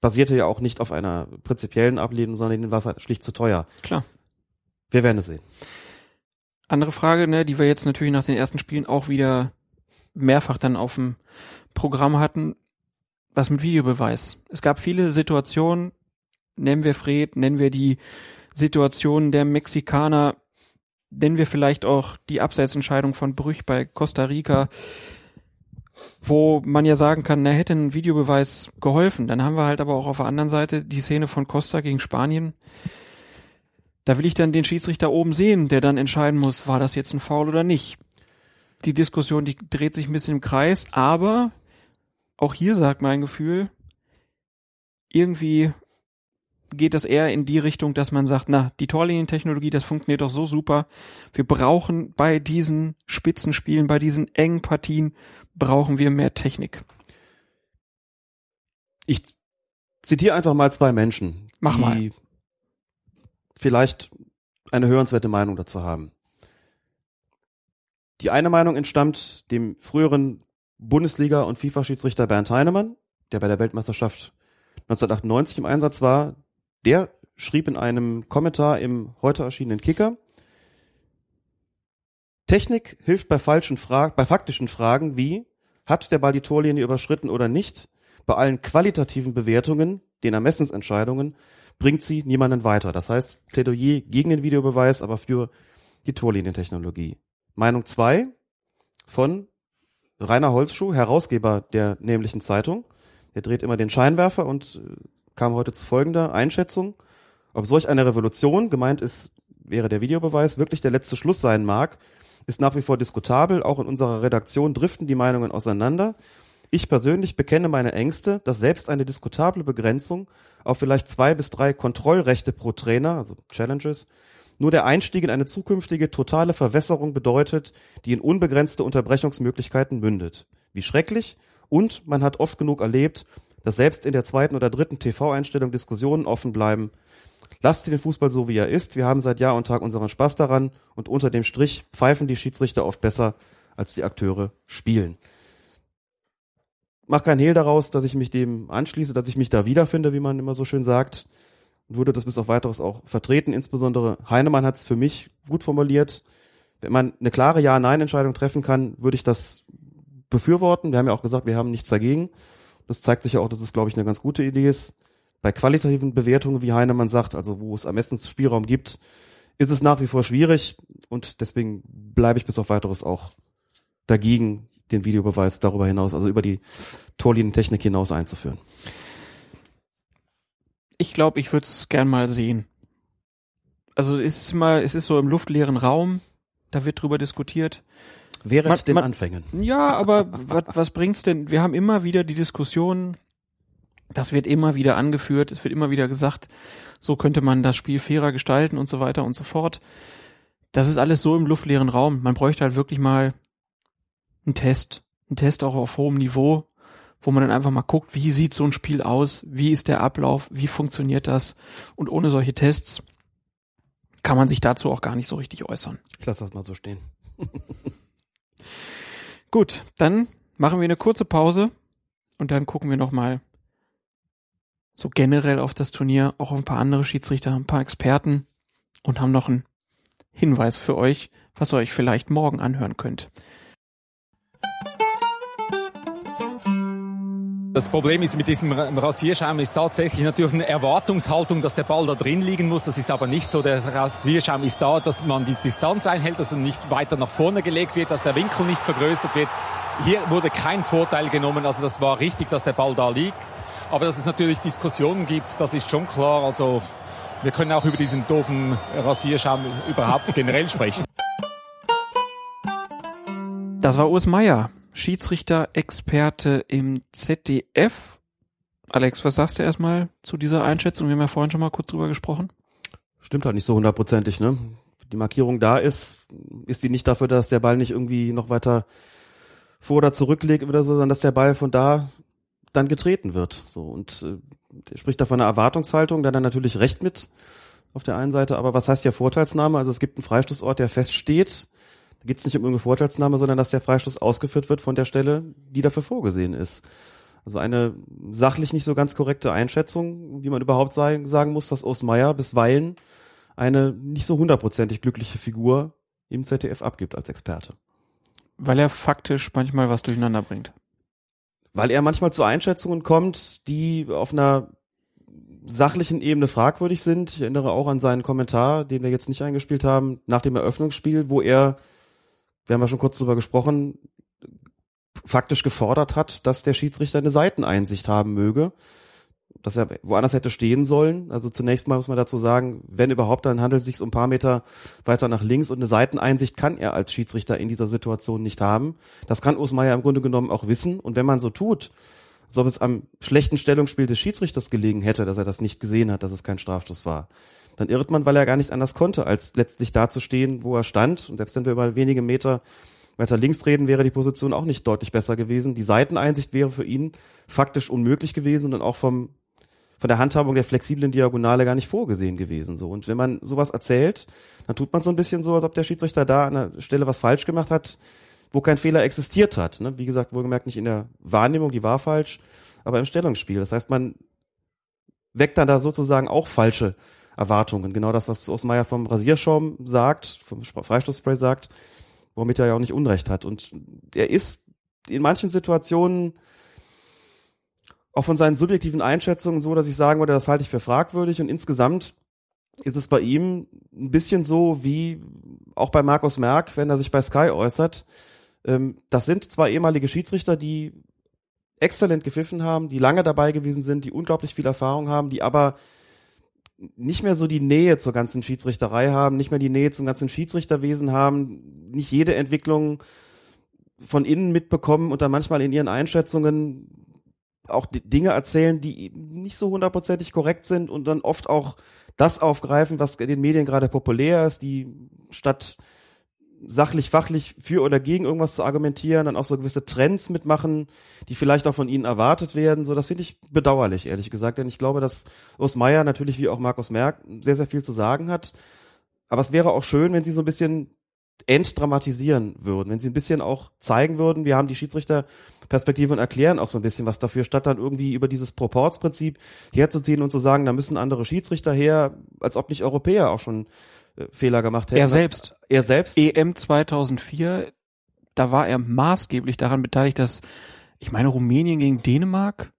basierte ja auch nicht auf einer prinzipiellen Ablehnung, sondern ihnen war es halt schlicht zu teuer. Klar. Wir werden es sehen. Andere Frage, ne, die wir jetzt natürlich nach den ersten Spielen auch wieder mehrfach dann auf dem Programm hatten, was mit Videobeweis. Es gab viele Situationen, nennen wir Fred, nennen wir die Situation der Mexikaner, nennen wir vielleicht auch die Abseitsentscheidung von Brüch bei Costa Rica, wo man ja sagen kann, na, hätte ein Videobeweis geholfen. Dann haben wir halt aber auch auf der anderen Seite die Szene von Costa gegen Spanien. Da will ich dann den Schiedsrichter oben sehen, der dann entscheiden muss, war das jetzt ein Foul oder nicht. Die Diskussion, die dreht sich ein bisschen im Kreis, aber auch hier sagt mein Gefühl, irgendwie geht das eher in die Richtung, dass man sagt, na, die Torlinientechnologie, das funktioniert doch so super. Wir brauchen bei diesen Spitzenspielen, bei diesen engen Partien, brauchen wir mehr Technik. Ich zitiere einfach mal zwei Menschen, Mach die mal. vielleicht eine hörenswerte Meinung dazu haben. Die eine Meinung entstammt dem früheren Bundesliga- und FIFA-Schiedsrichter Bernd Heinemann, der bei der Weltmeisterschaft 1998 im Einsatz war. Der schrieb in einem Kommentar im heute erschienenen Kicker, Technik hilft bei falschen Fragen, bei faktischen Fragen wie, hat der Ball die Torlinie überschritten oder nicht? Bei allen qualitativen Bewertungen, den Ermessensentscheidungen, bringt sie niemanden weiter. Das heißt, Plädoyer gegen den Videobeweis, aber für die Torlinientechnologie. Meinung zwei von Rainer Holzschuh, Herausgeber der nämlichen Zeitung. Der dreht immer den Scheinwerfer und äh, kam heute zu folgender Einschätzung. Ob solch eine Revolution, gemeint ist, wäre der Videobeweis, wirklich der letzte Schluss sein mag, ist nach wie vor diskutabel. Auch in unserer Redaktion driften die Meinungen auseinander. Ich persönlich bekenne meine Ängste, dass selbst eine diskutable Begrenzung auf vielleicht zwei bis drei Kontrollrechte pro Trainer, also Challenges, nur der Einstieg in eine zukünftige totale Verwässerung bedeutet, die in unbegrenzte Unterbrechungsmöglichkeiten mündet. Wie schrecklich. Und man hat oft genug erlebt, dass selbst in der zweiten oder dritten TV-Einstellung Diskussionen offen bleiben. Lasst den Fußball so, wie er ist. Wir haben seit Jahr und Tag unseren Spaß daran und unter dem Strich pfeifen die Schiedsrichter oft besser, als die Akteure spielen. Mach kein Hehl daraus, dass ich mich dem anschließe, dass ich mich da wiederfinde, wie man immer so schön sagt. Und würde das bis auf weiteres auch vertreten. Insbesondere Heinemann hat es für mich gut formuliert. Wenn man eine klare Ja-Nein-Entscheidung treffen kann, würde ich das befürworten. Wir haben ja auch gesagt, wir haben nichts dagegen. Das zeigt sich ja auch, dass es, glaube ich, eine ganz gute Idee ist. Bei qualitativen Bewertungen, wie Heinemann sagt, also wo es Ermessensspielraum gibt, ist es nach wie vor schwierig und deswegen bleibe ich bis auf weiteres auch dagegen, den Videobeweis darüber hinaus, also über die Torlinientechnik hinaus einzuführen. Ich glaube, ich würde es gern mal sehen. Also es ist immer, es ist so im luftleeren Raum, da wird drüber diskutiert. Während Man- den man- Anfängen. Ja, aber was, was bringt's denn? Wir haben immer wieder die Diskussion, das wird immer wieder angeführt, es wird immer wieder gesagt, so könnte man das Spiel fairer gestalten und so weiter und so fort. Das ist alles so im luftleeren Raum. Man bräuchte halt wirklich mal einen Test. Einen Test auch auf hohem Niveau, wo man dann einfach mal guckt, wie sieht so ein Spiel aus, wie ist der Ablauf, wie funktioniert das. Und ohne solche Tests kann man sich dazu auch gar nicht so richtig äußern. Ich lasse das mal so stehen. Gut, dann machen wir eine kurze Pause und dann gucken wir nochmal so generell auf das Turnier, auch auf ein paar andere Schiedsrichter, ein paar Experten und haben noch einen Hinweis für euch, was ihr euch vielleicht morgen anhören könnt. Das Problem ist mit diesem Ra- Rasierschaum ist tatsächlich natürlich eine Erwartungshaltung, dass der Ball da drin liegen muss. Das ist aber nicht so. Der Rasierschaum ist da, dass man die Distanz einhält, dass er nicht weiter nach vorne gelegt wird, dass der Winkel nicht vergrößert wird. Hier wurde kein Vorteil genommen. Also das war richtig, dass der Ball da liegt. Aber dass es natürlich Diskussionen gibt, das ist schon klar. Also Wir können auch über diesen doofen Rasierschaum überhaupt generell sprechen. Das war Urs Meier, Schiedsrichter-Experte im ZDF. Alex, was sagst du erstmal zu dieser Einschätzung? Wir haben ja vorhin schon mal kurz drüber gesprochen. Stimmt halt nicht so hundertprozentig, ne? Die Markierung da ist, ist die nicht dafür, dass der Ball nicht irgendwie noch weiter vor oder zurücklegt oder so, sondern dass der Ball von da dann getreten wird. So und äh, er spricht da von einer Erwartungshaltung, da dann natürlich recht mit auf der einen Seite, aber was heißt ja Vorteilsnahme? Also es gibt einen Freistoßort, der feststeht. Da geht es nicht um irgendeine Vorteilsnahme, sondern dass der Freistoß ausgeführt wird von der Stelle, die dafür vorgesehen ist. Also eine sachlich nicht so ganz korrekte Einschätzung, wie man überhaupt sagen, sagen muss, dass Osmeier bisweilen eine nicht so hundertprozentig glückliche Figur im ZDF abgibt als Experte. Weil er faktisch manchmal was durcheinander bringt. Weil er manchmal zu Einschätzungen kommt, die auf einer sachlichen Ebene fragwürdig sind. Ich erinnere auch an seinen Kommentar, den wir jetzt nicht eingespielt haben, nach dem Eröffnungsspiel, wo er, wir haben ja schon kurz drüber gesprochen, faktisch gefordert hat, dass der Schiedsrichter eine Seiteneinsicht haben möge, dass er woanders hätte stehen sollen. Also zunächst mal muss man dazu sagen, wenn überhaupt, dann handelt es sich um ein paar Meter weiter nach links und eine Seiteneinsicht kann er als Schiedsrichter in dieser Situation nicht haben. Das kann Osmeier im Grunde genommen auch wissen. Und wenn man so tut, als ob es am schlechten Stellungsspiel des Schiedsrichters gelegen hätte, dass er das nicht gesehen hat, dass es kein Strafstoß war, dann irrt man, weil er gar nicht anders konnte, als letztlich da zu stehen, wo er stand. Und selbst wenn wir über wenige Meter weiter links reden, wäre die Position auch nicht deutlich besser gewesen. Die Seiteneinsicht wäre für ihn faktisch unmöglich gewesen und auch vom von der Handhabung der flexiblen Diagonale gar nicht vorgesehen gewesen. So und wenn man sowas erzählt, dann tut man so ein bisschen so, als ob der Schiedsrichter da an der Stelle was falsch gemacht hat, wo kein Fehler existiert hat. Ne? Wie gesagt, wohlgemerkt nicht in der Wahrnehmung, die war falsch, aber im Stellungsspiel. Das heißt, man weckt dann da sozusagen auch falsche Erwartungen. Genau das, was Osmeier vom Rasierschaum sagt, vom Freistoßspray sagt, womit er ja auch nicht Unrecht hat. Und er ist in manchen Situationen auch von seinen subjektiven Einschätzungen so, dass ich sagen würde, das halte ich für fragwürdig und insgesamt ist es bei ihm ein bisschen so wie auch bei Markus Merck, wenn er sich bei Sky äußert. Ähm, das sind zwar ehemalige Schiedsrichter, die exzellent gepfiffen haben, die lange dabei gewesen sind, die unglaublich viel Erfahrung haben, die aber nicht mehr so die Nähe zur ganzen Schiedsrichterei haben, nicht mehr die Nähe zum ganzen Schiedsrichterwesen haben, nicht jede Entwicklung von innen mitbekommen und dann manchmal in ihren Einschätzungen auch Dinge erzählen, die nicht so hundertprozentig korrekt sind und dann oft auch das aufgreifen, was in den Medien gerade populär ist, die statt sachlich, fachlich für oder gegen irgendwas zu argumentieren, dann auch so gewisse Trends mitmachen, die vielleicht auch von ihnen erwartet werden. So, das finde ich bedauerlich, ehrlich gesagt, denn ich glaube, dass Urs Meier natürlich wie auch Markus Merck sehr, sehr viel zu sagen hat. Aber es wäre auch schön, wenn sie so ein bisschen entdramatisieren würden, wenn sie ein bisschen auch zeigen würden, wir haben die Schiedsrichterperspektive und erklären auch so ein bisschen was dafür, statt dann irgendwie über dieses Proportsprinzip herzuziehen und zu sagen, da müssen andere Schiedsrichter her, als ob nicht Europäer auch schon Fehler gemacht hätten. Er selbst. Er selbst. EM 2004, da war er maßgeblich daran beteiligt, dass, ich meine, Rumänien gegen Dänemark,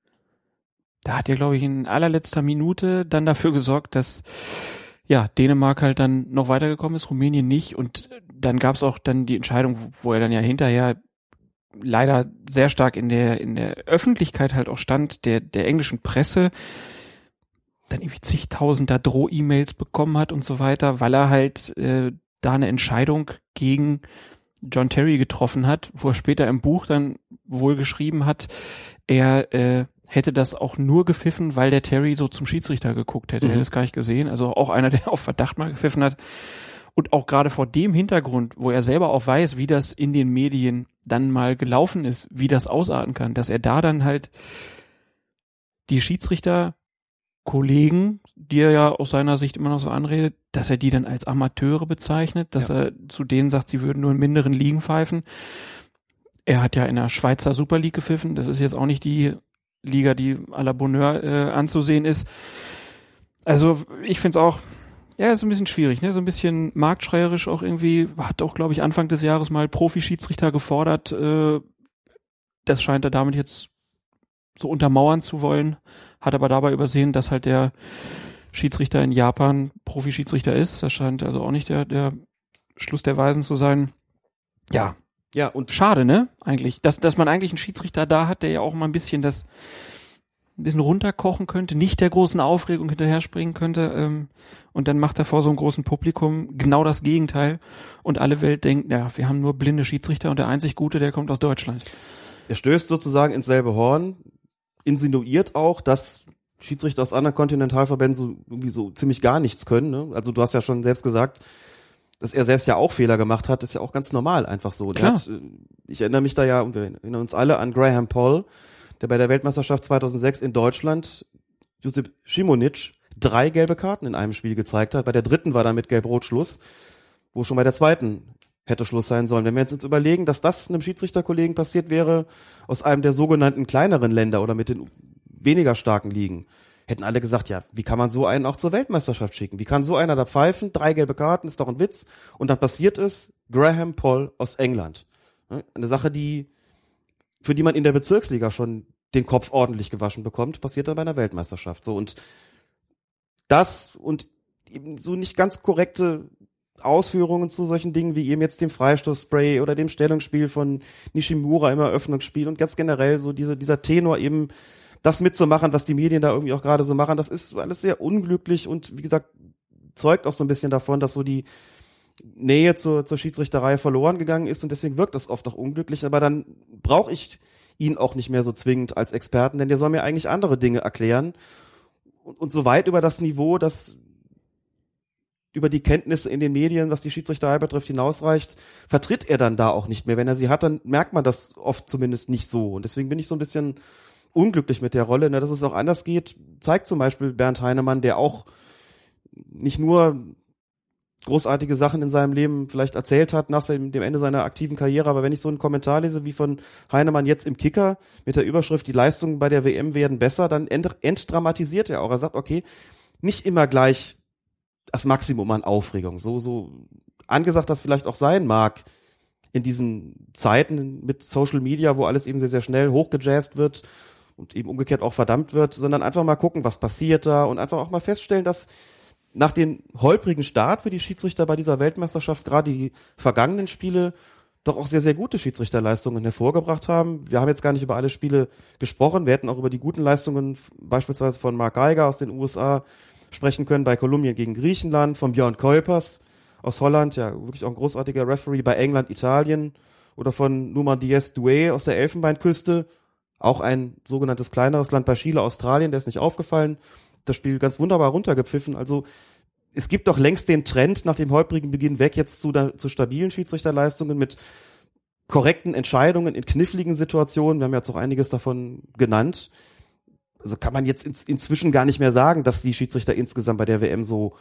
da hat er, glaube ich, in allerletzter Minute dann dafür gesorgt, dass ja, Dänemark halt dann noch weitergekommen ist, Rumänien nicht. Und dann gab es auch dann die Entscheidung, wo er dann ja hinterher leider sehr stark in der, in der Öffentlichkeit halt auch stand, der, der englischen Presse, dann irgendwie zigtausender Droh-E-Mails bekommen hat und so weiter, weil er halt äh, da eine Entscheidung gegen John Terry getroffen hat, wo er später im Buch dann wohl geschrieben hat, er äh, hätte das auch nur gepfiffen, weil der Terry so zum Schiedsrichter geguckt hätte. Mhm. Er hätte es gar nicht gesehen. Also auch einer, der auf Verdacht mal gepfiffen hat. Und auch gerade vor dem Hintergrund, wo er selber auch weiß, wie das in den Medien dann mal gelaufen ist, wie das ausarten kann, dass er da dann halt die Schiedsrichter Kollegen, die er ja aus seiner Sicht immer noch so anredet, dass er die dann als Amateure bezeichnet, dass ja. er zu denen sagt, sie würden nur in minderen Ligen pfeifen. Er hat ja in der Schweizer Super League gepfiffen. Das ist jetzt auch nicht die Liga, die à la Bonheur äh, anzusehen ist. Also ich finde es auch, ja, ist ein bisschen schwierig, ne? So ein bisschen marktschreierisch auch irgendwie. Hat auch, glaube ich, Anfang des Jahres mal Profi-Schiedsrichter gefordert. Äh, das scheint er damit jetzt so untermauern zu wollen. Hat aber dabei übersehen, dass halt der Schiedsrichter in Japan Profi-Schiedsrichter ist. Das scheint also auch nicht der, der Schluss der Weisen zu sein. Ja, ja, und schade, ne? Eigentlich, dass, dass man eigentlich einen Schiedsrichter da hat, der ja auch mal ein bisschen das, ein bisschen runterkochen könnte, nicht der großen Aufregung hinterher springen könnte. Ähm, und dann macht er vor so einem großen Publikum genau das Gegenteil. Und alle Welt denkt, ja, wir haben nur blinde Schiedsrichter und der einzig Gute, der kommt aus Deutschland. Er stößt sozusagen ins selbe Horn, insinuiert auch, dass Schiedsrichter aus anderen Kontinentalverbänden so irgendwie so ziemlich gar nichts können. Ne? Also du hast ja schon selbst gesagt, dass er selbst ja auch Fehler gemacht hat, ist ja auch ganz normal einfach so. Klar. Hat, äh, ich erinnere mich da ja, und wir erinnern uns alle an Graham Paul, der bei der Weltmeisterschaft 2006 in Deutschland Josip Šimonic drei gelbe Karten in einem Spiel gezeigt hat. Bei der dritten war dann mit Gelb-Rot Schluss, wo schon bei der zweiten hätte Schluss sein sollen. Wenn wir uns jetzt überlegen, dass das einem Schiedsrichterkollegen passiert wäre aus einem der sogenannten kleineren Länder oder mit den weniger starken Ligen, hätten alle gesagt, ja, wie kann man so einen auch zur Weltmeisterschaft schicken? Wie kann so einer da pfeifen? Drei gelbe Karten, ist doch ein Witz. Und dann passiert es, Graham Paul aus England. Ne? Eine Sache, die, für die man in der Bezirksliga schon den Kopf ordentlich gewaschen bekommt, passiert dann bei einer Weltmeisterschaft. So und das und eben so nicht ganz korrekte Ausführungen zu solchen Dingen wie eben jetzt dem Freistoßspray oder dem Stellungsspiel von Nishimura im Eröffnungsspiel und ganz generell so diese, dieser Tenor eben das mitzumachen, was die Medien da irgendwie auch gerade so machen, das ist alles sehr unglücklich und wie gesagt, zeugt auch so ein bisschen davon, dass so die Nähe zur, zur Schiedsrichterei verloren gegangen ist und deswegen wirkt das oft auch unglücklich, aber dann brauche ich ihn auch nicht mehr so zwingend als Experten, denn der soll mir eigentlich andere Dinge erklären. Und, und so weit über das Niveau, das über die Kenntnisse in den Medien, was die Schiedsrichterei betrifft, hinausreicht, vertritt er dann da auch nicht mehr. Wenn er sie hat, dann merkt man das oft zumindest nicht so. Und deswegen bin ich so ein bisschen unglücklich mit der Rolle. Ne, dass es auch anders geht, zeigt zum Beispiel Bernd Heinemann, der auch nicht nur großartige Sachen in seinem Leben vielleicht erzählt hat nach dem Ende seiner aktiven Karriere, aber wenn ich so einen Kommentar lese wie von Heinemann jetzt im Kicker mit der Überschrift, die Leistungen bei der WM werden besser, dann ent entdramatisiert er auch. Er sagt, okay, nicht immer gleich das Maximum an Aufregung. So, so angesagt das vielleicht auch sein mag in diesen Zeiten mit Social Media, wo alles eben sehr, sehr schnell hochgejazzt wird und eben umgekehrt auch verdammt wird, sondern einfach mal gucken, was passiert da und einfach auch mal feststellen, dass nach dem holprigen Start für die Schiedsrichter bei dieser Weltmeisterschaft gerade die vergangenen Spiele doch auch sehr, sehr gute Schiedsrichterleistungen hervorgebracht haben. Wir haben jetzt gar nicht über alle Spiele gesprochen. Wir hätten auch über die guten Leistungen beispielsweise von Mark Geiger aus den USA sprechen können, bei Kolumbien gegen Griechenland, von Björn Kuipers aus Holland, ja wirklich auch ein großartiger Referee bei England, Italien oder von Numa Diaz Doué aus der Elfenbeinküste, auch ein sogenanntes kleineres Land bei Chile, Australien, der ist nicht aufgefallen, das Spiel ganz wunderbar runtergepfiffen. Also es gibt doch längst den Trend nach dem holprigen Beginn weg jetzt zu, da, zu stabilen Schiedsrichterleistungen mit korrekten Entscheidungen in kniffligen Situationen. Wir haben jetzt auch einiges davon genannt. Also kann man jetzt in, inzwischen gar nicht mehr sagen, dass die Schiedsrichter insgesamt bei der WM so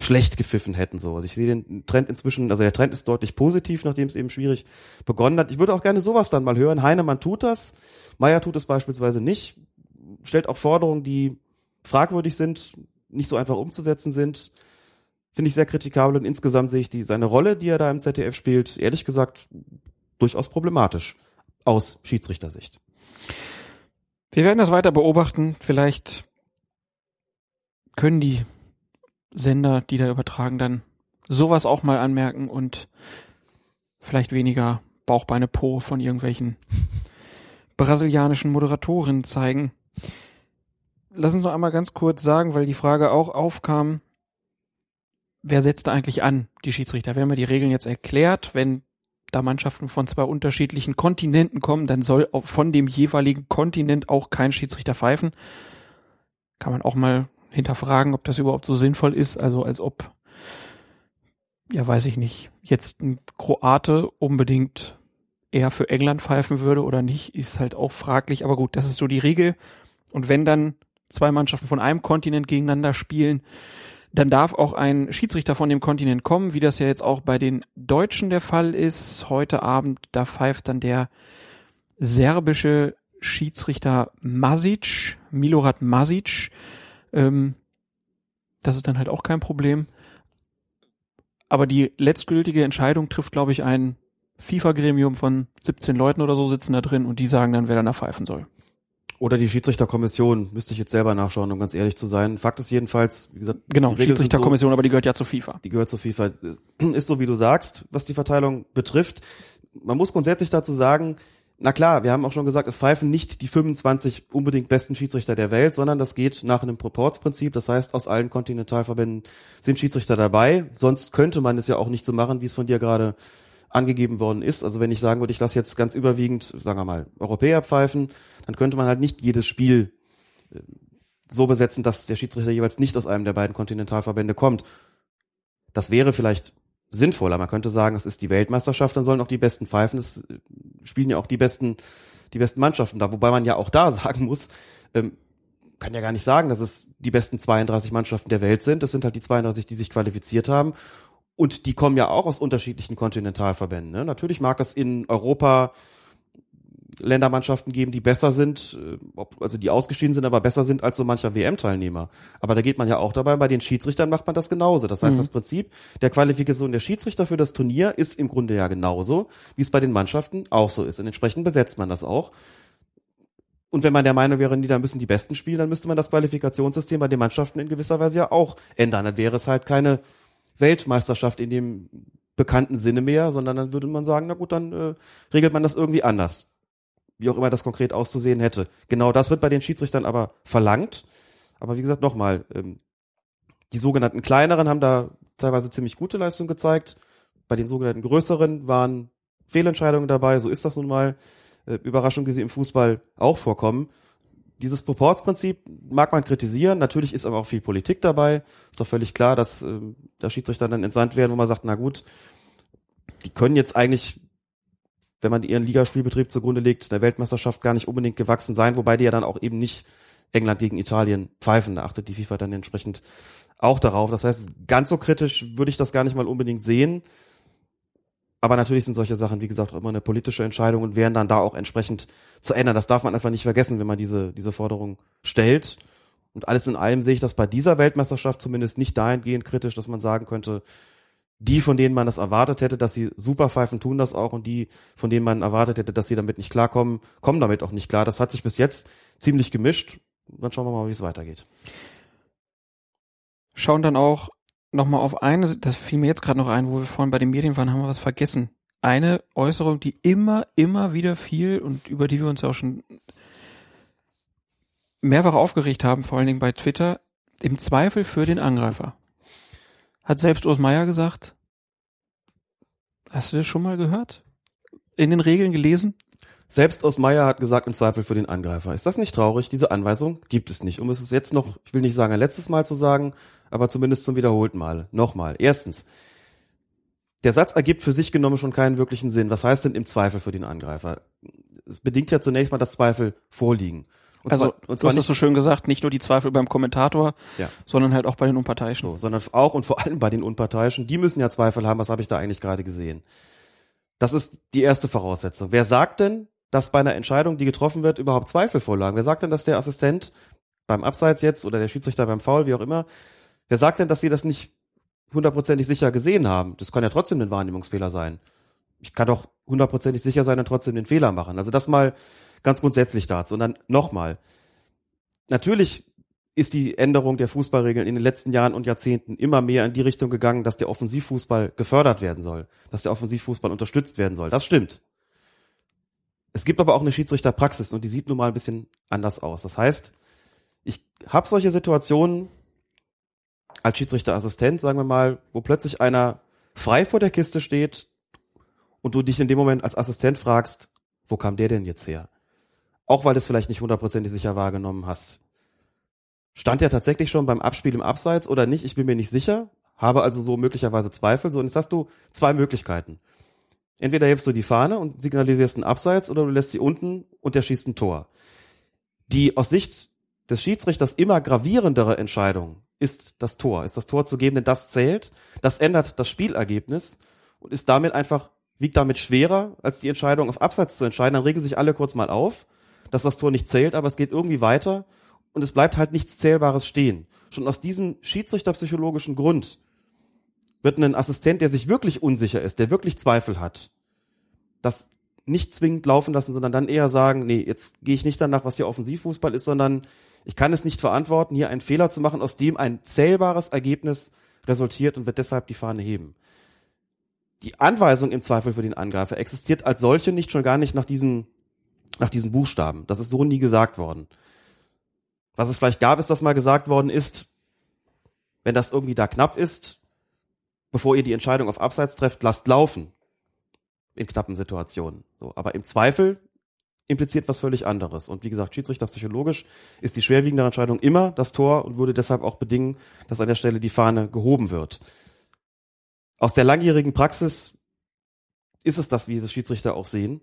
schlecht gepfiffen hätten. So. Also ich sehe den Trend inzwischen, also der Trend ist deutlich positiv, nachdem es eben schwierig begonnen hat. Ich würde auch gerne sowas dann mal hören. Heinemann tut das, Meier tut es beispielsweise nicht, stellt auch Forderungen, die fragwürdig sind, nicht so einfach umzusetzen sind. Finde ich sehr kritikabel und insgesamt sehe ich die, seine Rolle, die er da im ZDF spielt, ehrlich gesagt, durchaus problematisch aus Schiedsrichtersicht. Wir werden das weiter beobachten. Vielleicht können die Sender, die da übertragen, dann sowas auch mal anmerken und vielleicht weniger Bauchbeine Po von irgendwelchen brasilianischen Moderatorinnen zeigen. Lass uns noch einmal ganz kurz sagen, weil die Frage auch aufkam, wer setzt da eigentlich an, die Schiedsrichter? Wir haben ja die Regeln jetzt erklärt. Wenn da Mannschaften von zwei unterschiedlichen Kontinenten kommen, dann soll von dem jeweiligen Kontinent auch kein Schiedsrichter pfeifen. Kann man auch mal hinterfragen, ob das überhaupt so sinnvoll ist. Also als ob, ja weiß ich nicht, jetzt ein Kroate unbedingt eher für England pfeifen würde oder nicht, ist halt auch fraglich. Aber gut, das ist so die Regel. Und wenn dann zwei Mannschaften von einem Kontinent gegeneinander spielen, dann darf auch ein Schiedsrichter von dem Kontinent kommen, wie das ja jetzt auch bei den Deutschen der Fall ist. Heute Abend, da pfeift dann der serbische Schiedsrichter Masic, Milorad Masic. Ähm, das ist dann halt auch kein Problem. Aber die letztgültige Entscheidung trifft, glaube ich, ein FIFA-Gremium von 17 Leuten oder so sitzen da drin und die sagen dann, wer dann da pfeifen soll. Oder die Schiedsrichterkommission, müsste ich jetzt selber nachschauen, um ganz ehrlich zu sein. Fakt ist jedenfalls, wie gesagt, genau, Schiedsrichterkommission, so, aber die gehört ja zur FIFA. Die gehört zur FIFA. Ist so, wie du sagst, was die Verteilung betrifft. Man muss grundsätzlich dazu sagen, na klar, wir haben auch schon gesagt, es pfeifen nicht die 25 unbedingt besten Schiedsrichter der Welt, sondern das geht nach einem Proportsprinzip. Das heißt, aus allen Kontinentalverbänden sind Schiedsrichter dabei. Sonst könnte man es ja auch nicht so machen, wie es von dir gerade angegeben worden ist. Also wenn ich sagen würde, ich lasse jetzt ganz überwiegend, sagen wir mal, Europäer pfeifen, dann könnte man halt nicht jedes Spiel äh, so besetzen, dass der Schiedsrichter jeweils nicht aus einem der beiden Kontinentalverbände kommt. Das wäre vielleicht sinnvoller. Man könnte sagen, es ist die Weltmeisterschaft, dann sollen auch die besten pfeifen. Es äh, spielen ja auch die besten, die besten Mannschaften da. Wobei man ja auch da sagen muss, ähm, kann ja gar nicht sagen, dass es die besten 32 Mannschaften der Welt sind. Das sind halt die 32, die sich qualifiziert haben. Und die kommen ja auch aus unterschiedlichen Kontinentalverbänden. Ne? Natürlich mag es in Europa Ländermannschaften geben, die besser sind, äh, also die ausgeschieden sind, aber besser sind als so mancher WM-Teilnehmer. Aber da geht man ja auch dabei, bei den Schiedsrichtern macht man das genauso. Das heißt, mhm. das Prinzip der Qualifikation der Schiedsrichter für das Turnier ist im Grunde ja genauso, wie es bei den Mannschaften auch so ist. Und entsprechend besetzt man das auch. Und wenn man der Meinung wäre, nee, da müssen die Besten spielen, dann müsste man das Qualifikationssystem bei den Mannschaften in gewisser Weise ja auch ändern. Dann wäre es halt keine Weltmeisterschaft in dem bekannten Sinne mehr, sondern dann würde man sagen, na gut, dann äh, regelt man das irgendwie anders wie auch immer das konkret auszusehen hätte. Genau das wird bei den Schiedsrichtern aber verlangt. Aber wie gesagt, nochmal, ähm, die sogenannten kleineren haben da teilweise ziemlich gute Leistung gezeigt. Bei den sogenannten größeren waren Fehlentscheidungen dabei, so ist das nun mal. Äh, Überraschungen, wie sie im Fußball auch vorkommen. Dieses Proportsprinzip mag man kritisieren, natürlich ist aber auch viel Politik dabei. Ist doch völlig klar, dass äh, da Schiedsrichter dann entsandt werden, wo man sagt, na gut, die können jetzt eigentlich wenn man ihren Ligaspielbetrieb zugrunde legt, der Weltmeisterschaft gar nicht unbedingt gewachsen sein, wobei die ja dann auch eben nicht England gegen Italien pfeifen. Da achtet die FIFA dann entsprechend auch darauf. Das heißt, ganz so kritisch würde ich das gar nicht mal unbedingt sehen. Aber natürlich sind solche Sachen, wie gesagt, auch immer eine politische Entscheidung und wären dann da auch entsprechend zu ändern. Das darf man einfach nicht vergessen, wenn man diese, diese Forderung stellt. Und alles in allem sehe ich das bei dieser Weltmeisterschaft zumindest nicht dahingehend kritisch, dass man sagen könnte, die, von denen man das erwartet hätte, dass sie super pfeifen, tun das auch und die, von denen man erwartet hätte, dass sie damit nicht klarkommen, kommen damit auch nicht klar. Das hat sich bis jetzt ziemlich gemischt. Dann schauen wir mal, wie es weitergeht. Schauen dann auch nochmal auf eine, das fiel mir jetzt gerade noch ein, wo wir vorhin bei den Medien waren, haben wir was vergessen. Eine Äußerung, die immer, immer wieder fiel und über die wir uns auch schon mehrfach aufgeregt haben, vor allen Dingen bei Twitter, im Zweifel für den Angreifer. Hat selbst Urs Meier gesagt. Hast du das schon mal gehört? In den Regeln gelesen? Selbst Urs Meier hat gesagt, im Zweifel für den Angreifer. Ist das nicht traurig? Diese Anweisung gibt es nicht. Um es jetzt noch, ich will nicht sagen ein letztes Mal zu sagen, aber zumindest zum wiederholten Mal. Nochmal. Erstens. Der Satz ergibt für sich genommen schon keinen wirklichen Sinn. Was heißt denn im Zweifel für den Angreifer? Es bedingt ja zunächst mal, dass Zweifel vorliegen. Und also, zwar, und zwar du hast es so schön gesagt, nicht nur die Zweifel beim Kommentator, ja. sondern halt auch bei den Unparteiischen. So, sondern auch und vor allem bei den Unparteiischen. Die müssen ja Zweifel haben, was habe ich da eigentlich gerade gesehen. Das ist die erste Voraussetzung. Wer sagt denn, dass bei einer Entscheidung, die getroffen wird, überhaupt Zweifel vorlagen? Wer sagt denn, dass der Assistent beim Abseits jetzt oder der Schiedsrichter beim Foul, wie auch immer, wer sagt denn, dass sie das nicht hundertprozentig sicher gesehen haben? Das kann ja trotzdem ein Wahrnehmungsfehler sein. Ich kann doch hundertprozentig sicher sein und trotzdem den Fehler machen. Also das mal ganz grundsätzlich dazu. Und dann nochmal. Natürlich ist die Änderung der Fußballregeln in den letzten Jahren und Jahrzehnten immer mehr in die Richtung gegangen, dass der Offensivfußball gefördert werden soll, dass der Offensivfußball unterstützt werden soll. Das stimmt. Es gibt aber auch eine Schiedsrichterpraxis und die sieht nun mal ein bisschen anders aus. Das heißt, ich habe solche Situationen als Schiedsrichterassistent, sagen wir mal, wo plötzlich einer frei vor der Kiste steht und du dich in dem Moment als Assistent fragst, wo kam der denn jetzt her? Auch weil du es vielleicht nicht hundertprozentig sicher wahrgenommen hast. Stand er tatsächlich schon beim Abspiel im Abseits oder nicht? Ich bin mir nicht sicher, habe also so möglicherweise Zweifel. So, und jetzt hast du zwei Möglichkeiten. Entweder hebst du die Fahne und signalisierst einen Abseits oder du lässt sie unten und der schießt ein Tor. Die aus Sicht des Schiedsrichters immer gravierendere Entscheidung ist das Tor. Ist das Tor zu geben, denn das zählt. Das ändert das Spielergebnis und ist damit einfach, wiegt damit schwerer, als die Entscheidung auf Abseits zu entscheiden. Dann regen sich alle kurz mal auf dass das Tor nicht zählt, aber es geht irgendwie weiter und es bleibt halt nichts Zählbares stehen. Schon aus diesem schiedsrichterpsychologischen Grund wird ein Assistent, der sich wirklich unsicher ist, der wirklich Zweifel hat, das nicht zwingend laufen lassen, sondern dann eher sagen, nee, jetzt gehe ich nicht danach, was hier Offensivfußball ist, sondern ich kann es nicht verantworten, hier einen Fehler zu machen, aus dem ein zählbares Ergebnis resultiert und wird deshalb die Fahne heben. Die Anweisung im Zweifel für den Angreifer existiert als solche nicht schon gar nicht nach diesen nach diesen Buchstaben. Das ist so nie gesagt worden. Was es vielleicht gab, ist, dass mal gesagt worden ist, wenn das irgendwie da knapp ist, bevor ihr die Entscheidung auf Abseits trefft, lasst laufen. In knappen Situationen. So, aber im Zweifel impliziert was völlig anderes. Und wie gesagt, Schiedsrichter psychologisch ist die schwerwiegende Entscheidung immer das Tor und würde deshalb auch bedingen, dass an der Stelle die Fahne gehoben wird. Aus der langjährigen Praxis ist es das, wie es Schiedsrichter auch sehen.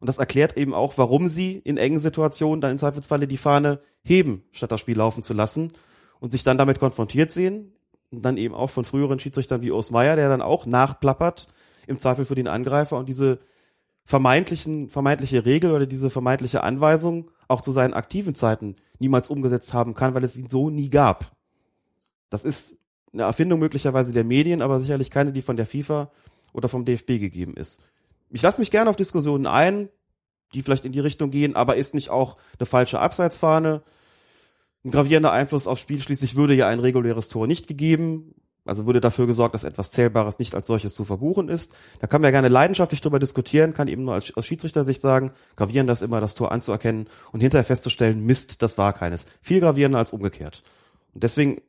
Und das erklärt eben auch, warum sie in engen Situationen dann im Zweifelsfalle die Fahne heben, statt das Spiel laufen zu lassen und sich dann damit konfrontiert sehen. Und dann eben auch von früheren Schiedsrichtern wie Osmeier, der dann auch nachplappert, im Zweifel für den Angreifer und diese vermeintlichen, vermeintliche Regel oder diese vermeintliche Anweisung auch zu seinen aktiven Zeiten niemals umgesetzt haben kann, weil es ihn so nie gab. Das ist eine Erfindung möglicherweise der Medien, aber sicherlich keine, die von der FIFA oder vom DFB gegeben ist. Ich lasse mich gerne auf Diskussionen ein, die vielleicht in die Richtung gehen, aber ist nicht auch eine falsche Abseitsfahne ein gravierender Einfluss aufs Spiel? Schließlich würde ja ein reguläres Tor nicht gegeben. Also wurde dafür gesorgt, dass etwas Zählbares nicht als solches zu verbuchen ist. Da kann man ja gerne leidenschaftlich darüber diskutieren, kann eben nur als, aus Schiedsrichtersicht sagen, gravierender ist immer das Tor anzuerkennen und hinterher festzustellen, Mist, das war keines. Viel gravierender als umgekehrt. Und deswegen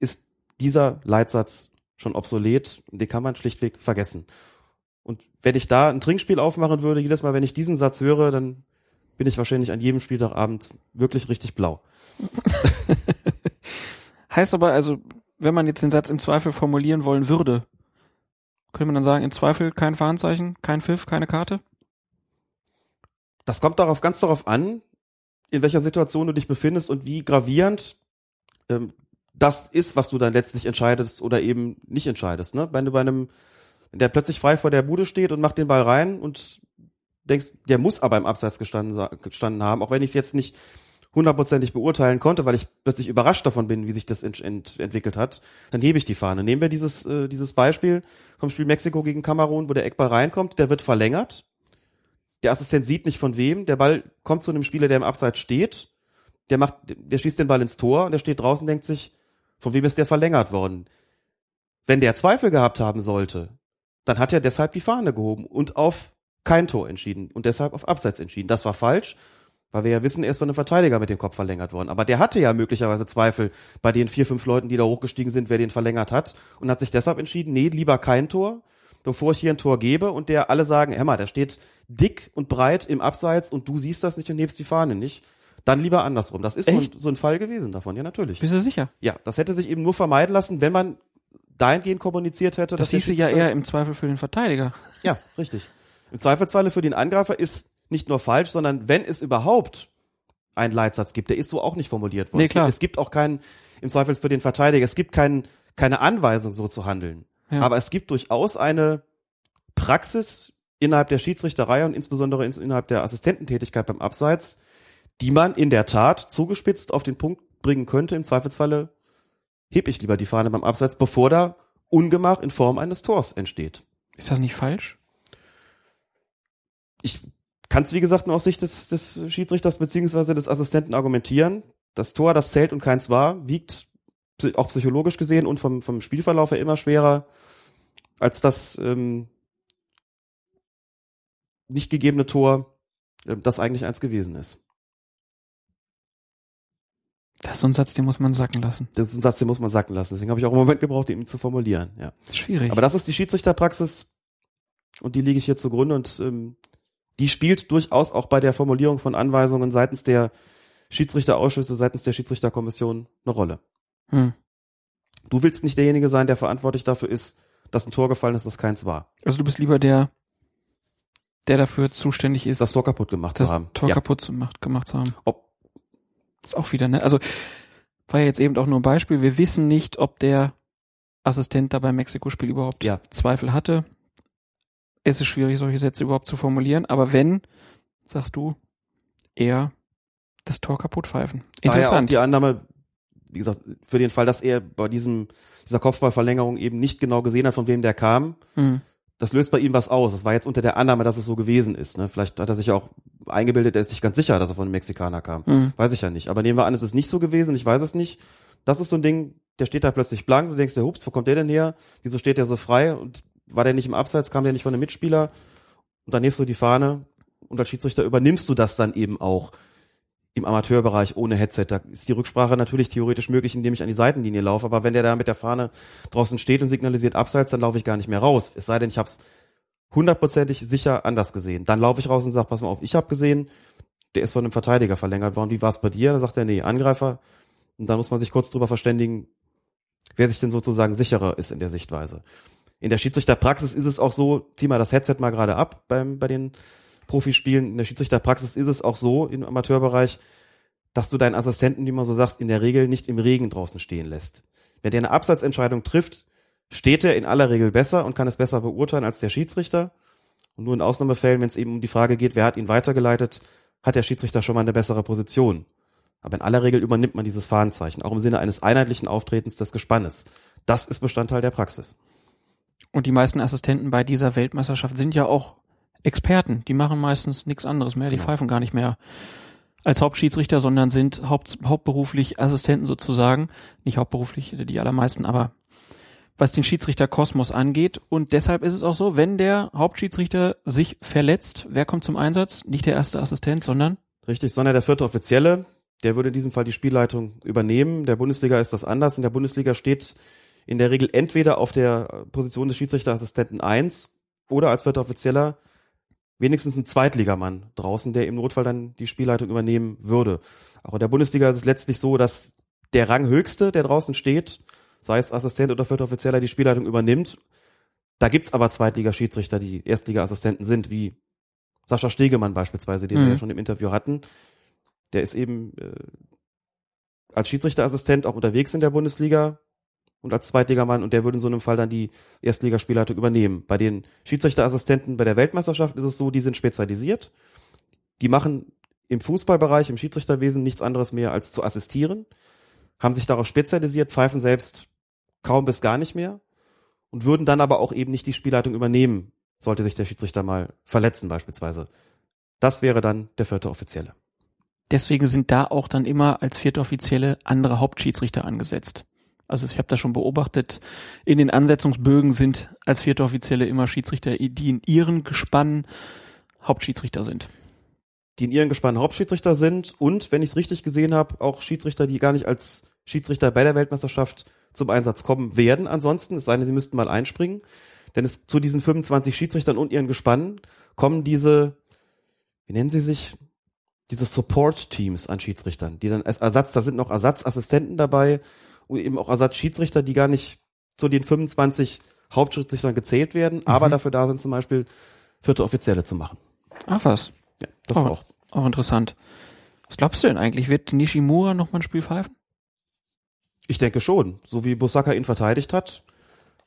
ist dieser Leitsatz schon obsolet, den kann man schlichtweg vergessen. Und wenn ich da ein Trinkspiel aufmachen würde, jedes Mal, wenn ich diesen Satz höre, dann bin ich wahrscheinlich an jedem Spieltagabend wirklich richtig blau. heißt aber also, wenn man jetzt den Satz im Zweifel formulieren wollen würde, könnte man dann sagen, im Zweifel kein Fahnenzeichen, kein Pfiff, keine Karte? Das kommt darauf ganz darauf an, in welcher Situation du dich befindest und wie gravierend ähm, das ist, was du dann letztlich entscheidest oder eben nicht entscheidest. Ne? Wenn du bei einem, der plötzlich frei vor der Bude steht und macht den Ball rein und denkst, der muss aber im Abseits gestanden, gestanden haben, auch wenn ich es jetzt nicht hundertprozentig beurteilen konnte, weil ich plötzlich überrascht davon bin, wie sich das ent ent entwickelt hat, dann hebe ich die Fahne. Nehmen wir dieses, äh, dieses Beispiel vom Spiel Mexiko gegen Kamerun, wo der Eckball reinkommt, der wird verlängert. Der Assistent sieht nicht von wem, der Ball kommt zu einem Spieler, der im Abseits steht, der macht, der schießt den Ball ins Tor und der steht draußen denkt sich, von wem ist der verlängert worden? Wenn der Zweifel gehabt haben sollte, dann hat er deshalb die Fahne gehoben und auf kein Tor entschieden und deshalb auf Abseits entschieden. Das war falsch weil wir ja wissen, er ist von einem Verteidiger mit dem Kopf verlängert worden. Aber der hatte ja möglicherweise Zweifel bei den vier, fünf Leuten, die da hochgestiegen sind, wer den verlängert hat und hat sich deshalb entschieden, nee, lieber kein Tor, bevor ich hier ein Tor gebe und der alle sagen, Emma, der steht dick und breit im Abseits und du siehst das nicht und hebst die Fahne nicht. Dann lieber andersrum. Das ist so ein, so ein, Fall gewesen davon, ja, natürlich. Bist du sicher? Ja, das hätte sich eben nur vermeiden lassen, wenn man dahingehend kommuniziert hätte. Das hieße ja eher im Zweifel für den Verteidiger. Ja, richtig. Im Zweifelsfalle für den Angreifer ist nicht nur falsch, sondern wenn es überhaupt einen Leitsatz gibt, der ist so auch nicht formuliert worden. Nee, klar. Es, gibt, es gibt auch keinen, im Zweifel für den Verteidiger, es gibt keinen, keine Anweisung, so zu handeln. Ja. Aber es gibt durchaus eine Praxis innerhalb der Schiedsrichterei und insbesondere innerhalb der Assistententätigkeit beim Abseits, die man in der Tat zugespitzt auf den Punkt bringen könnte. Im Zweifelsfalle heb ich lieber die Fahne beim Abseits, bevor da Ungemach in Form eines Tors entsteht. Ist das nicht falsch? Ich kann es, wie gesagt, nur aus Sicht des, des Schiedsrichters beziehungsweise des Assistenten argumentieren. Das Tor, das zählt und keins war, wiegt auch psychologisch gesehen und vom, vom Spielverlauf her immer schwerer als das ähm, nicht gegebene Tor, äh, das eigentlich eins gewesen ist. Das ist so ein Satz, den muss man sacken lassen. Das ist ein Satz, den muss man sacken lassen. Deswegen habe ich auch einen Moment gebraucht, ihn zu formulieren. Ja. Schwierig. Aber das ist die Schiedsrichterpraxis und die liege ich hier zugrunde und ähm, die spielt durchaus auch bei der Formulierung von Anweisungen seitens der Schiedsrichterausschüsse, seitens der Schiedsrichterkommission eine Rolle. Hm. Du willst nicht derjenige sein, der verantwortlich dafür ist, dass ein Tor gefallen ist, das keins war. Also du bist lieber der, der dafür zuständig ist, das Tor kaputt gemacht das zu haben. Tor ja. kaputt gemacht, gemacht zu haben. Ob ist auch wieder, ne? Also war ja jetzt eben auch nur ein Beispiel. Wir wissen nicht, ob der Assistent da beim Mexiko-Spiel überhaupt ja. Zweifel hatte es ist schwierig, solche Sätze überhaupt zu formulieren, aber wenn, sagst du, eher das Tor kaputt pfeifen. Interessant. Daher auch die Annahme, wie gesagt, für den Fall, dass er bei diesem, dieser Kopfballverlängerung eben nicht genau gesehen hat, von wem der kam, mhm. das löst bei ihm was aus. Das war jetzt unter der Annahme, dass es so gewesen ist. Ne? Vielleicht hat er sich auch eingebildet, er ist sich ganz sicher, dass er von einem Mexikaner kam. Mhm. Weiß ich ja nicht. Aber nehmen wir an, es ist nicht so gewesen, ich weiß es nicht. Das ist so ein Ding, der steht da plötzlich blank, du denkst dir, hups, wo kommt der denn her? Wieso steht der so frei? Und war der nicht im Abseits, kam der nicht von einem Mitspieler und dann hebst du die Fahne und als Schiedsrichter übernimmst du das dann eben auch im Amateurbereich ohne Headset. Da ist die Rücksprache natürlich theoretisch möglich, indem ich an die Seitenlinie laufe. Aber wenn der da mit der Fahne draußen steht und signalisiert Abseits, dann laufe ich gar nicht mehr raus. Es sei denn, ich habe es hundertprozentig sicher anders gesehen. Dann laufe ich raus und sage, pass mal auf, ich habe gesehen, der ist von einem Verteidiger verlängert worden. Wie war es bei dir? Dann sagt er, nee, Angreifer. Und dann muss man sich kurz drüber verständigen, wer sich denn sozusagen sicherer ist in der Sichtweise. In der Schiedsrichterpraxis ist es auch so, zieh mal das Headset mal gerade ab beim, bei den Profispielen. In der Schiedsrichterpraxis ist es auch so im Amateurbereich, dass du deinen Assistenten, wie man so sagt, in der Regel nicht im Regen draußen stehen lässt. Wenn der eine Abseitsentscheidung trifft, steht er in aller Regel besser und kann es besser beurteilen als der Schiedsrichter. Und nur in Ausnahmefällen, wenn es eben um die Frage geht, wer hat ihn weitergeleitet, hat der Schiedsrichter schon mal eine bessere Position. Aber in aller Regel übernimmt man dieses Fahnenzeichen, auch im Sinne eines einheitlichen Auftretens des Gespannes. Das ist Bestandteil der Praxis. Und die meisten Assistenten bei dieser Weltmeisterschaft sind ja auch Experten. Die machen meistens nichts anderes mehr. Die Genau. pfeifen gar nicht mehr als Hauptschiedsrichter, sondern sind haupt, hauptberuflich Assistenten sozusagen. Nicht hauptberuflich, die allermeisten, aber was den Schiedsrichterkosmos angeht. Und deshalb ist es auch so, wenn der Hauptschiedsrichter sich verletzt, wer kommt zum Einsatz? Nicht der erste Assistent, sondern Richtig, sondern der vierte Offizielle, der würde in diesem Fall die Spielleitung übernehmen. Der Bundesliga ist das anders. In der Bundesliga steht in der Regel entweder auf der Position des Schiedsrichterassistenten 1 oder als vierter Offizieller wenigstens ein Zweitligamann draußen, der im Notfall dann die Spielleitung übernehmen würde. Auch in der Bundesliga ist es letztlich so, dass der Ranghöchste, der draußen steht, sei es Assistent oder vierter Offizieller, die Spielleitung übernimmt. Da gibt's aber Zweitliga-Schiedsrichter, die Erstliga-Assistenten sind, wie Sascha Stegemann beispielsweise, den wir Mhm. ja schon im Interview hatten. Der ist eben äh, als Schiedsrichterassistent auch unterwegs in der Bundesliga und als Zweitligamann und der würde in so einem Fall dann die Erstligaspielleitung übernehmen. Bei den Schiedsrichterassistenten bei der Weltmeisterschaft ist es so, die sind spezialisiert. Die machen im Fußballbereich, im Schiedsrichterwesen nichts anderes mehr als zu assistieren, haben sich darauf spezialisiert, pfeifen selbst kaum bis gar nicht mehr und würden dann aber auch eben nicht die Spielleitung übernehmen, sollte sich der Schiedsrichter mal verletzen beispielsweise. Das wäre dann der vierte Offizielle. deswegen sind da auch dann immer als vierte Offizielle andere Hauptschiedsrichter angesetzt. Also ich habe das schon beobachtet, in den Ansetzungsbögen sind als vierte Offizielle immer Schiedsrichter, die in ihren Gespannen Hauptschiedsrichter sind. die in ihren Gespann Hauptschiedsrichter sind und, wenn ich es richtig gesehen habe, auch Schiedsrichter, die gar nicht als Schiedsrichter bei der Weltmeisterschaft zum Einsatz kommen werden. Ansonsten, es sei denn, sie müssten mal einspringen. Denn es zu diesen 25 Schiedsrichtern und ihren Gespannen kommen diese, wie nennen sie sich? Diese Support-Teams an Schiedsrichtern, die dann als Ersatz, da sind noch Ersatzassistenten dabei und eben auch Ersatzschiedsrichter, die gar nicht zu den 25 Hauptschiedsrichtern gezählt werden, aber dafür da sind zum Beispiel vierte Offizielle zu machen. Ach was, Ja, das Oh. auch. auch interessant. Was glaubst du denn eigentlich? Wird Nishimura noch mal ein Spiel pfeifen? Ich denke schon, so wie Busaka ihn verteidigt hat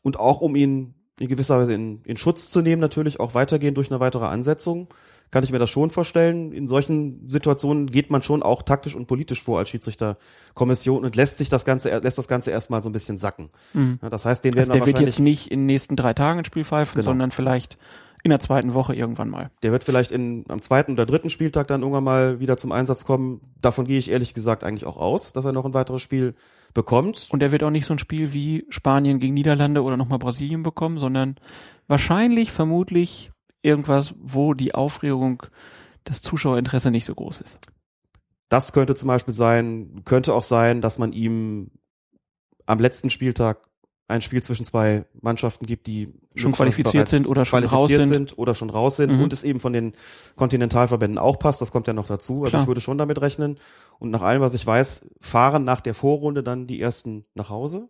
und auch um ihn in gewisser Weise in, in Schutz zu nehmen, natürlich auch weitergehen durch eine weitere Ansetzung, kann ich mir das schon vorstellen. In solchen Situationen geht man schon auch taktisch und politisch vor als Schiedsrichterkommission und lässt sich das Ganze, lässt das Ganze erstmal so ein bisschen sacken. Ja, das heißt, den werden Also der wir wird jetzt nicht in den nächsten drei Tagen ein Spiel pfeifen, Genau. sondern vielleicht in der zweiten Woche irgendwann mal. der wird vielleicht in, am zweiten oder dritten Spieltag dann irgendwann mal wieder zum Einsatz kommen. Davon gehe ich ehrlich gesagt eigentlich auch aus, dass er noch ein weiteres Spiel bekommt. Und er wird auch nicht so ein Spiel wie Spanien gegen Niederlande oder nochmal Brasilien bekommen, sondern wahrscheinlich, vermutlich irgendwas, wo die Aufregung, das Zuschauerinteresse nicht so groß ist. Das könnte zum Beispiel sein, könnte auch sein, dass man ihm am letzten Spieltag ein Spiel zwischen zwei Mannschaften gibt, die Schon qualifiziert sind oder schon raus sind. oder schon raus sind Mhm. und es eben von den Kontinentalverbänden auch passt. Das kommt ja noch dazu. Also Klar. ich würde schon damit rechnen. Und nach allem, was ich weiß, fahren nach der Vorrunde dann die ersten nach Hause.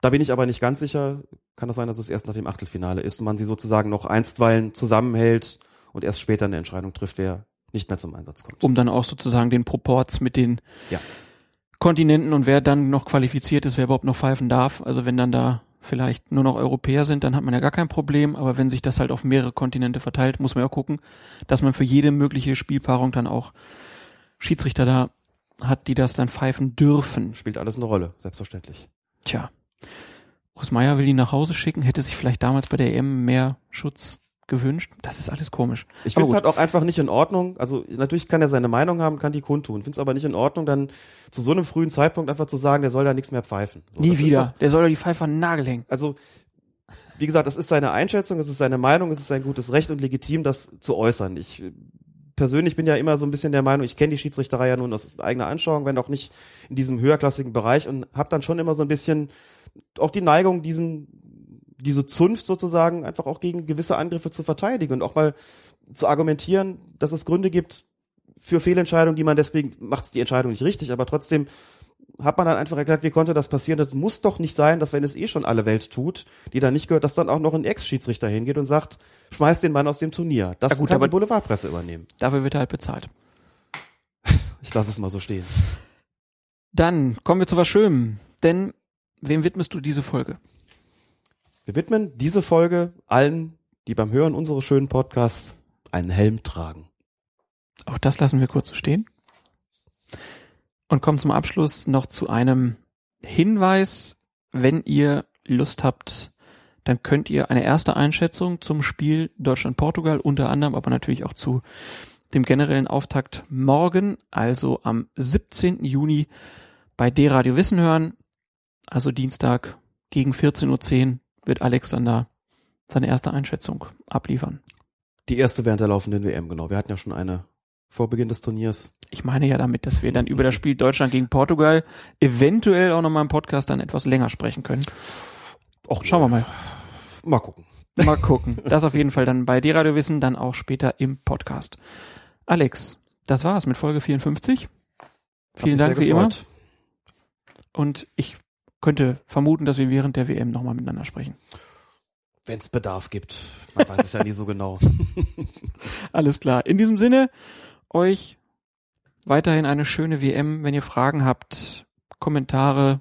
Da bin ich aber nicht ganz sicher. Kann das sein, dass es erst nach dem Achtelfinale ist und man sie sozusagen noch einstweilen zusammenhält und erst später eine Entscheidung trifft, wer nicht mehr zum Einsatz kommt. Um dann auch sozusagen den Proports mit den Ja. Kontinenten und wer dann noch qualifiziert ist, wer überhaupt noch pfeifen darf. Also wenn dann da vielleicht nur noch Europäer sind, dann hat man ja gar kein Problem. Aber wenn sich das halt auf mehrere Kontinente verteilt, muss man ja gucken, dass man für jede mögliche Spielpaarung dann auch Schiedsrichter da hat, die das dann pfeifen dürfen. Spielt alles eine Rolle, selbstverständlich. Tja. Urs Meier will ihn nach Hause schicken, hätte sich vielleicht damals bei der EM mehr Schutz gewünscht. Das ist alles komisch. Ich finde es halt auch einfach nicht in Ordnung. Also natürlich kann er seine Meinung haben, kann die kundtun. Finde es aber nicht in Ordnung, dann zu so einem frühen Zeitpunkt einfach zu sagen, der soll da nichts mehr pfeifen. So, Nie wieder. Doch, Der soll doch die Pfeife an den Nagel hängen. also wie gesagt, das ist seine Einschätzung, es ist seine Meinung, es ist sein gutes Recht und legitim, das zu äußern. Ich persönlich bin ja immer so ein bisschen der Meinung, ich kenne die Schiedsrichterei ja nun aus eigener Anschauung, wenn auch nicht in diesem höherklassigen Bereich und habe dann schon immer so ein bisschen auch die Neigung, diesen diese Zunft sozusagen einfach auch gegen gewisse Angriffe zu verteidigen und auch mal zu argumentieren, dass es Gründe gibt für Fehlentscheidungen, die man deswegen macht es die Entscheidung nicht richtig, aber trotzdem hat man dann einfach erklärt, wie konnte das passieren? Das muss doch nicht sein, dass wenn es eh schon alle Welt tut, die da nicht gehört, dass dann auch noch ein Ex-Schiedsrichter hingeht und sagt, schmeiß den Mann aus dem Turnier. Das Ja gut, kann aber- die Boulevardpresse übernehmen. Dafür wird er halt bezahlt. Ich lasse es mal so stehen. Dann kommen wir zu was Schönem. Denn wem widmest du diese Folge? Wir widmen diese Folge allen, die beim Hören unseres schönen Podcasts einen Helm tragen. Auch das lassen wir kurz so stehen. Und kommen zum Abschluss noch zu einem Hinweis. Wenn ihr Lust habt, dann könnt ihr eine erste Einschätzung zum Spiel Deutschland-Portugal unter anderem, aber natürlich auch zu dem generellen Auftakt morgen, also am 17. Juni bei D-Radio Wissen hören. Also Dienstag gegen 14.10 Uhr wird Alexander seine erste Einschätzung abliefern. Die erste während der laufenden WM, genau. Wir hatten ja schon eine vor Beginn des Turniers. Ich meine ja damit, dass wir dann über das Spiel Deutschland gegen Portugal eventuell auch nochmal im Podcast dann etwas länger sprechen können. Och, Schauen wir mal. Mal gucken. Mal gucken. Das auf jeden Fall dann bei D-Radio Wissen, dann auch später im Podcast. Alex, das war's mit Folge 54. Hat Vielen Dank wie immer. Und ich könnte vermuten, dass wir während der WM nochmal miteinander sprechen. Wenn es Bedarf gibt. Man weiß es ja nie so genau. Alles klar. In diesem Sinne, euch weiterhin eine schöne WM. Wenn ihr Fragen habt, Kommentare,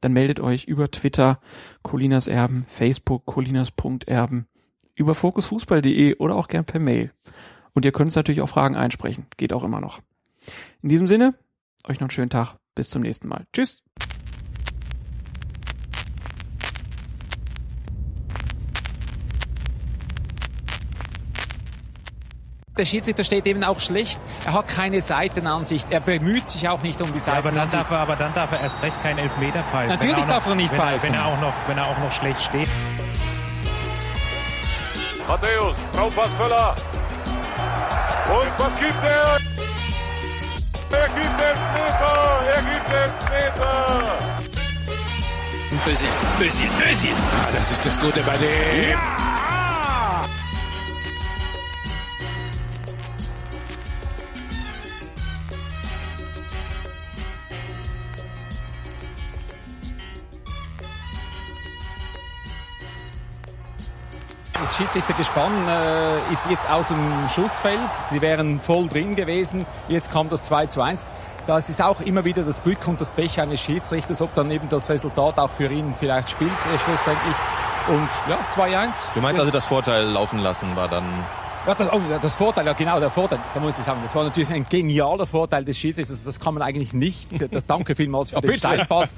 dann meldet euch über Twitter, Colinas Erben, Facebook, colinas.erben, über fokusfußball.de oder auch gern per Mail. Und ihr könnt uns natürlich auch Fragen einsprechen. Geht auch immer noch. In diesem Sinne, euch noch einen schönen Tag. Bis zum nächsten Mal. Tschüss. Der Schiedsrichter steht eben auch schlecht. Er hat keine Seitenansicht. Er bemüht sich auch nicht um die Ja, aber dann Seitenansicht. darf er, aber dann darf er erst recht keinen Elfmeter pfeifen. Natürlich Wenn auch noch, darf er nicht wenn, pfeifen. Wenn er auch noch, wenn er auch noch schlecht steht. Matthäus, Traumpass Völler. Und was gibt er? Er gibt Elfmeter! Er gibt Elfmeter! Özil, Özil, Özil. Ah, das ist das Gute bei dem. Das Schiedsrichtergespann äh, ist jetzt aus dem Schussfeld. Die wären voll drin gewesen. Jetzt kam das 2 zu 1. Das ist auch immer wieder das Glück und das Pech eines Schiedsrichters, ob dann eben das Resultat auch für ihn vielleicht spielt äh, schlussendlich. Und ja, 2-1. Du meinst also, das Vorteil laufen lassen war dann. Ja, das, oh, das Vorteil, ja genau, der Vorteil, da muss ich sagen, das war natürlich ein genialer Vorteil des Schiedsrichters, das kann man eigentlich nicht. Das, danke vielmals für Ja, den bitte. Steilpass.